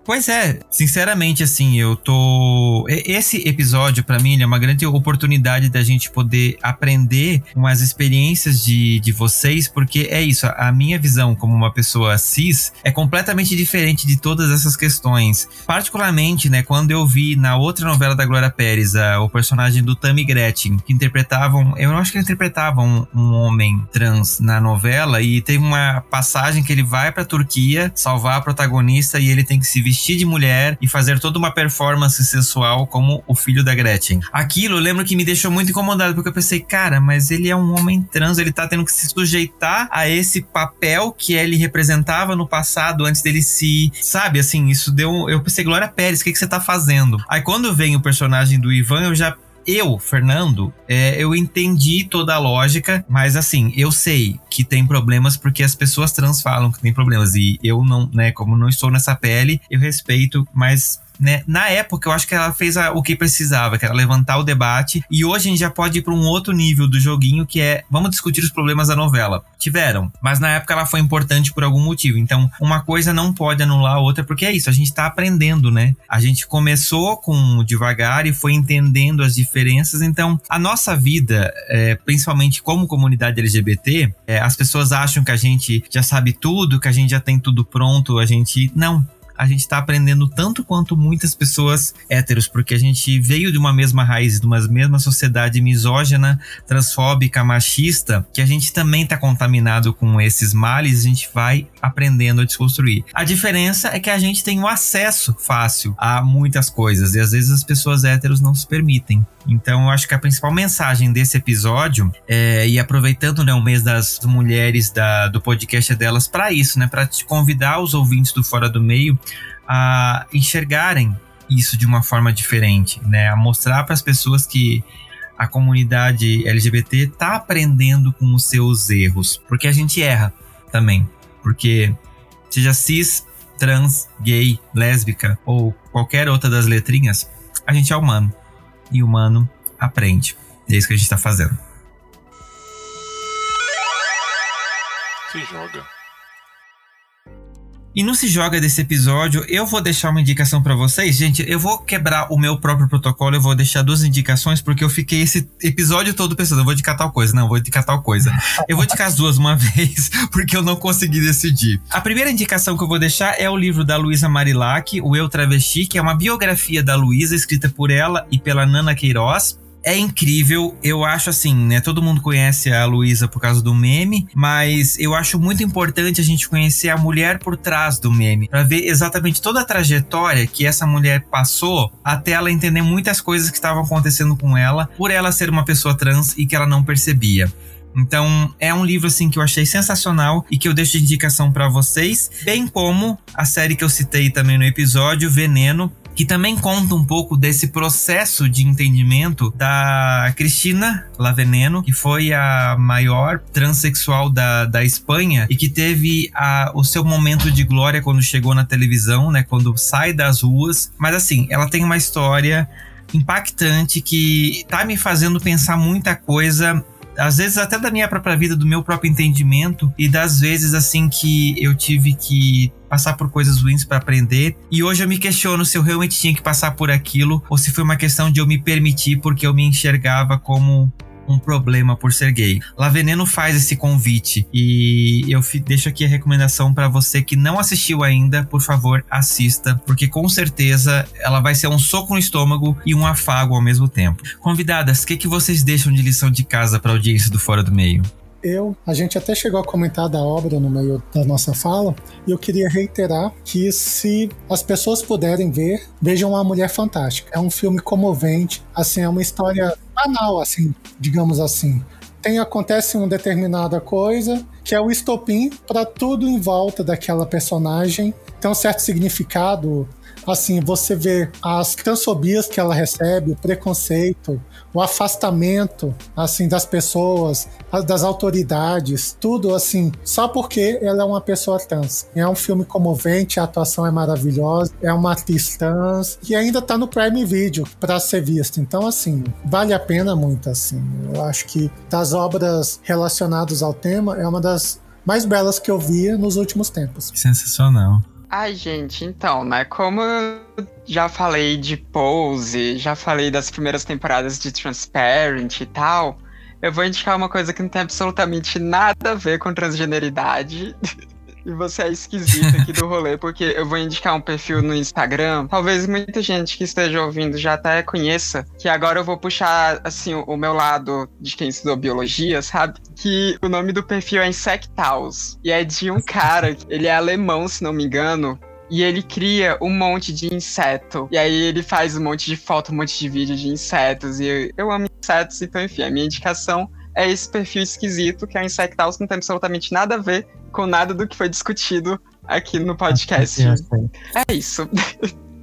Pois é, sinceramente, assim, eu tô. Esse episódio, para mim, é uma grande oportunidade da gente poder aprender com as experiências de, de vocês, porque é isso, a minha visão como uma pessoa cis é completamente diferente de todas essas questões. Particularmente, né, quando eu vi na outra novela da Glória Pérez, a, o personagem do Tammy Gretchen, que interpretavam. Eu acho que ele interpretava um, um homem trans na novela, e teve uma passagem que ele vai pra Turquia salvar a protagonista e ele tem que se vestir vestir de mulher e fazer toda uma performance sensual como o filho da Gretchen. Aquilo eu lembro que me deixou muito incomodado, porque eu pensei, cara, mas ele é um homem trans, ele tá tendo que se sujeitar a esse papel que ele representava no passado antes dele se. Sabe, assim, isso deu. Eu pensei, Glória Pérez, o que, que você tá fazendo? Aí quando vem o personagem do Ivan, eu já eu, Fernando, é, eu entendi toda a lógica, mas assim, eu sei que tem problemas porque as pessoas trans falam que tem problemas. E eu não, né, como não estou nessa pele, eu respeito, mas né? Na época, eu acho que ela fez a, o que precisava, que era levantar o debate. E hoje a gente já pode ir para um outro nível do joguinho, que é vamos discutir os problemas da novela. Tiveram, mas na época ela foi importante por algum motivo. Então, uma coisa não pode anular a outra, porque é isso, a gente está aprendendo, né? A gente começou com devagar e foi entendendo as diferenças. Então, a nossa vida, é, principalmente como comunidade LGBT, é, as pessoas acham que a gente já sabe tudo, que a gente já tem tudo pronto. A gente. Não, a gente tá aprendendo tanto quanto muitas pessoas héteros, porque a gente veio de uma mesma raiz, de uma mesma sociedade misógina, transfóbica, machista, que a gente também tá contaminado com esses males, a gente vai aprendendo a desconstruir. A diferença é que a gente tem um acesso fácil a muitas coisas e às vezes as pessoas héteros não se permitem. Então, eu acho que a principal mensagem desse episódio é, e aproveitando né, o mês das mulheres da, do podcast delas para isso, né, para convidar os ouvintes do Fora do Meio a enxergarem isso de uma forma diferente, né, a mostrar para as pessoas que a comunidade LGBT está aprendendo com os seus erros, porque a gente erra também, porque seja cis, trans, gay, lésbica ou qualquer outra das letrinhas, a gente é humano e humano aprende. É isso que a gente está fazendo. Se joga. E não se joga desse episódio, eu vou deixar uma indicação para vocês. Gente, eu vou quebrar o meu próprio protocolo, eu vou deixar duas indicações, porque eu fiquei esse episódio todo pensando, eu vou indicar tal coisa, não, eu vou indicar tal coisa. Eu vou indicar as duas uma [LAUGHS] vez, porque eu não consegui decidir. A primeira indicação que eu vou deixar é o livro da Luísa Marilac, O Eu Travesti, que é uma biografia da Luísa, escrita por ela e pela Nana Queiroz é incrível. Eu acho assim, né? Todo mundo conhece a Luísa por causa do meme, mas eu acho muito importante a gente conhecer a mulher por trás do meme, para ver exatamente toda a trajetória que essa mulher passou até ela entender muitas coisas que estavam acontecendo com ela, por ela ser uma pessoa trans e que ela não percebia. Então, é um livro assim que eu achei sensacional e que eu deixo de indicação para vocês, bem como a série que eu citei também no episódio, Veneno, que também conta um pouco desse processo de entendimento da Cristina Laveneno, que foi a maior transexual da, da Espanha e que teve a, o seu momento de glória quando chegou na televisão, né? Quando sai das ruas. Mas assim, ela tem uma história impactante que tá me fazendo pensar muita coisa às vezes até da minha própria vida, do meu próprio entendimento e das vezes assim que eu tive que passar por coisas ruins para aprender. E hoje eu me questiono se eu realmente tinha que passar por aquilo ou se foi uma questão de eu me permitir porque eu me enxergava como um problema por ser gay. La Veneno faz esse convite e eu deixo aqui a recomendação para você que não assistiu ainda, por favor, assista, porque com certeza ela vai ser um soco no estômago e um afago ao mesmo tempo. Convidadas, o que, que vocês deixam de lição de casa para audiência do Fora do Meio? eu, a gente até chegou a comentar da obra no meio da nossa fala, e eu queria reiterar que se as pessoas puderem ver, vejam A Mulher Fantástica. É um filme comovente, assim, é uma história banal, assim, digamos assim. Tem acontece uma determinada coisa que é o estopim para tudo em volta daquela personagem. Tem um certo significado assim, você vê as transfobias que ela recebe, o preconceito, o afastamento, assim, das pessoas, das autoridades, tudo assim, só porque ela é uma pessoa trans. É um filme comovente, a atuação é maravilhosa, é uma atriz trans e ainda tá no Prime Video para ser visto. Então, assim, vale a pena muito, assim. Eu acho que das obras relacionadas ao tema, é uma das mais belas que eu via nos últimos tempos. Sensacional. Ai, gente, então, né? Como eu já falei de Pose, já falei das primeiras temporadas de Transparent e tal, eu vou indicar uma coisa que não tem absolutamente nada a ver com transgeneridade. [LAUGHS] e você é esquisito aqui do rolê, porque eu vou indicar um perfil no Instagram. Talvez muita gente que esteja ouvindo já até conheça, que agora eu vou puxar, assim, o meu lado de quem estudou biologia, sabe? Que o nome do perfil é Insectaus. E é de um cara, ele é alemão, se não me engano, e ele cria um monte de inseto. E aí ele faz um monte de foto, um monte de vídeo de insetos. E eu, eu amo insetos, então enfim, a minha indicação é esse perfil esquisito, que é o Insectaus, não tem absolutamente nada a ver com nada do que foi discutido aqui no podcast. [LAUGHS] É isso.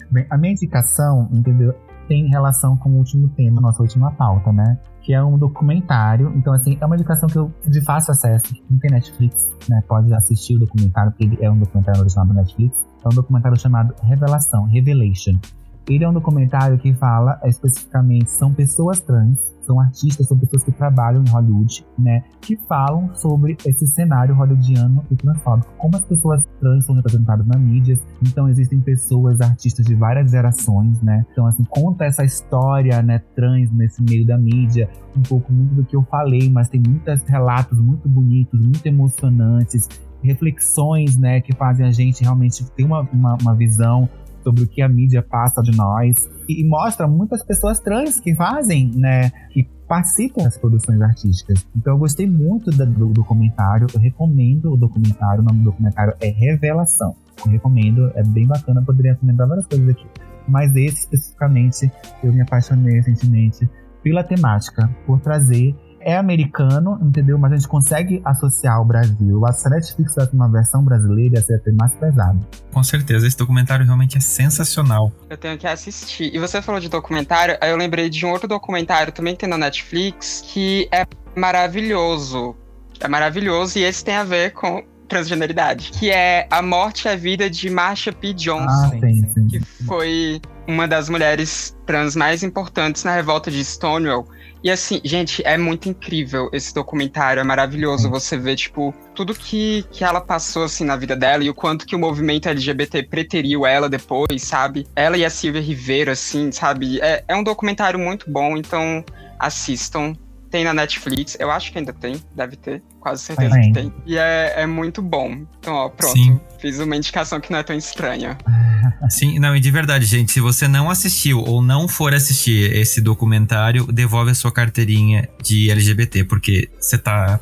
Bem, a minha indicação, entendeu, tem relação com o último tema, nossa última pauta, né? Que é um documentário. Então, assim, é uma indicação que eu de fácil acesso. Não tem Netflix, né? Pode assistir o documentário, porque ele é um documentário original do Netflix. É um documentário chamado Revelação, Revelation. Ele é um documentário que fala especificamente, são pessoas trans são artistas, são pessoas que trabalham em Hollywood, né? Que falam sobre esse cenário hollywoodiano e transfóbico. Como as pessoas trans são representadas na mídia. Então, existem pessoas, artistas de várias gerações, né? Então, assim, conta essa história, né, trans nesse meio da mídia. Um pouco muito do que eu falei, mas tem muitos relatos muito bonitos, muito emocionantes reflexões, né, que fazem a gente realmente ter uma, uma, uma visão sobre o que a mídia passa de nós e, mostra muitas pessoas trans que fazem, né, que participam das produções artísticas. Então eu gostei muito do, do documentário, eu recomendo o documentário, o nome do documentário é Revelação. Eu recomendo, é bem bacana, eu poderia recomendar várias coisas aqui. Mas esse especificamente, eu me apaixonei recentemente pela temática, por trazer é americano, entendeu? Mas a gente consegue associar o Brasil. Se a Netflix fizesse uma versão brasileira, ia ser até mais pesado. Com certeza, esse documentário realmente é sensacional. Eu tenho que assistir. E você falou de documentário, aí eu lembrei de um outro documentário também que tem na Netflix, que é maravilhoso. É maravilhoso e esse tem a ver com transgeneridade, que é A Morte e a Vida de Marsha P. Johnson, Ah, sim, sim. que foi uma das mulheres trans mais importantes na revolta de Stonewall. E assim, gente, é muito incrível esse documentário, é maravilhoso você ver, tipo, tudo que, que ela passou, assim, na vida dela e o quanto que o movimento LGBT preteriu ela depois, sabe? Ela e a Silvia Rivera, assim, sabe? É, é um documentário muito bom, então assistam. Tem na Netflix, eu acho que ainda tem, deve ter, quase certeza que tem. E é, é muito bom. Então, ó, pronto. Sim. Fiz uma indicação que não é tão estranha. [LAUGHS] Sim, não, e de verdade, gente, se você não assistiu ou não for assistir esse documentário, devolve a sua carteirinha de LGBT, porque você tá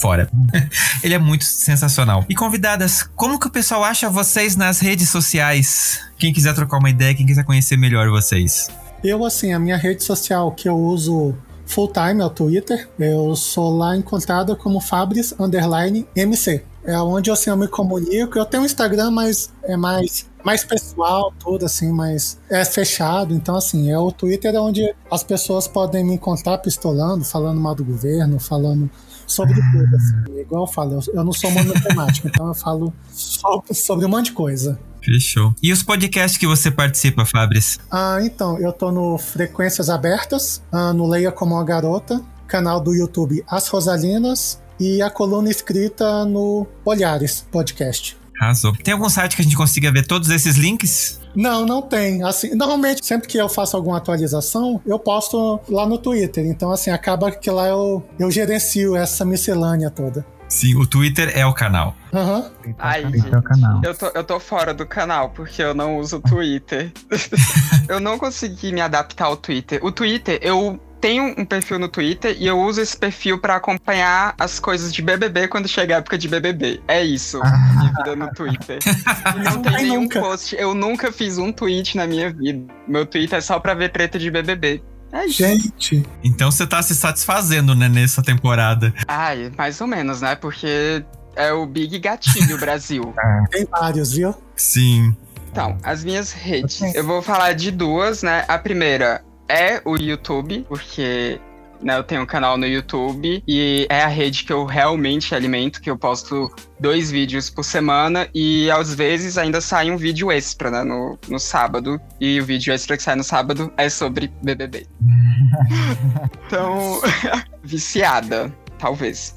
fora. [LAUGHS] Ele é muito sensacional. E convidadas, como que o pessoal acha vocês nas redes sociais? Quem quiser trocar uma ideia, quem quiser conhecer melhor vocês. Eu, assim, a minha rede social que eu uso full time é o Twitter. Eu sou lá encontrado como Fabris underline MC. É onde assim, eu me comunico. Eu tenho um Instagram, mas é mais, mais pessoal, tudo assim, mas é fechado. Então, assim, é o Twitter onde as pessoas podem me encontrar pistolando, falando mal do governo, falando sobre tudo. Assim. Igual eu falo, eu, não sou monotemático, então eu falo sobre, sobre um monte de coisa. Fechou. E os podcasts que você participa, Fabris? Ah, então, eu tô no Frequências Abertas, ah, no Leia Como uma Garota, canal do YouTube As Rosalinas e a coluna escrita no Olhares Podcast. Arrasou. Tem algum site que a gente consiga ver todos esses links? Não, não tem. Assim, normalmente, sempre que eu faço alguma atualização, eu posto lá no Twitter. Então, assim, acaba que lá eu, eu gerencio essa miscelânea toda. Sim, o Twitter é o canal. Aham. Ai, Esse é o canal. Eu tô, eu tô fora do canal, porque eu não uso o Twitter. [LAUGHS] eu não consegui me adaptar ao Twitter. O Twitter, eu tenho um perfil no Twitter e eu uso esse perfil pra acompanhar as coisas de BBB quando chega a época de BBB. É isso, minha vida no Twitter. [LAUGHS] E não tem nenhum nunca. post. Eu nunca fiz um tweet na minha vida. Meu Twitter é só pra ver treta de BBB. É isso. Gente, Então você tá se satisfazendo, né, nessa temporada. Ai, mais ou menos, né? Porque é o Big Gatilho [LAUGHS] Brasil. tem vários, viu? Sim. Então, as minhas redes. Eu vou falar de duas, né? A primeira é o YouTube, porque né, eu tenho um canal no YouTube e é a rede que eu realmente alimento, que eu posto dois vídeos por semana e às vezes ainda sai um vídeo extra, né, no, no sábado. E o vídeo extra que sai no sábado é sobre BBB. [LAUGHS] então, [LAUGHS] viciada, talvez.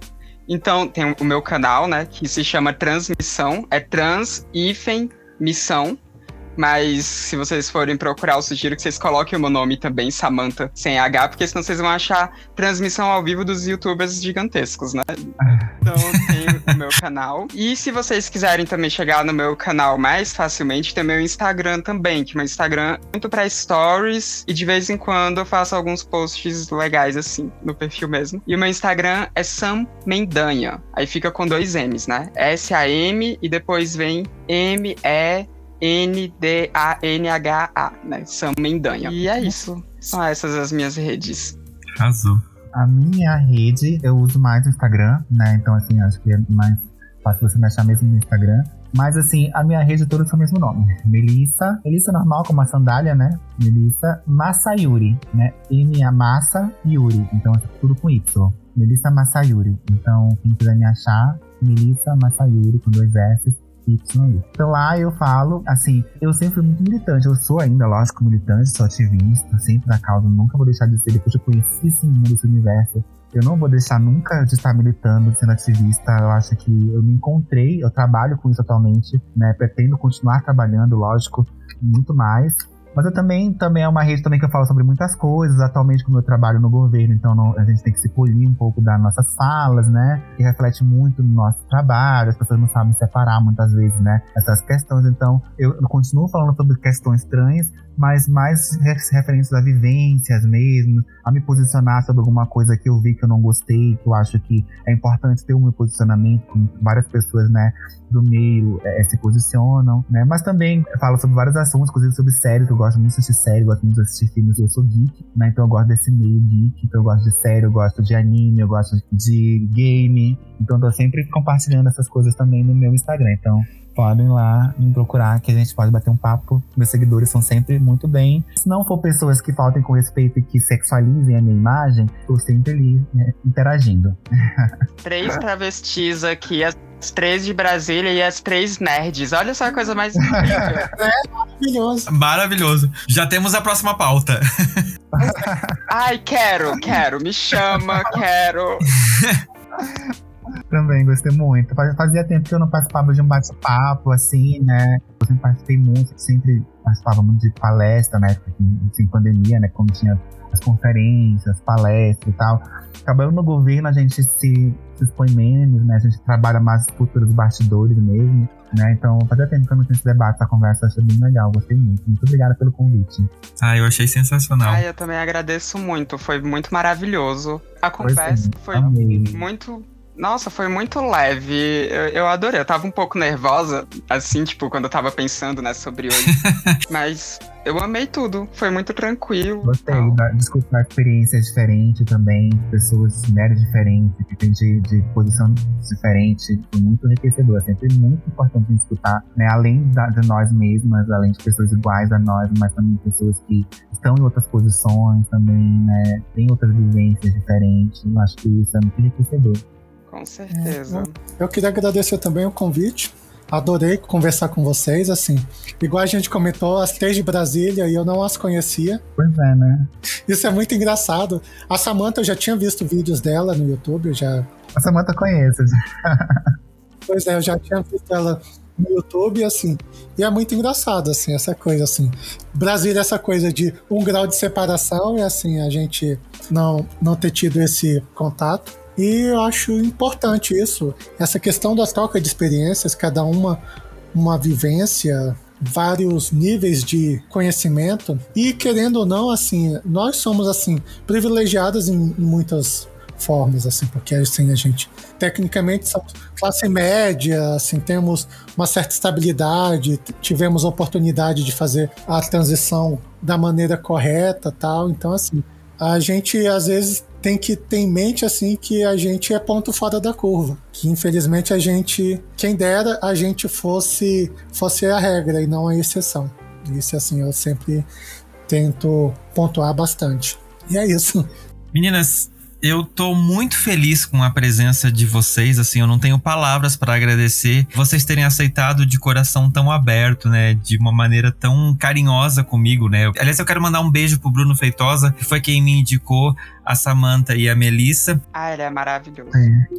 Então, tem o meu canal, né, que se chama Transmissão, é trans hífen missão. Mas se vocês forem procurar, eu sugiro que vocês coloquem o meu nome também, Samantha, sem H, porque senão vocês vão achar transmissão ao vivo dos youtubers gigantescos, né? Então tem o meu canal. E se vocês quiserem também chegar no meu canal mais facilmente, tem meu Instagram também, que meu Instagram é muito pra stories e de vez em quando eu faço alguns posts legais assim, no perfil mesmo. E o meu Instagram é Sam Mendanha. Aí fica com dois M's, né? S-A-M e depois vem M-E. N-D-A-N-H-A, né? Sam Mendanha. E é isso. São essas as minhas redes. Arrasou. A minha rede, eu uso mais o Instagram, né? Então, assim, acho que é mais fácil você me achar mesmo no Instagram. Mas, assim, a minha rede toda tem o mesmo nome. Melissa. Melissa normal, como a sandália, né? Melissa Masayuri, né? M-A Massa Yuri. Então, é tudo com Y. Melissa Masayuri. Então, quem quiser me achar, Melissa Masayuri, com dois S. Então lá eu falo, assim, eu sempre fui muito militante. Eu sou ainda, lógico, militante, sou ativista, sempre da causa. Nunca vou deixar de ser depois eu conheci esse mundo, esse universo. Eu não vou deixar nunca de estar militando, sendo ativista. Eu acho que eu me encontrei, eu trabalho com isso atualmente, né? Pretendo continuar trabalhando, lógico, muito mais. Mas eu também, também é uma rede também que eu falo sobre muitas coisas. Atualmente, como eu trabalho no governo, então não, a gente tem que se polir um pouco das nossas falas, né? Que reflete muito no nosso trabalho. As pessoas não sabem separar muitas vezes, né? Essas questões. Então, eu, eu continuo falando sobre questões trans, mas mais referentes a vivências mesmo, a me posicionar sobre alguma coisa que eu vi que eu não gostei, que eu acho que é importante ter um posicionamento, como várias pessoas, né, do meio é, se posicionam, né, mas também falo sobre vários assuntos, inclusive sobre séries, eu gosto muito de assistir séries, gosto muito de assistir filmes, eu sou geek, né, então eu gosto desse meio geek, então eu gosto de série, eu gosto de anime, eu gosto de game, então eu tô sempre compartilhando essas coisas também no meu Instagram, então podem lá me procurar que a gente pode bater um papo. Meus seguidores são sempre muito bem. Se não for pessoas que faltem com respeito e que sexualizem a minha imagem, estou sempre ali né, interagindo. [LAUGHS] Três travestis aqui, as três de Brasília e as três nerds. Olha só a coisa mais É [LAUGHS] maravilhoso. Maravilhoso. Já temos a próxima pauta. Ai, quero, quero. Me chama, quero. [LAUGHS] Também gostei muito. Fazia tempo que eu não participava de um bate-papo, assim, né? Eu sempre participei muito, sempre participava muito de palestra, né? Em pandemia, né? Quando tinha as conferências, palestras e tal. Acabando no governo, a gente se, se expõe menos, né? A gente trabalha mais cultura dos bastidores mesmo, né? Então, fazia tempo que eu não tinha esse debate, essa conversa, achei bem legal, gostei muito. Muito obrigada pelo convite. Ah, eu achei sensacional. Ah, eu também agradeço muito, foi muito maravilhoso. A conversa foi amei. muito nossa, foi muito leve. Eu, eu, adorei. Eu tava um pouco nervosa, assim, tipo, quando eu tava pensando, né, sobre hoje. [LAUGHS] Mas eu amei tudo. Foi muito tranquilo. Gostei da desculpa, experiências diferentes também, pessoas né, diferentes, que tem de, de posição diferente. Foi muito enriquecedor. É sempre muito importante escutar, né, além da, de nós mesmas, além de pessoas iguais a nós, mas também pessoas que estão em outras posições também, né, têm outras vivências diferentes. Eu acho que isso é muito enriquecedor. Com certeza. Eu queria agradecer também o convite. Adorei conversar com vocês, assim. Igual a gente comentou, as três de Brasília e eu não as conhecia. Pois é, né? Isso é muito engraçado. A Samantha, eu já tinha visto vídeos dela no YouTube, eu já. A Samantha conhece. [LAUGHS] Pois é, eu já tinha visto ela no YouTube, assim. E é muito engraçado, assim, essa coisa, assim. Brasília, essa coisa de um grau de separação e, assim, a gente não, não ter tido esse contato. E eu acho importante isso, essa questão da troca de experiências, cada uma uma vivência, vários níveis de conhecimento e querendo ou não, assim, nós somos assim privilegiados em, em muitas formas, assim, porque assim a gente tecnicamente somos classe média, assim, temos uma certa estabilidade, tivemos a oportunidade de fazer a transição da maneira correta, tal. Então, assim, a gente às vezes tem que ter em mente assim que a gente é ponto fora da curva, que infelizmente a gente, quem dera a gente fosse fosse a regra e não a exceção. Isso assim eu sempre tento pontuar bastante. E é isso. Meninas, eu tô muito feliz com a presença de vocês, assim, eu não tenho palavras para agradecer vocês terem aceitado de coração tão aberto, né, de uma maneira tão carinhosa comigo, né. Aliás, eu quero mandar um beijo pro Bruno Feitosa, que foi quem me indicou a Samantha e a Melissa. Ah, ele é maravilhoso.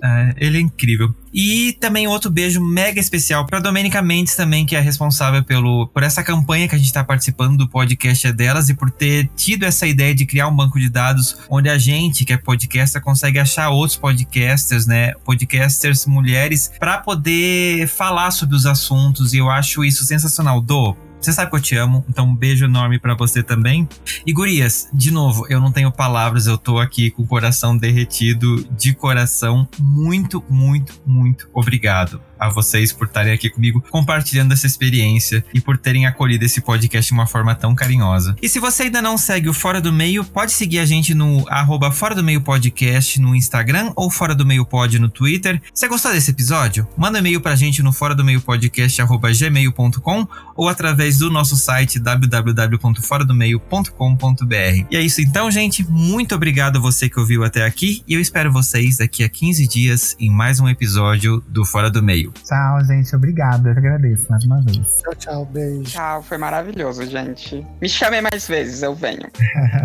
É, ele é incrível. E também outro beijo mega especial para Domenica Mendes também, que é responsável pelo, por essa campanha que a gente está participando do podcast é delas e por ter tido essa ideia de criar um banco de dados onde a gente, que é podcaster, consegue achar outros podcasters, né? Podcasters mulheres para poder falar sobre os assuntos e eu acho isso sensacional. Do, você sabe que eu te amo, então um beijo enorme para você também. E gurias, de novo, eu não tenho palavras, eu tô aqui com o coração derretido, de coração. Muito, muito, muito obrigado a vocês por estarem aqui comigo compartilhando essa experiência e por terem acolhido esse podcast de uma forma tão carinhosa. E se você ainda não segue o Fora do Meio, pode seguir a gente no arroba Fora do Meio Podcast no Instagram ou Fora do Meio Pod no Twitter. Você gostou desse episódio? Manda um e-mail pra gente no fora do meio podcast arroba gmail.com ou através do nosso site www.foradomeio.com.br. E é isso então, gente. Muito obrigado a você que ouviu até aqui e eu espero vocês daqui a 15 dias em mais um episódio do Fora do Meio. Tchau, gente. Obrigado. Eu agradeço mais uma vez. Tchau, tchau, beijo. Tchau, foi maravilhoso, gente. Me chamem mais vezes, eu venho.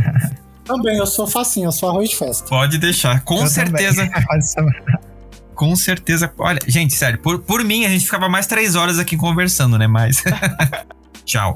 [LAUGHS] Também, eu sou facinho, eu sou arroz de festa. Pode deixar, com Eu certeza. [LAUGHS] Com certeza. Olha, gente, sério, por, por mim a gente ficava mais três horas aqui conversando, né? Mas. [LAUGHS] Tchau.